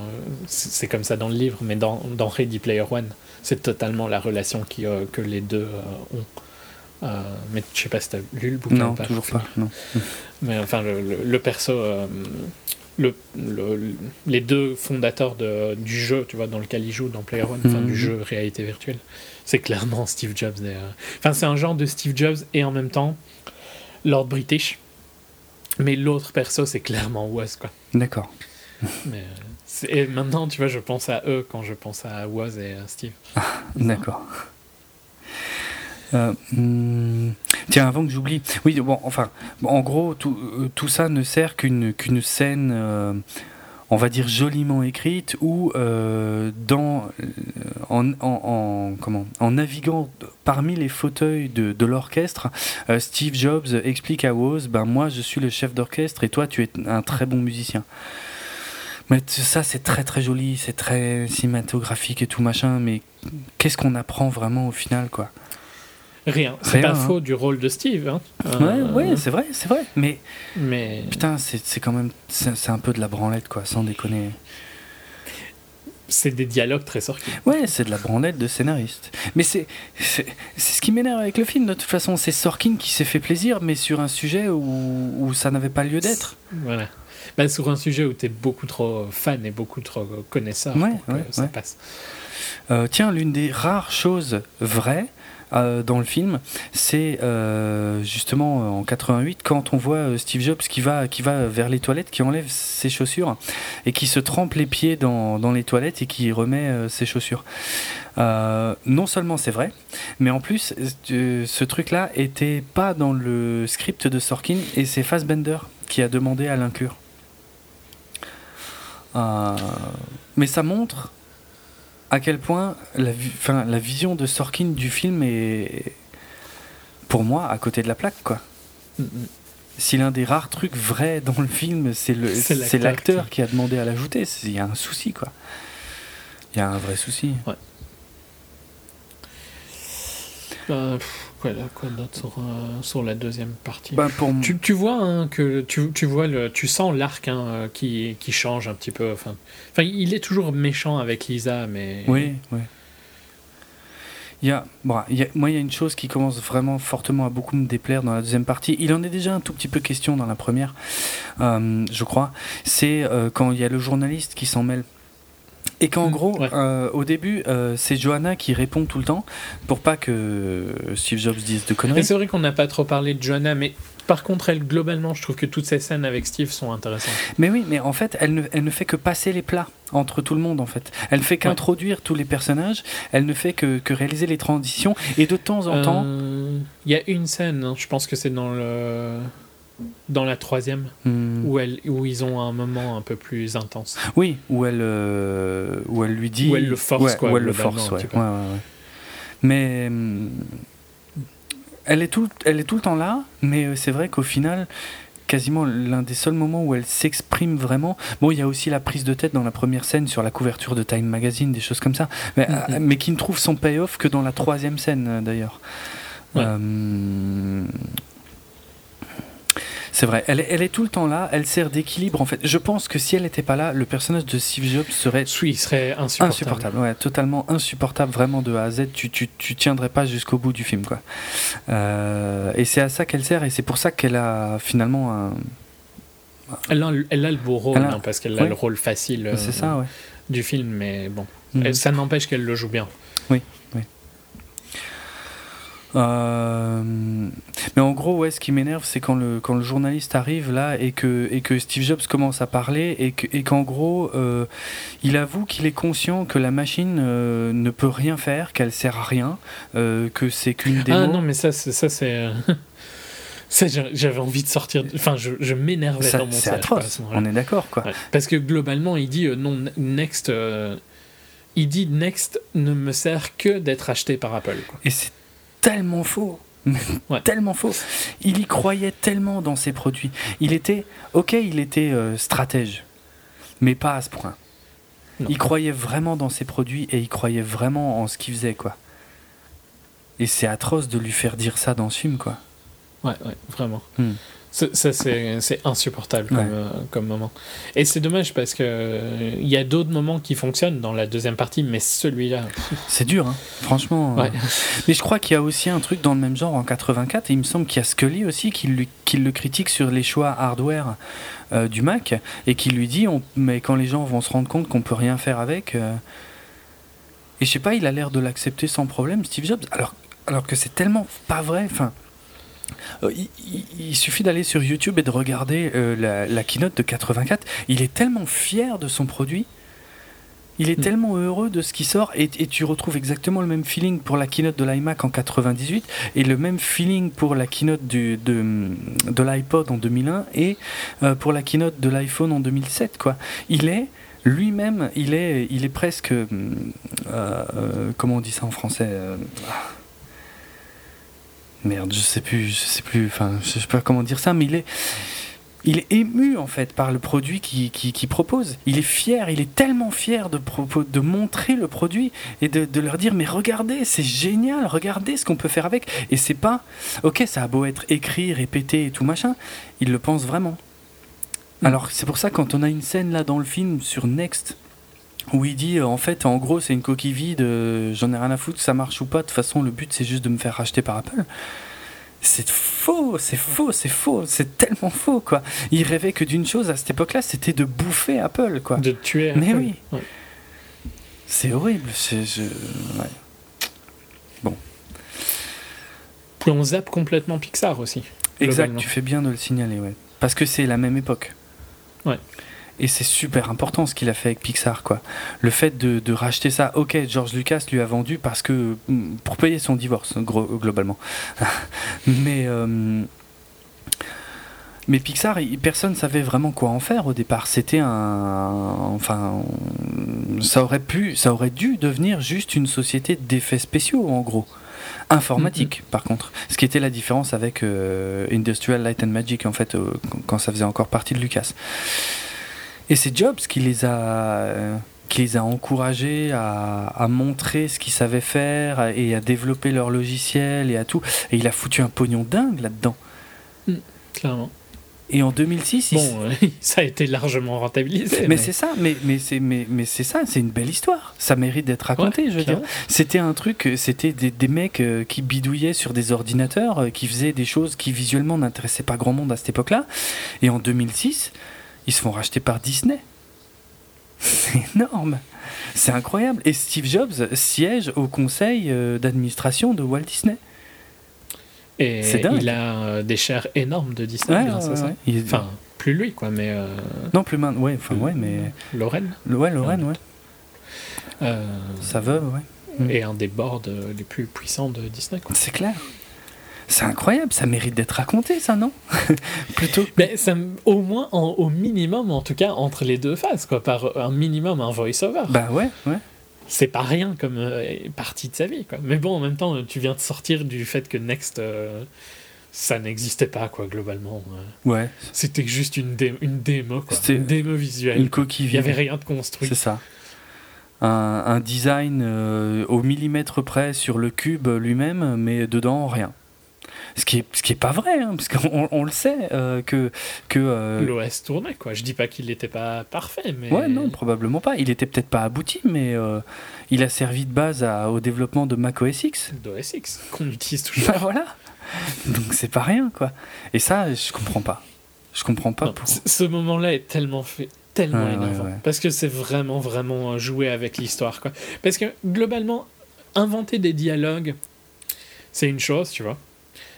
c'est comme ça dans le livre, mais dans, dans Ready Player One, c'est totalement la relation qui, euh, que les deux euh, ont. Euh, mais je sais pas si t'as lu le bouquin Non, ou pas. toujours pas. Non. Mais enfin, le, le- le perso, le, le- les deux fondateurs de, du jeu, tu vois, dans lequel il joue, dans Player One, enfin, Mhm. du jeu réalité virtuelle, c'est clairement Steve Jobs. Enfin, c'est un genre de Steve Jobs et en même temps Lord British. Mais l'autre perso, c'est clairement Woz, quoi. D'accord. Mais, euh, et maintenant, tu vois, je pense à eux quand je pense à Woz et à Steve. D'accord. Euh, hum, tiens, avant que j'oublie, oui, bon, enfin, en gros, tout, euh, tout ça ne sert qu'une qu'une scène, on va dire joliment écrite, où euh, dans, euh, en, naviguant parmi les fauteuils de, de l'orchestre, euh, Steve Jobs explique à Woz, ben moi, je suis le chef d'orchestre et toi, tu es un très bon musicien. Mais ça, c'est très très joli, c'est très cinématographique et tout machin, mais qu'est-ce qu'on apprend vraiment au final, quoi? Rien. C'est pas hein. faux du rôle de Steve. Hein. Ouais, Euh, ouais, c'est vrai, c'est vrai. Mais Mais putain, c'est quand même, c'est un peu de la branlette, quoi, sans déconner. c'est des dialogues très sortis. Ouais, c'est de la branlette de scénariste. Mais c'est ce qui m'énerve avec le film, de toute façon. C'est Sorkin qui s'est fait plaisir, mais sur un sujet où, où ça n'avait pas lieu d'être. Voilà. Bah, sur un sujet où tu es beaucoup trop fan et beaucoup trop connaisseur Ouais, pour que ouais, ça passe. Euh, tiens, l'une des rares choses vraies dans le film, c'est euh, justement euh, en 88 quand on voit euh, Steve Jobs qui va, vers les toilettes, qui enlève ses chaussures et qui se trempe les pieds dans, les toilettes et qui remet euh, ses chaussures. Euh, non seulement c'est vrai, mais en plus euh, ce truc-là était pas dans le script de Sorkin et c'est Fassbender qui a demandé à l'inclure. Euh, mais ça montre à quel point la, vision de Sorkin du film est, pour moi, à côté de la plaque, quoi. Mm. Si l'un des rares trucs vrais dans le film, c'est le, C'est c'est l'acteur qui a demandé à l'ajouter, il y a un souci, quoi. Il y a un vrai souci. Euh, pff, quoi, d'autre sur, euh, sur la deuxième partie Bah, pour tu, tu vois hein, que tu, tu vois le tu sens l'arc hein, euh, qui, qui change un petit peu enfin enfin il est toujours méchant avec Lisa mais Oui, oui. Il y a, bon, il y a- moi, il y a une chose qui commence vraiment fortement à beaucoup me déplaire dans la deuxième partie. Il en est déjà un tout petit peu question dans la première, euh, je crois. C'est euh, quand il y a le journaliste qui s'en mêle. Et qu'en Mm, gros, ouais. euh, au début, euh, c'est Johanna qui répond tout le temps pour pas que Steve Jobs dise de conneries. c'est vrai qu'on n'a pas trop parlé de Joanna mais par contre elle globalement je trouve que toutes ces scènes avec Steve sont intéressantes Mais oui, mais en fait, elle ne, elle ne fait que passer les plats entre tout le monde, en fait. Elle ne fait qu'introduire tous les personnages, elle ne fait que, que réaliser les transitions, et de temps en temps... Euh, il y a une scène hein, je pense que c'est dans le dans la troisième Hmm. où, elle, où ils ont un moment un peu plus intense. Oui, où elle, euh, où elle lui dit. Où elle le force, Ouais, quoi, Où elle le force, ouais. Ouais. Mais. hum, Elle est, tout, elle est tout le temps là, mais euh, c'est vrai qu'au final, quasiment l'un des seuls moments où elle s'exprime vraiment. Bon, il y a aussi la prise de tête dans la première scène sur la couverture de Time Magazine, des choses comme ça, mais, Mhm. euh, mais qui ne trouve son payoff que dans la troisième scène d'ailleurs. Euh, C'est vrai, elle est, elle est tout le temps là, elle sert d'équilibre en fait. Je pense que si elle n'était pas là, le personnage de Steve Jobs serait Oui, il serait insupportable. insupportable, ouais, totalement insupportable, vraiment de A à Z. Tu, tu, tu tiendrais pas jusqu'au bout du film, quoi. Euh, et c'est à ça qu'elle sert, et c'est pour ça qu'elle a finalement un. Elle a, elle a le beau rôle, a- hein, parce qu'elle a ouais. le rôle facile euh, ça, ouais. du film, mais bon. Mhm. Ça n'empêche qu'elle le joue bien. Euh, mais en gros, ouais, ce qui m'énerve, c'est quand le, quand le journaliste arrive là et que, et que Steve Jobs commence à parler et qu'en et qu'en gros, euh, il avoue qu'il est conscient que la machine euh, ne peut rien faire, qu'elle sert à rien, que c'est qu'une démo. Ah non, mais ça, c'est. Ça, J'avais envie de sortir. Enfin, je, je m'énervais dans mon c'est quoi, atroce, on est d'accord, quoi. Ouais. Parce que globalement, il dit euh, non, Next. euh, il dit Next ne me sert que d'être acheté par Apple. Quoi. Et c'est tellement faux. Ouais. tellement faux. Il y croyait tellement dans ses produits. Il était, ok, il était euh, stratège, mais pas à ce point. Non. Il croyait vraiment dans ses produits et il croyait vraiment en ce qu'il faisait, quoi. Et c'est atroce de lui faire dire ça dans ce film, quoi. Ouais, ouais, vraiment. Hmm. Ça, c'est insupportable comme, euh, comme moment. Et c'est dommage parce que euh, il y a d'autres moments qui fonctionnent dans la deuxième partie, mais celui-là. C'est dur, hein. franchement. Ouais. euh. Mais je crois qu'il y a aussi un truc dans le même genre en 84, et il me semble qu'il y a Scully aussi qui, lui- qui le critique sur les choix hardware euh, du Mac, et qui lui dit on- Mais quand les gens vont se rendre compte qu'on peut rien faire avec. euh, Et je sais pas, il a l'air de l'accepter sans problème, Steve Jobs, alors, alors que c'est tellement pas vrai. Enfin. Euh, Il, suffit d'aller sur YouTube et de regarder euh, la, la keynote de 84. Il est tellement fier de son produit. Il est Mm. tellement heureux de ce qui sort et, et tu retrouves exactement le même feeling pour la keynote de l'iMac en 98 et le même feeling pour la keynote du, de, de l'iPod en 2001 et euh, pour la keynote de l'iPhone en 2007. Quoi. Il est lui-même, il est, il est presque... euh, comment on dit ça en français. Merde, je sais plus, je sais plus, enfin, je sais pas comment dire ça, mais il est, il est ému en fait par le produit qu'il qui, qui propose. Il est fier, il est tellement fier de, de montrer le produit et de, de leur dire mais regardez, c'est génial, regardez ce qu'on peut faire avec. Et c'est pas, ok, ça a beau être écrit, répété et tout machin, il le pense vraiment. Mm. Alors c'est pour ça quand on a une scène là dans le film sur Next où il dit euh, en fait en gros c'est une coquille vide, euh, j'en ai rien à foutre, ça marche ou pas, de toute façon le but c'est juste de me faire racheter par Apple. C'est faux, c'est faux, c'est faux, c'est tellement faux quoi. Il rêvait que d'une chose à cette époque-là, c'était de bouffer Apple quoi. De tuer. Mais Apple. oui. Ouais. C'est horrible, c'est je... ouais. Puis on zappe complètement Pixar aussi. Exact, tu fais bien de le signaler, ouais. Parce que c'est la même époque. Ouais. Et c'est super important ce qu'il a fait avec Pixar, quoi. Le fait de, de racheter ça, ok, George Lucas lui a vendu parce que mm, pour payer son divorce, gros, globalement. mais euh, mais Pixar, personne savait vraiment quoi en faire au départ. C'était un, enfin, ça aurait pu, ça aurait dû devenir juste une société d'effets spéciaux, en gros. Informatique, par contre. Ce qui était la différence avec euh, Industrial Light and Magic, en fait, euh, quand ça faisait encore partie de Lucas. Et c'est Jobs qui les a, euh, qui les a encouragés à, à montrer ce qu'ils savaient faire et à développer leur logiciel et à tout. Et il a foutu un pognon dingue là-dedans. Clairement. Et en 2006, il s- Bon, euh, ça a été largement rentabilisé. mais, c'est ça, mais, mais c'est mais, mais c'est ça, c'est une belle histoire. Ça mérite d'être raconté, Ouais, je veux dire. C'était un truc, euh, c'était des, des mecs qui bidouillaient sur des ordinateurs, qui faisaient des choses qui visuellement n'intéressaient pas grand monde à cette époque-là. Et en 2006, ils se font racheter par Disney. C'est énorme. C'est incroyable. Et Steve Jobs siège au conseil euh, d'administration de Walt Disney. Et C'est dingue. il a euh, des shares énormes de Disney Ouais, grâce ouais, à ça. ouais. Il- Enfin, plus lui, quoi, mais. euh, non, plus maintenant. Ouais, enfin, ouais, mais. Lorraine. Ouais, Lorraine, ouais. euh, Sa veuve, ouais. Et un des boards les plus puissants de Disney, quoi. C'est clair. C'est incroyable, ça mérite d'être raconté, ça, non? Plutôt. Mais ça, au moins, en- au minimum, en tout cas, entre les deux phases, quoi, par un minimum, un voice-over. Bah ouais, ouais. c'est pas rien comme euh, partie de sa vie, quoi. Mais bon, en même temps, tu viens de sortir du fait que Next, euh, ça n'existait pas, quoi, globalement. euh. Ouais, C'était juste une, dé- une démo, quoi. C'était Une démo visuelle. une coquille Il y vide. avait rien de construit. C'est ça. Un, un design euh, au millimètre près sur le cube lui-même, mais dedans rien. Ce qui est, ce qui est pas vrai, hein, parce qu'on on le sait euh, que. que euh, L'OS tournait, quoi. Je dis pas qu'il n'était pas parfait, mais. Ouais, non, probablement pas. Il était peut-être pas abouti, mais euh, il a servi de base à- au développement de Mac OS X. D'OS X, qu'on utilise toujours. Bah voilà. Donc c'est pas rien, quoi. Et ça, je comprends pas. Je comprends pas Non, pour. Ce moment-là est tellement fait, tellement ouais, énervant. ouais. Parce que c'est vraiment, vraiment jouer avec l'histoire, quoi. Parce que globalement, inventer des dialogues, c'est une chose, tu vois.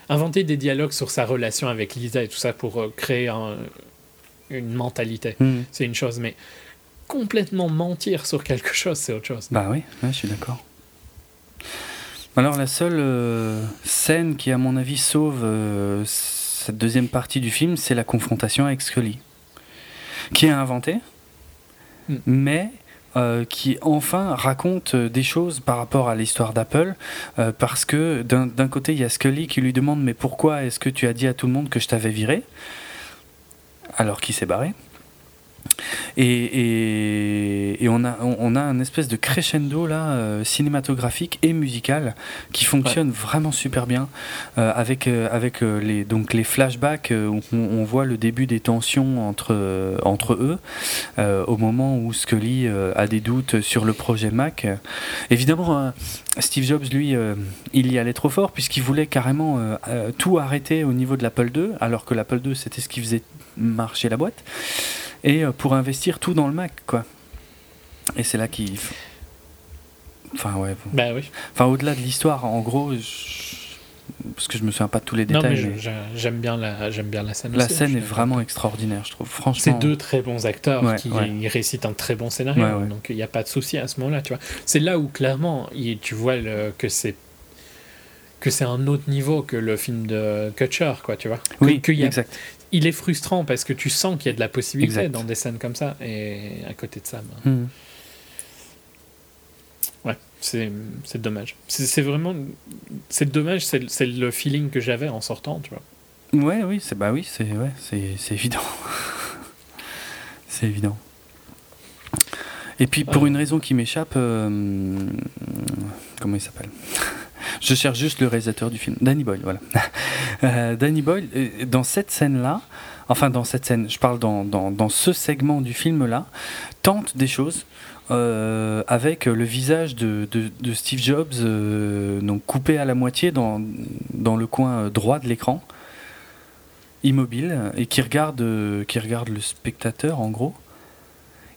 Inventer des dialogues sur sa relation avec Lisa et tout ça pour euh, créer un- une mentalité, Hmm. c'est une chose. Mais complètement mentir sur quelque chose, c'est autre chose. Bah oui, ouais, je suis d'accord. Alors la seule euh, scène qui, à mon avis, sauve euh, cette deuxième partie du film, c'est la confrontation avec Scully, qui est inventée, Mm. mais euh, qui enfin raconte euh, des choses par rapport à l'histoire d'Apple, euh, parce que d'un d'un côté, il y a Scully qui lui demande mais pourquoi est-ce que tu as dit à tout le monde que je t'avais viré alors qu'il s'est barré? Et, et, et on, a, on, a un espèce de crescendo là, euh, cinématographique et musical qui fonctionne vraiment super bien euh, avec, euh, avec les, donc les flashbacks où on, on voit le début des tensions entre, entre eux au moment où Scully a des doutes sur le projet Mac. Évidemment, euh, Steve Jobs, lui, il y allait trop fort puisqu'il voulait carrément tout arrêter au niveau de l'Apple II alors que l'Apple II c'était ce qui faisait marcher la boîte et euh, pour investir tout dans le Mac, quoi. Et c'est là qu'il. Enfin, ouais. bon. Bah oui. Enfin, au-delà de l'histoire, en gros, je- parce que je me souviens pas de tous les Non, détails, mais je- mais j'aime bien la, bien la scène. la aussi, hein, scène est vraiment extraordinaire, je trouve. Franchement. C'est deux très bons acteurs Ouais, qui ouais. récitent un très bon scénario, Ouais, donc il n'y a pas de souci à ce moment-là, tu vois. C'est là où clairement tu vois le- que c'est que c'est un autre niveau que le film de Kutcher, quoi, tu vois. Que- Oui, qu'il y a- exact. Il est frustrant parce que tu sens qu'il y a de la possibilité Exact. dans des scènes comme ça, et à côté de ça, ben, Hmm. ouais, c'est c'est dommage. C'est c'est vraiment, c'est dommage, c'est c'est le feeling que j'avais en sortant, tu vois. Ouais, oui, c'est bah oui, c'est ouais, c'est c'est évident. c'est évident. Et puis pour Ouais. une raison qui m'échappe, euh, comment il s'appelle? Je cherche juste le réalisateur du film, Danny Boyle, voilà. Euh, Danny Boyle, euh, dans cette scène-là, enfin dans cette scène, je parle dans, ce segment du film-là, tente des choses euh, avec le visage de, Steve Jobs, coupé à la moitié dans, le coin droit de l'écran immobile et qui regarde le spectateur en gros.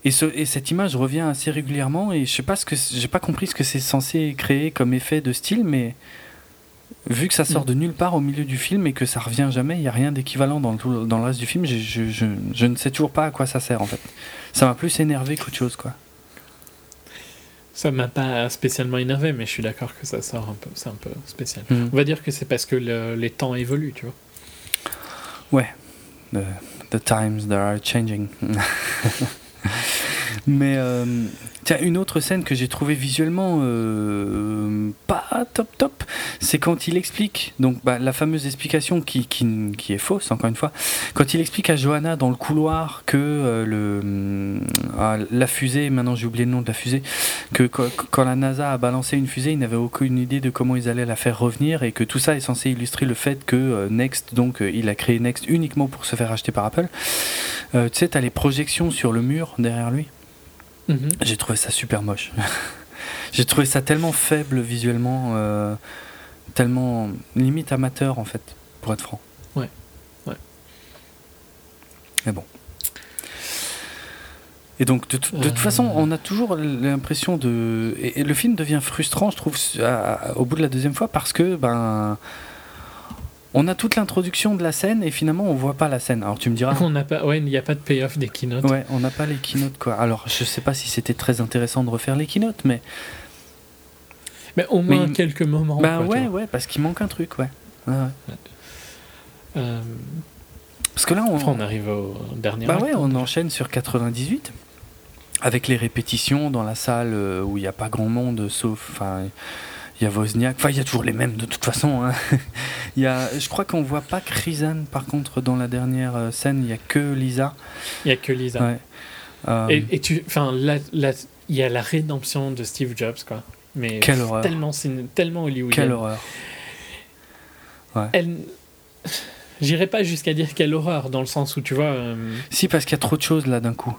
Et, ce, et cette image revient assez régulièrement et je sais pas ce que j'ai pas compris ce que c'est censé créer comme effet de style, mais vu que ça sort de nulle part au milieu du film et que ça revient jamais, il y a rien d'équivalent dans le, dans le reste du film. Je, je, je, je ne sais toujours pas à quoi ça sert en fait. Ça m'a plus énervé qu'autre chose quoi. Ça m'a pas spécialement énervé, mais je suis d'accord que ça sort un peu, c'est un peu spécial. Hmm. On va dire que c'est parce que le- les temps évoluent, tu vois. Ouais. The, the times that are changing. Mais euh, tiens, une autre scène que j'ai trouvée visuellement euh, pas top top, c'est quand il explique, donc bah, la fameuse explication qui, qui, qui est fausse encore une fois, quand il explique à Johanna dans le couloir que euh, le, hum, ah, la fusée, maintenant j'ai oublié le nom de la fusée, que quand, quand la NASA a balancé une fusée, ils n'avaient aucune idée de comment ils allaient la faire revenir et que tout ça est censé illustrer le fait que euh, Next, donc euh, il a créé Next uniquement pour se faire acheter par Apple. Euh, tu sais, t'as les projections sur le mur derrière lui. Mhm. J'ai trouvé ça super moche. J'ai trouvé ça tellement faible visuellement, euh, tellement limite amateur en fait, pour être franc. Ouais, ouais. Mais bon. Et donc, de, toute Euh. façon, on a toujours l'impression de. Et, et le film devient frustrant, je trouve, à- à- au bout de la deuxième fois, parce que, ben. On a toute l'introduction de la scène et finalement on voit pas la scène. Alors tu me diras, On n'a pas, ouais, il n'y a pas de payoff des keynotes. ouais, on n'a pas les keynotes quoi. Alors je sais pas si c'était très intéressant de refaire les keynotes, mais Mais au moins quelques moments. bah quoi, ouais, ouais, parce qu'il manque un truc, ouais. Ouais, ouais. Euh, Parce que là on, on arrive au dernier. bah acte. ouais, on enchaîne sur 98 avec les répétitions dans la salle euh, où il n'y a pas grand monde sauf, enfin, il y a Wozniak. Enfin, il y a toujours les mêmes de toute façon. hein. Il y a, je crois qu'on voit pas Krizan par contre dans la dernière euh, scène. Il y a que Lisa. Il n'y a que Lisa. Ouais. Euh, Et, et tu, enfin, il y a la rédemption de Steve Jobs, quoi. Mais Quelle horreur. tellement, cin- tellement hollywoodienne. quelle horreur. Elle, j'irai pas jusqu'à dire quelle horreur dans le sens où tu vois. euh, Si, parce qu'il y a trop de choses là d'un coup.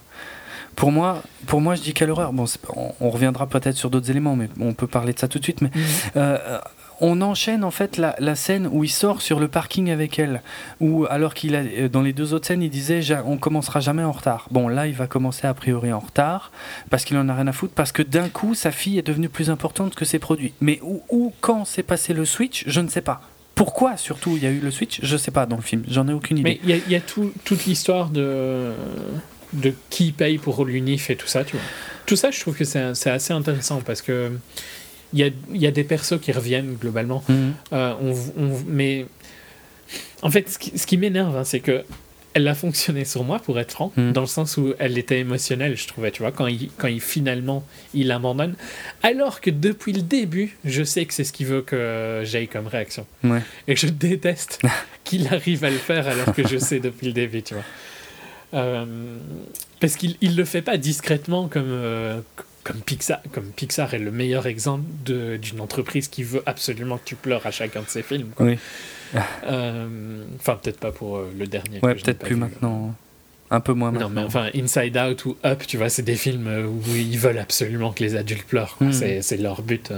Pour moi, pour moi, je dis quelle horreur. Bon, on, on reviendra peut-être sur d'autres éléments, mais on peut parler de ça tout de suite. Mais euh, on enchaîne en fait la, la, scène où il sort sur le parking avec elle, ou alors qu'il a euh, dans les deux autres scènes, il disait on commencera jamais en retard. Bon, là, il va commencer a priori en retard parce qu'il en a rien à foutre, parce que d'un coup, sa fille est devenue plus importante que ses produits. Mais où, où quand s'est passé le switch, je ne sais pas. Pourquoi surtout il y a eu le switch Je sais pas dans le film, j'en ai aucune idée. Mais il y a, tout, toute l'histoire de, de qui paye pour l'unif et tout ça, tu vois. Tout ça, je trouve que c'est assez intéressant parce que il y a, y a, des persos qui reviennent globalement. Mhm. Euh, on, mais en fait, ce qui, ce qui m'énerve, hein, c'est que elle a fonctionné sur moi, pour être franc, mhm. dans le sens où elle était émotionnelle, je trouvais, tu vois, quand il, quand il finalement il abandonne. Alors que depuis le début, je sais que c'est ce qu'il veut que j'aille comme réaction. Et je déteste qu'il arrive à le faire alors que je sais depuis le début, tu vois. Euh, parce qu'il ne le fait pas discrètement comme, euh, comme Pixar, comme Pixar est le meilleur exemple d'une entreprise qui veut absolument que tu pleures à chacun de ses films. Oui. Euh, enfin, peut-être pas pour euh, le dernier. Ouais, peut-être plus maintenant. Un peu moins maintenant. Non, mais enfin, Inside Out ou Up, tu vois, c'est des films euh, où ils veulent absolument que les adultes pleurent. Hmm. C'est leur but.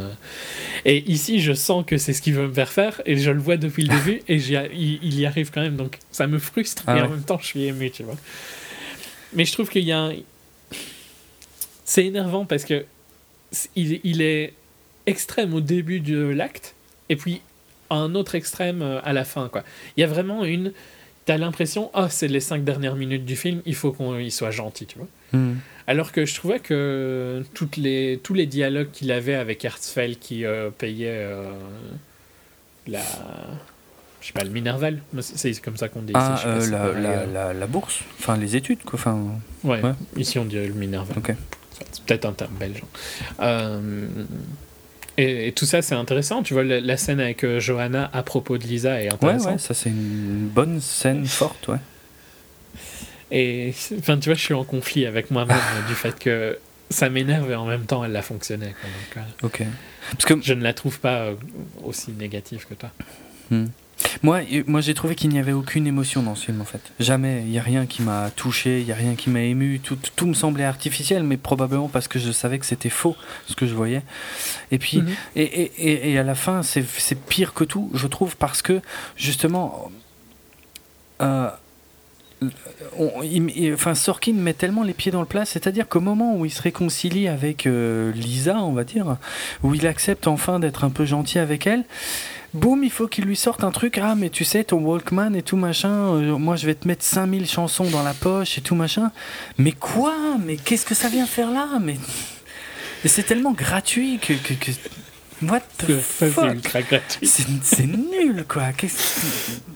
Et ici, je sens que c'est ce qu'il veut me faire faire, et je le vois depuis le début, et il, il, y arrive quand même. Donc, ça me frustre, ah et en même temps, je suis ému, tu vois. Mais je trouve qu'il y a un c'est énervant parce que il, il, est extrême au début de l'acte et puis un autre extrême euh, à la fin. Quoi. Il y a vraiment une. T'as l'impression, ah, c'est les cinq dernières minutes du film, il faut qu'il soit gentil, tu vois. Hmm. Alors que je trouvais que toutes les, tous les dialogues qu'il avait avec Herzfeld qui euh, payait euh, la. Je sais pas, le Minerval, c'est comme ça qu'on dit ah, la, la, la, bourse, enfin les études, quoi. Enfin, ouais, ici on dit le Minerval. Ok. C'est peut-être un terme belge. Euh, et, tout ça, c'est intéressant. Tu vois, la, scène avec euh, Johanna à propos de Lisa est intéressante. Ouais, ouais ça, c'est une bonne scène forte, ouais. Et enfin, tu vois, je suis en conflit avec moi-même du fait que ça m'énerve et en même temps, elle a fonctionné. Donc, euh, ok. Parce que je ne la trouve pas aussi négative que toi. Hmm. Moi, moi j'ai trouvé qu'il n'y avait aucune émotion dans ce film en fait. Jamais. Il n'y a rien qui m'a touché, il n'y a rien qui m'a ému. Tout, tout, me semblait artificiel, mais probablement parce que je savais que c'était faux ce que je voyais. Et puis, mhm. et, et, et, à la fin, c'est pire que tout, je trouve, parce que justement. Euh, enfin, Sorkin met tellement les pieds dans le plat, c'est-à-dire qu'au moment où il se réconcilie avec euh, Lisa, on va dire, où il accepte enfin d'être un peu gentil avec elle, boum, il faut qu'il lui sorte un truc. Ah, mais tu sais, ton Walkman et tout machin, euh, moi je vais te mettre 5000 chansons dans la poche et tout machin. Mais quoi? Mais qu'est-ce que ça vient faire là? Mais c'est tellement gratuit que. que, que... What the fuck? C'est nul quoi.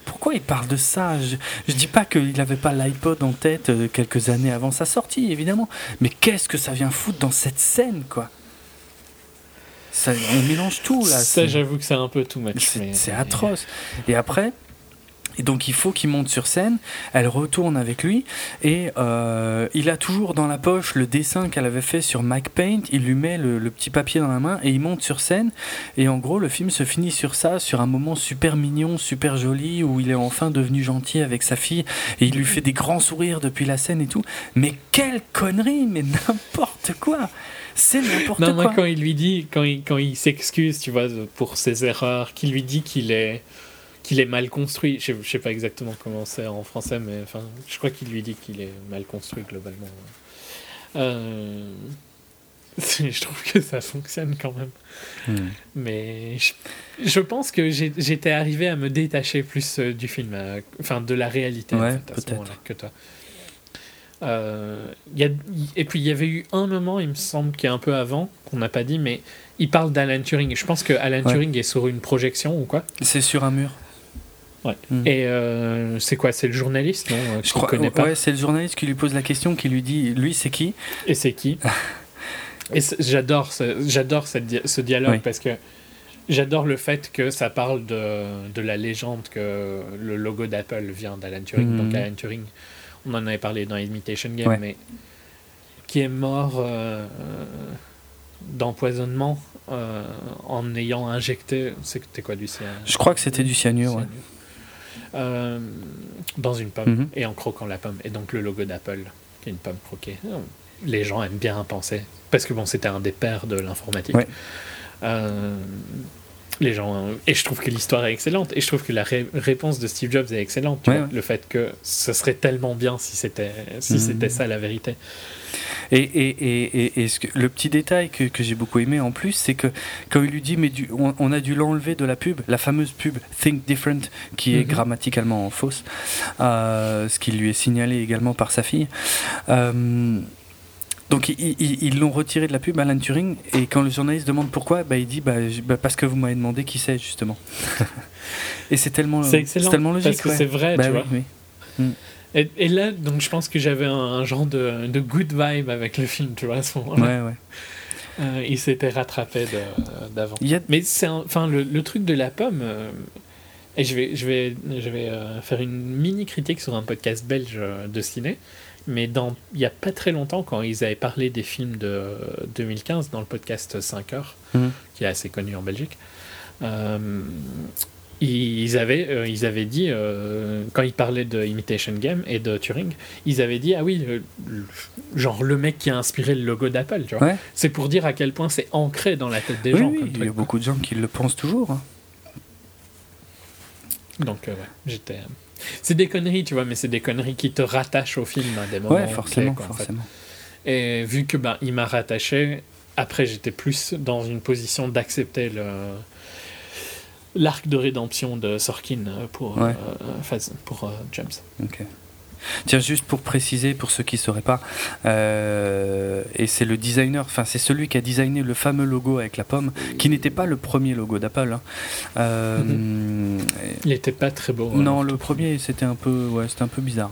Pourquoi il parle de ça? Je, je dis pas qu'il avait pas l'iPod en tête euh, quelques années avant sa sortie, évidemment. Mais qu'est-ce que ça vient foutre dans cette scène quoi? On mélange tout là. Ça, j'avoue que c'est un peu tout match. C'est atroce. Et après, et donc il faut qu'il monte sur scène, elle retourne avec lui, et euh, il a toujours dans la poche le dessin qu'elle avait fait sur Mike Paint, il lui met le, petit papier dans la main, et il monte sur scène, et en gros le film se finit sur ça, sur un moment super mignon, super joli, où il est enfin devenu gentil avec sa fille, et il lui fait des grands sourires depuis la scène et tout. Mais quelle connerie, mais n'importe quoi c'est n'importe quoi. Non, moi, quand il lui dit, quand il, quand il s'excuse, tu vois, pour ses erreurs, qu'il lui dit qu'il est, qu'il est mal construit, je, je sais pas exactement comment c'est en français, mais enfin, je crois qu'il lui dit qu'il est mal construit globalement. Euh, je trouve que ça fonctionne quand même. Hmm. Mais je, pense que j'étais arrivé à me détacher plus euh, du film, euh, enfin de la réalité ouais, en fait, que toi. Euh, y a, et puis il y avait eu un moment, il me semble, qui est un peu avant, qu'on n'a pas dit, mais il parle d'Alan Turing. Je pense que Alan Turing est sur une projection ou quoi C'est sur un mur. Ouais. Hmm. Et euh, c'est quoi? C'est le journaliste non Je crois. Connais pas? Ouais, c'est le journaliste qui lui pose la question, qui lui dit, lui, c'est qui? Et c'est qui? Et j'adore, ce, j'adore ce dialogue parce que j'adore le fait que ça parle de, de, la légende que le logo d'Apple vient d'Alan Turing. Hmm. Donc Alan Turing on en avait parlé dans Imitation Game, mais qui est mort euh, d'empoisonnement euh, en ayant injecté. C'était quoi du cyanure? Je crois que c'était du cyanure, euh, dans une pomme mhm. et en croquant la pomme. Et donc le logo d'Apple, qui est une pomme croquée. Les gens aiment bien penser. Parce que bon, c'était un des pères de l'informatique. Les gens et je trouve que l'histoire est excellente et je trouve que la ré- réponse de Steve Jobs est excellente tu Ouais, vois. ouais. le fait que ce serait tellement bien si c'était si Mhm. c'était ça la vérité Et, et, et, et, et ce que- le petit détail que, que j'ai beaucoup aimé en plus, c'est que quand il lui dit mais du, on, on a dû l'enlever de la pub, la fameuse pub Think Different, qui est Mhm. grammaticalement fausse, euh, ce qui lui est signalé également par sa fille. Euh, donc ils- l'ont retiré de la pub, Alan Turing, et quand le journaliste demande pourquoi, bah, il dit bah, bah, parce que vous m'avez demandé qui c'est justement. et c'est tellement, c'est tellement logique. parce que ouais. c'est vrai Bah tu oui, vois oui. et, et là donc je pense que j'avais un, un genre de, de good vibe avec le film tu vois à ce moment-là Ouais, ouais. Euh, il s'était rattrapé de- d'avant a, Mais c'est enfin le, le truc de la pomme. euh, et je vais je vais je vais euh, faire une mini critique sur un podcast belge euh, de ciné. Mais dans il y a pas très longtemps quand ils avaient parlé des films de euh, 2015 dans le podcast 5 heures Mhm. qui est assez connu en Belgique. euh, ils avaient, euh, ils avaient dit, euh, quand ils parlaient de Imitation Game et de Turing, ils avaient dit, ah oui, euh, genre le mec qui a inspiré le logo d'Apple, tu vois. Ouais. C'est pour dire à quel point c'est ancré dans la tête des oui, gens. oui, comme il y a beaucoup de gens qui le pensent toujours. hein. Donc, euh, ouais, j'étais. Euh, C'est des conneries, tu vois, mais c'est des conneries qui te rattachent au film à des moments. Ouais, forcément, clés, quoi, en fait. forcément. Et vu que ben, il m'a rattaché, après j'étais plus dans une position d'accepter le l'arc de rédemption de Sorkin euh, pour Ouais. euh, phase- pour euh, James. Ok. Tiens, juste pour préciser, pour ceux qui ne sauraient pas, euh, et c'est le designer, enfin c'est celui qui a designé le fameux logo avec la pomme, qui n'était pas le premier logo d'Apple. hein. Euh, Il était pas très beau. non, alors, le premier c'était un peu, ouais, c'était un peu bizarre.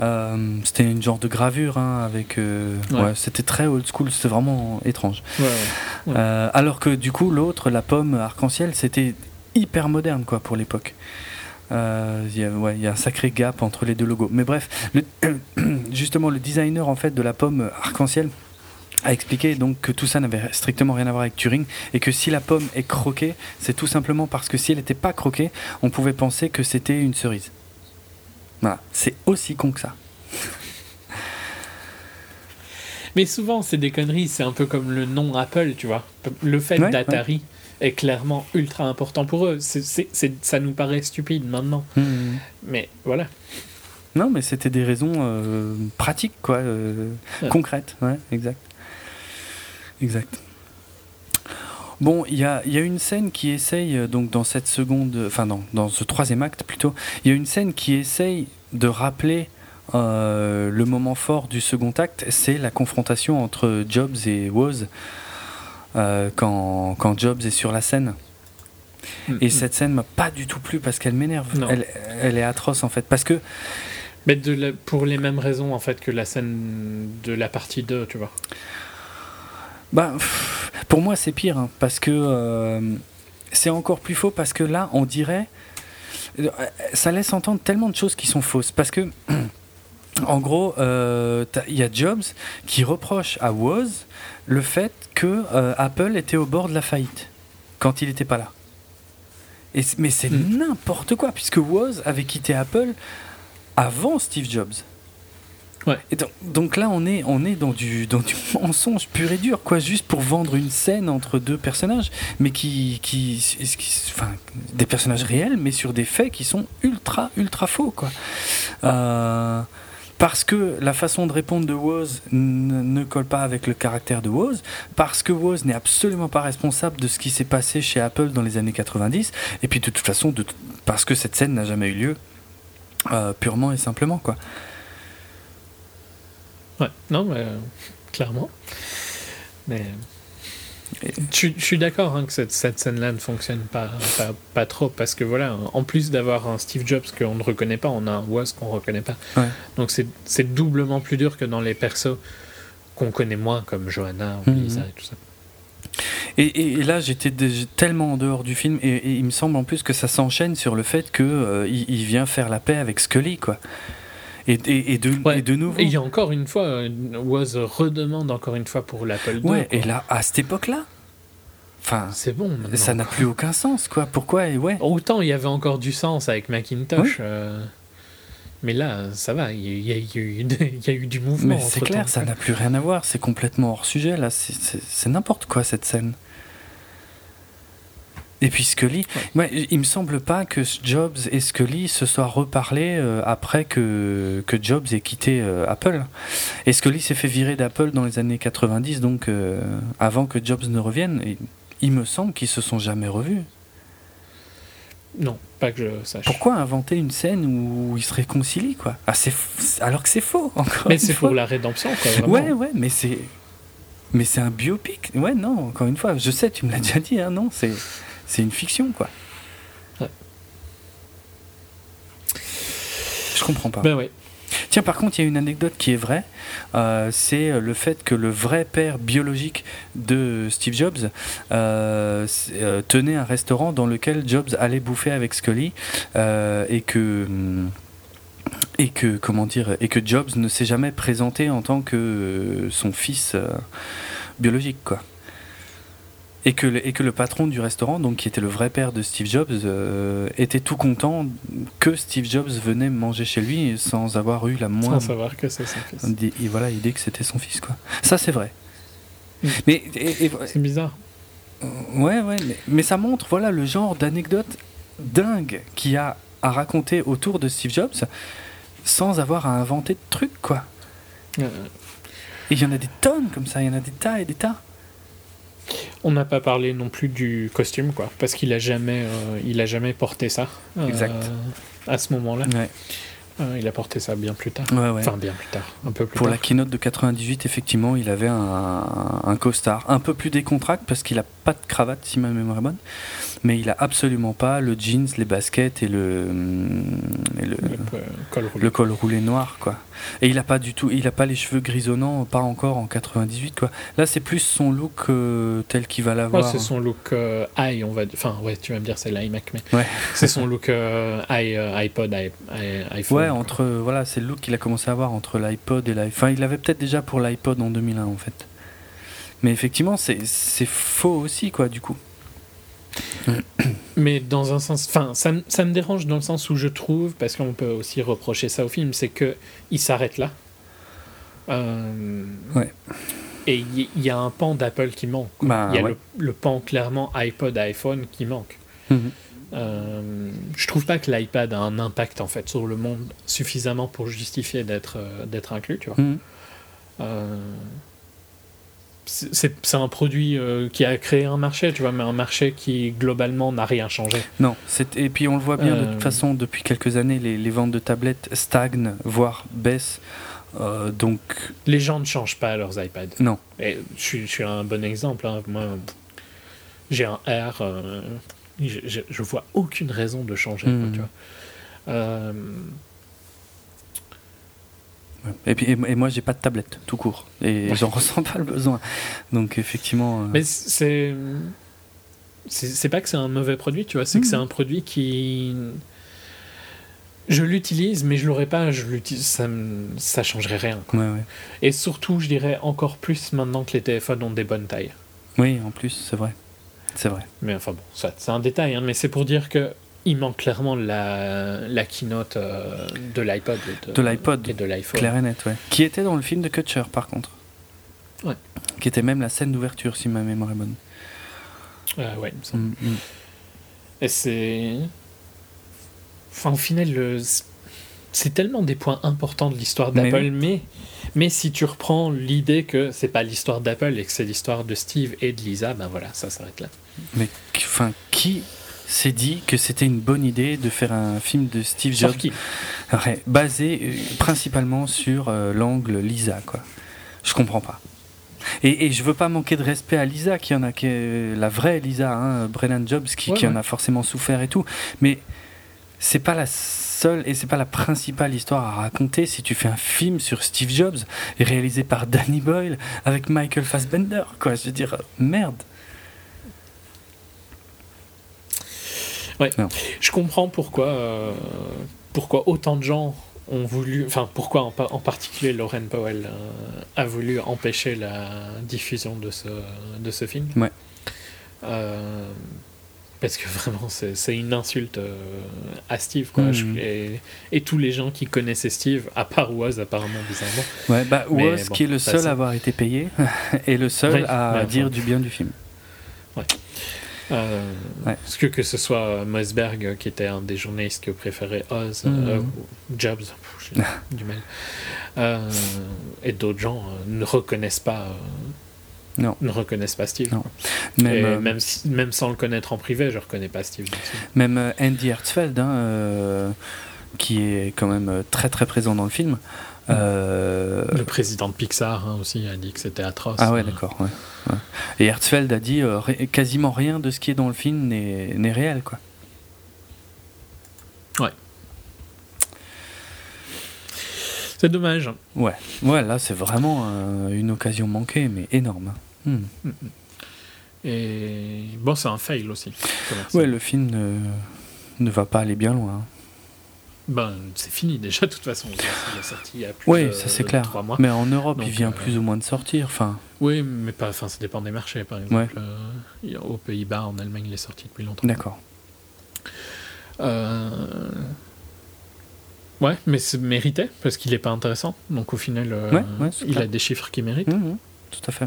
Euh, c'était une genre de gravure hein, avec, Ouais. ouais, c'était très old school, c'était vraiment étrange. Alors que du coup, l'autre, la pomme arc-en-ciel, c'était hyper moderne quoi pour l'époque. Euh, Il y, a- ouais, il y a un sacré gap entre les deux logos. Mais bref, le- justement, le designer en fait de la pomme arc-en-ciel a expliqué donc que tout ça n'avait strictement rien à voir avec Turing et que si la pomme est croquée, c'est tout simplement parce que si elle n'était pas croquée, on pouvait penser que c'était une cerise. Voilà, c'est aussi con que ça. Mais souvent, c'est des conneries. C'est un peu comme le nom Apple, tu vois. Le fait Ouais, d'Atari est clairement ultra important pour eux. C'est, c'est- c'est- ça nous paraît stupide maintenant. Mhm. Mais voilà. Non, mais c'était des raisons euh, pratiques, quoi, euh, Ouais. concrètes. Ouais, exact. Exact. Bon, il y a, y a une scène qui essaye, euh, donc dans cette seconde, enfin dans, dans ce troisième acte plutôt, il y a une scène qui essaye de rappeler euh, le moment fort du second acte, c'est la confrontation entre Jobs et Woz euh, quand, quand Jobs est sur la scène. Et Mm. cette scène m'a pas du tout plu parce qu'elle m'énerve. Elle, elle est atroce en fait. Parce que Mais de la- pour les mêmes raisons, en fait, que la scène de la partie 2, tu vois. Bah, pour moi, c'est pire, hein, parce que euh, c'est encore plus faux, parce que là, on dirait. euh, Ça laisse entendre tellement de choses qui sont fausses. Parce que, en gros, euh, il y a Jobs qui reproche à Woz le fait que euh, Apple était au bord de la faillite quand il n'était pas là. Et, mais c'est Mm. n'importe quoi, puisque Woz avait quitté Apple avant Steve Jobs. Ouais. Et donc, donc là, on est, on est dans, du, dans du mensonge pur et dur, quoi, juste pour vendre une scène entre deux personnages, mais qui, qui, qui- enfin, des personnages réels, mais sur des faits qui sont ultra, ultra faux, quoi. Euh, parce que la façon de répondre de Woz ne colle pas avec le caractère de Woz, parce que Woz n'est absolument pas responsable de ce qui s'est passé chez Apple dans les années 90, et puis de toute façon, parce que cette scène n'a jamais eu lieu, euh, purement et simplement. Ouais, non, mais euh, clairement. Mais. Je, suis- je suis d'accord hein, que cette, cette scène-là ne fonctionne pas, pas, pas trop parce que voilà, en plus d'avoir un Steve Jobs qu'on ne reconnaît pas, on a un Woz qu'on ne reconnaît pas. Ouais. Donc c'est doublement plus dur que dans les persos qu'on connaît moins, comme Johanna ou Mhm. Lisa et tout ça. Et, et- là, j'étais tellement en dehors du film, et, et il me semble en plus que ça s'enchaîne sur le fait que euh, il vient faire la paix avec Scully, quoi. Et, et- et de, Ouais. et de nouveau. Et il y a encore une fois, Woz redemande encore une fois pour l'Apple II. Ouais, quoi. et là, à cette époque-là, enfin, C'est bon. maintenant. ça n'a plus aucun sens, quoi. Pourquoi et ouais. Autant il y avait encore du sens avec Macintosh. euh, Mais là, ça va, il y, a- il y a eu de- il y a eu du mouvement. Mais c'est clair, ça n'a plus rien à voir. C'est complètement hors sujet là. C'est n'importe quoi cette scène. Et puis Scully, ouais. il me semble pas que Jobs et Scully se soient reparlés euh, après que, que Jobs ait quitté euh, Apple. Et Scully s'est fait virer d'Apple dans les années 90, donc euh, avant que Jobs ne revienne. Et il me semble qu'ils se sont jamais revus. Non, pas que je sache. Pourquoi inventer une scène où ils se réconcilient, quoi? Ah, Alors que c'est faux, encore. Mais c'est pour la rédemption, quoi. Vraiment. Ouais, ouais, mais c'est. Mais c'est un biopic. Ouais, non, encore une fois, je sais, tu me l'as déjà dit, hein, non, c'est c'est une fiction, quoi. Ouais. Je comprends pas. Ben ouais. Tiens, par contre, il y a une anecdote qui est vraie. Euh, c'est le fait que le vrai père biologique de Steve Jobs euh, euh, tenait un restaurant dans lequel Jobs allait bouffer avec Scully euh, et que et que comment dire et que Jobs ne s'est jamais présenté en tant que son fils biologique, quoi. Et que, le, et que le patron du restaurant, donc qui était le vrai père de Steve Jobs, euh, était tout content que Steve Jobs venait manger chez lui sans avoir eu la moindre. Sans savoir que c'est son fils. Et voilà, il dit que c'était son fils, quoi. Ça, c'est vrai. Mm. Mais C'est bizarre. ouais, ouais, mais, mais ça montre, voilà, le genre d'anecdote dingue qu'il y a à raconter autour de Steve Jobs sans avoir à inventer de trucs, quoi. Euh, Et il y en a des tonnes comme ça, il y en a des tas et des tas. On n'a pas parlé non plus du costume, quoi, parce qu'il a jamais, euh, il a jamais porté ça. euh, Exact. à ce moment-là, Ouais. Euh, il a porté ça bien plus tard. Ouais, ouais. Enfin, bien plus tard, un peu plus Pour tard. la keynote de 98, effectivement, il avait un, un costard un peu plus décontracté parce qu'il a pas de cravate, si ma mémoire est bonne. Mais il a absolument pas le jeans, les baskets et le, et le, Le col roulé. le col roulé noir, quoi. Et il a pas du tout, il a pas les cheveux grisonnants, pas encore en 98, quoi. Là, c'est plus son look euh, tel qu'il va Ouais, l'avoir. c'est son look euh, on va. Enfin, ouais, tu vas me dire c'est l'iMac, mais Ouais. c'est son look euh, euh, iPod, i, i- iPhone. Ouais, quoi. entre voilà, c'est le look qu'il a commencé à avoir entre l'iPod et l'iPhone. Enfin, il l'avait peut-être déjà pour l'iPod en 2001 en fait. Mais effectivement, c'est c'est faux aussi quoi du coup. Mais dans un sens, enfin, ça, me- ça me dérange dans le sens où je trouve, parce qu'on peut aussi reprocher ça au film, c'est que il s'arrête là. Euh, Ouais. Et il y, a un pan d'Apple qui manque. Bah, il y a ouais. le, le pan clairement iPod, iPhone qui manque. Mhm. Euh, je trouve pas que l'iPad a un impact en fait sur le monde suffisamment pour justifier d'être euh, d'être inclus, tu vois. Mhm. C'est un produit euh, qui a créé un marché, tu vois, mais un marché qui globalement n'a rien changé. Non, et puis on le voit bien de Euh, toute façon depuis quelques années, les, les ventes de tablettes stagnent voire baissent. Euh, donc Les gens ne changent pas leurs iPads. non. Et je, suis, je suis un bon exemple. hein. Moi, j'ai un R. euh, je, je, vois aucune raison de changer. quoi, tu vois. Et puis et, et moi j'ai pas de tablette tout court et j'en ressens pas le besoin. Donc effectivement. euh, mais c'est. C'est pas que c'est un mauvais produit, tu vois, c'est que Mhm. c'est un produit qui. Je l'utilise, mais je l'aurais pas, je l'utilise, ça, ça changerait rien. quoi. ouais, ouais. Et surtout, je dirais encore plus maintenant que les téléphones ont des bonnes tailles. Oui, en plus c'est vrai, c'est vrai. Mais enfin bon, ça, c'est un détail, hein, mais c'est pour dire que il manque clairement la, la keynote euh, de l'iPod et De l'iPod. et de l'iPhone. Clair et net, ouais. Qui était dans le film de Kutcher, par contre. Ouais. Qui était même la scène d'ouverture, si ma mémoire est bonne. Euh, ouais, il me semble. Mm, mm. Et c'est. Enfin, au final, le- c'est tellement des points importants de l'histoire Mais d'Apple, oui. mais, mais si tu reprends l'idée que c'est pas l'histoire d'Apple et que c'est l'histoire de Steve et de Lisa, ben voilà, ça s'arrête là. Mais enfin, qui s'est dit que c'était une bonne idée de faire un film de Steve Jobs ouais, basé euh, principalement sur euh, l'angle Lisa, quoi Je comprends pas. Et, et je veux pas manquer de respect à Lisa, qui en a, qui est la vraie Lisa, hein, Brennan Jobs, qui, Ouais, qui en a forcément souffert et tout. Mais c'est pas la seule et c'est pas la principale histoire à raconter si tu fais un film sur Steve Jobs réalisé par Danny Boyle avec Michael Fassbender, quoi. Je veux dire, merde. Je comprends pourquoi, euh, pourquoi autant de gens ont voulu, enfin pourquoi en, pa- en particulier Lauren Powell euh, a voulu empêcher la diffusion de ce, de ce film. Ouais. Euh, parce que vraiment c'est une insulte à Steve quoi. Je- et, et tous les gens qui connaissaient Steve, à part Woz apparemment bizarrement. Ouais, bah, Woz, bon, qui est le seul à avoir été payé, et le seul Ouais, à ouais, dire ouais. du bien du film. Euh, Ouais. Parce que que ce soit Mossberg, euh, qui était un des journalistes qui préférait Oz, euh, ou Jobs, du mal, euh, et d'autres gens ne reconnaissent pas. Non. Ne reconnaissent pas Steve. Non. Même, même, si- même sans le connaître en privé, je reconnais pas Steve. Même Andy Hertzfeld, hein, qui est quand même très très présent dans le film. Euh, Le président de Pixar hein, aussi a dit que c'était atroce. Ah ouais, d'accord. ouais, ouais. Et Hertzfeld a dit euh, quasiment rien de ce qui est dans le film n'est réel, quoi. C'est dommage. Ouais, ouais, là c'est vraiment euh, une occasion manquée, mais énorme. Hmm. Et bon, c'est un fail aussi. Ouais, le film ne, ne va pas aller bien loin. Ben, c'est fini déjà, de toute façon. Il est sorti il y a plus Oui, de ça c'est clair. mois. Mais en Europe, Donc, il vient euh, plus ou moins de sortir. Enfin, Oui, mais pas, enfin, ça dépend des marchés, par exemple. Euh, a- aux Pays-Bas, en Allemagne, il est sorti depuis longtemps. d'accord. Euh, Ouais, mais c'est mérité, parce qu'il n'est pas intéressant. Donc au final, euh, Ouais, ouais, c'est il clair. a des chiffres qu'il mérite. Mhm, tout à fait.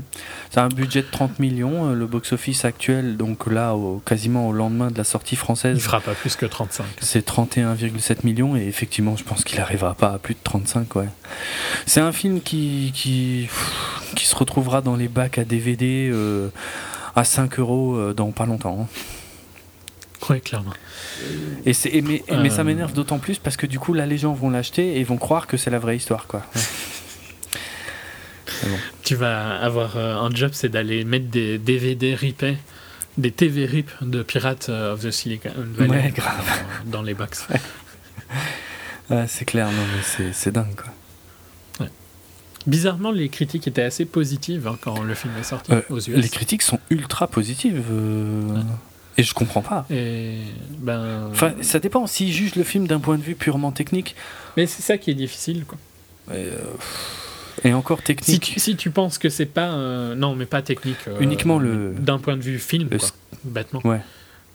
C'est un budget de 30 millions. euh, Le box-office actuel, donc là, au- quasiment au lendemain de la sortie Il française, fera pas plus que 35. c'est 31,7 millions. Et effectivement, je pense qu'il n'arrivera pas à plus de 35. Ouais. C'est un film qui, qui, qui se retrouvera dans les bacs à DVD euh, à 5 euros euh, dans pas longtemps. hein. Oui, clairement. Et et mais, ça m'énerve d'autant plus parce que du coup, là, les gens vont l'acheter et vont croire que c'est la vraie histoire. Quoi. Ouais. Tu vas avoir euh, un job, c'est d'aller mettre des DVD ripés, des TV rip de Pirates of the Silicon Valley Ouais, grave. dans, dans les box. Ouais, c'est clair, non, mais c'est, dingue. Quoi. Bizarrement, les critiques étaient assez positives hein, quand le film est sorti Euh, aux US. Les critiques sont ultra positives. euh. Et je comprends pas. Et ben, Enfin, ça dépend. S'ils jugent le film d'un point de vue purement technique, mais c'est ça qui est difficile. Quoi. euh, et encore Si, technique, tu, si tu penses que c'est pas, euh, non, mais pas technique. euh, Uniquement le- d'un point de vue film, le quoi, sc- bêtement. Ouais.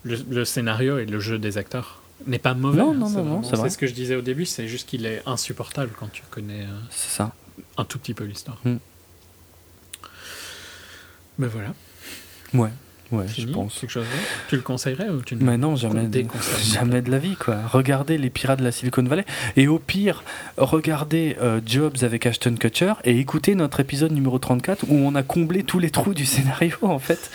Le, le scénario et le jeu des acteurs n'est pas mauvais. Non, hein, non, non, non, c'est vrai. ce que je disais au début, c'est juste qu'il est insupportable quand tu connais euh, c'est ça. un tout petit peu l'histoire. Hmm. Ben voilà, Ouais, ouais, je pense. Quelque chose d'autre Tu le conseillerais ou tu ne Mais non, jamais, le de, jamais de la vie, quoi. Regardez les pirates de la Silicon Valley. Et au pire, regardez euh, Jobs avec Ashton Kutcher et écoutez notre épisode numéro 34 où on a comblé tous les trous du scénario, en fait,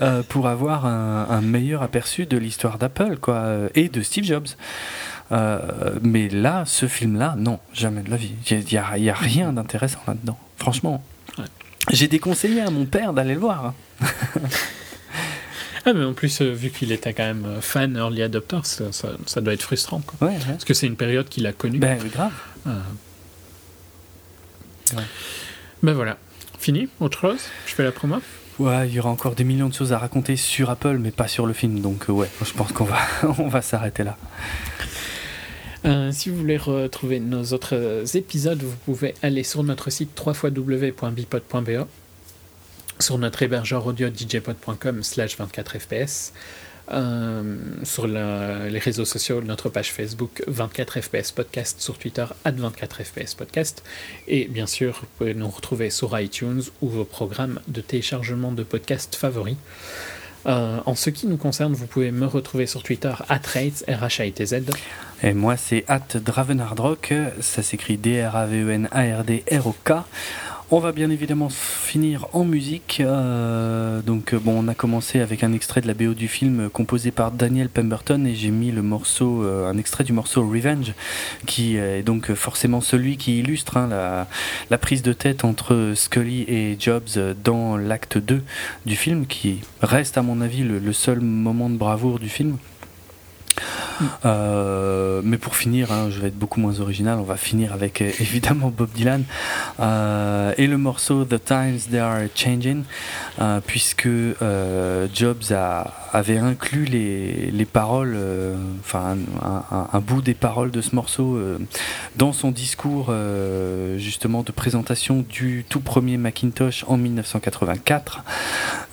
euh, pour avoir un, un meilleur aperçu de l'histoire d'Apple, quoi, euh, et de Steve Jobs. Euh, mais là, ce film-là, non, jamais de la vie. Il n'y a, y a rien d'intéressant là-dedans, franchement. Ouais. J'ai déconseillé à mon père d'aller le voir. Ah, mais en plus, euh, vu qu'il était quand même euh, fan early adopter, ça, ça- ça doit être frustrant. Quoi. Ouais, ouais. Parce que c'est une période qu'il a connue. Ben, grave. Euh. Ouais. Ben voilà. Fini? Autre chose? Je fais la promo? Ouais, il y aura encore des millions de choses à raconter sur Apple, mais pas sur le film. Donc, euh, ouais, je pense qu'on va, on va s'arrêter là. Euh, si vous voulez retrouver nos autres épisodes, vous pouvez aller sur notre site www.bipod.be, sur notre hébergeur audio djpod.com slash 24fps, euh, sur les réseaux sociaux, notre page Facebook 24fps podcast, sur Twitter at 24fps podcast, et bien sûr, vous pouvez nous retrouver sur iTunes ou vos programmes de téléchargement de podcasts favoris. Euh, en ce qui nous concerne, vous pouvez me retrouver sur Twitter at Rates, R-H-A-I-T-Z. Et moi, c'est at Dravenardrock, ça s'écrit D-R-A-V-E-N-A-R-D-R-O-K. On va bien évidemment finir en musique. euh, donc, euh, on a commencé avec un extrait de la BO du film euh, composé par Daniel Pemberton et j'ai mis le morceau, un extrait du morceau Revenge, qui est donc forcément celui qui illustre hein, la, prise de tête entre Scully et Jobs dans l'acte 2 du film, qui reste à mon avis le seul moment de bravoure du film. Euh, mais pour finir, hein, je vais être beaucoup moins original. On va finir avec euh, évidemment Bob Dylan euh, et le morceau The Times They Are Changing, puisque Jobs avait inclus les, les paroles, enfin un, un- bout des paroles de ce morceau dans son discours justement de présentation du tout premier Macintosh en 1984.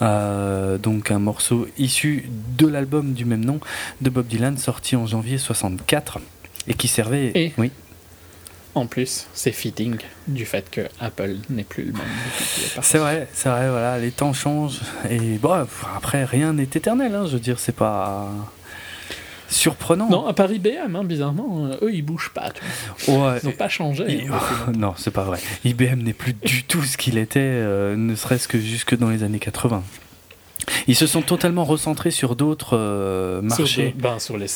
Euh, donc un morceau issu de l'album du même nom de Bob Dylan sorti en janvier 64 et qui servait Et oui En plus, c'est fitting du fait que Apple n'est plus le même. C'est vrai, c'est vrai, voilà, les temps changent. Et bon, après, rien n'est éternel, hein, je veux dire, c'est pas surprenant. Non, à part IBM, hein, bizarrement, euh, eux ils bougent pas. tu vois. Ouais, Ils n'ont pas changé. Et- hein, depuis non, c'est pas vrai. IBM n'est plus du tout ce qu'il était, euh, ne serait-ce que jusque dans les années 80. Ils se sont totalement recentrés sur d'autres euh, Sur marchés. de- ben, sur les.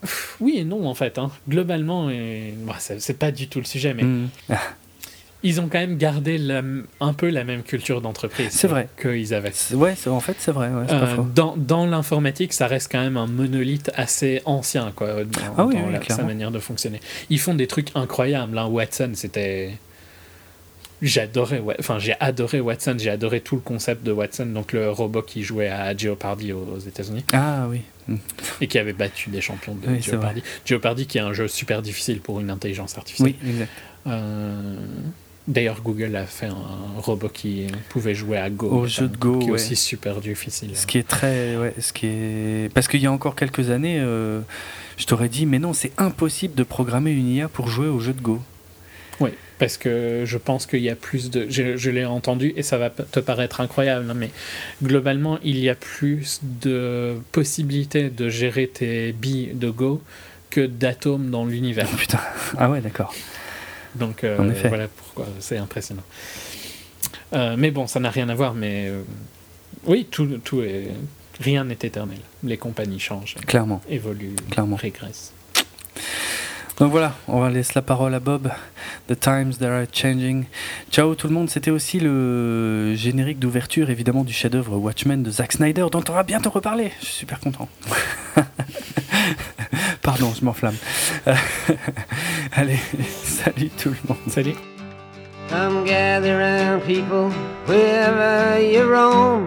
Pff, Oui et non, en fait. hein. Globalement, et... bon, c'est c'est pas du tout le sujet, mais Mm. ils ont quand même gardé la- un peu la même culture d'entreprise C'est vrai. qu'ils avaient. Ouais, en fait, c'est vrai. ouais, Euh, dans dans l'informatique, ça reste quand même un monolithe assez ancien, quoi, dans, Ah oui, dans oui, la- sa manière de fonctionner. Ils font des trucs incroyables. Là, Watson, c'était. J'adorais, enfin j'ai adoré Watson, j'ai adoré tout le concept de Watson, donc le robot qui jouait à Jeopardy aux, aux États-Unis Ah oui. Mm. et qui avait battu des champions de Oui, Jeopardy. Jeopardy qui est un jeu super difficile pour une intelligence artificielle. Oui, exact. Euh, D'ailleurs, Google a fait un robot qui pouvait jouer à Go. Au jeu de Go, qui est ouais. aussi super difficile. Ce qui est très. Ouais, ce qui est... Parce qu'il y a encore quelques années, euh, je t'aurais dit, mais non, c'est impossible de programmer une IA pour jouer au jeu de Go. Oui, parce que je pense qu'il y a plus de. Je, je l'ai entendu et ça va te paraître incroyable, hein, mais globalement, il y a plus de possibilités de gérer tes billes de Go que d'atomes dans l'univers. Oh, putain. Ah ouais, d'accord. Donc euh, En effet. voilà pourquoi c'est impressionnant. Euh, mais bon, ça n'a rien à voir, mais euh, oui, tout, tout est. Rien n'est éternel. Les compagnies changent, Clairement. évoluent, Clairement. régressent. Donc voilà, on va laisser la parole à Bob. The times that are changing. Ciao tout le monde, c'était aussi le générique d'ouverture évidemment du chef-d'œuvre Watchmen de Zack Snyder dont on va bientôt reparler. Je suis super content. Pardon, je m'enflamme. Allez, salut tout le monde. Salut! Come gather round, people, wherever you roam,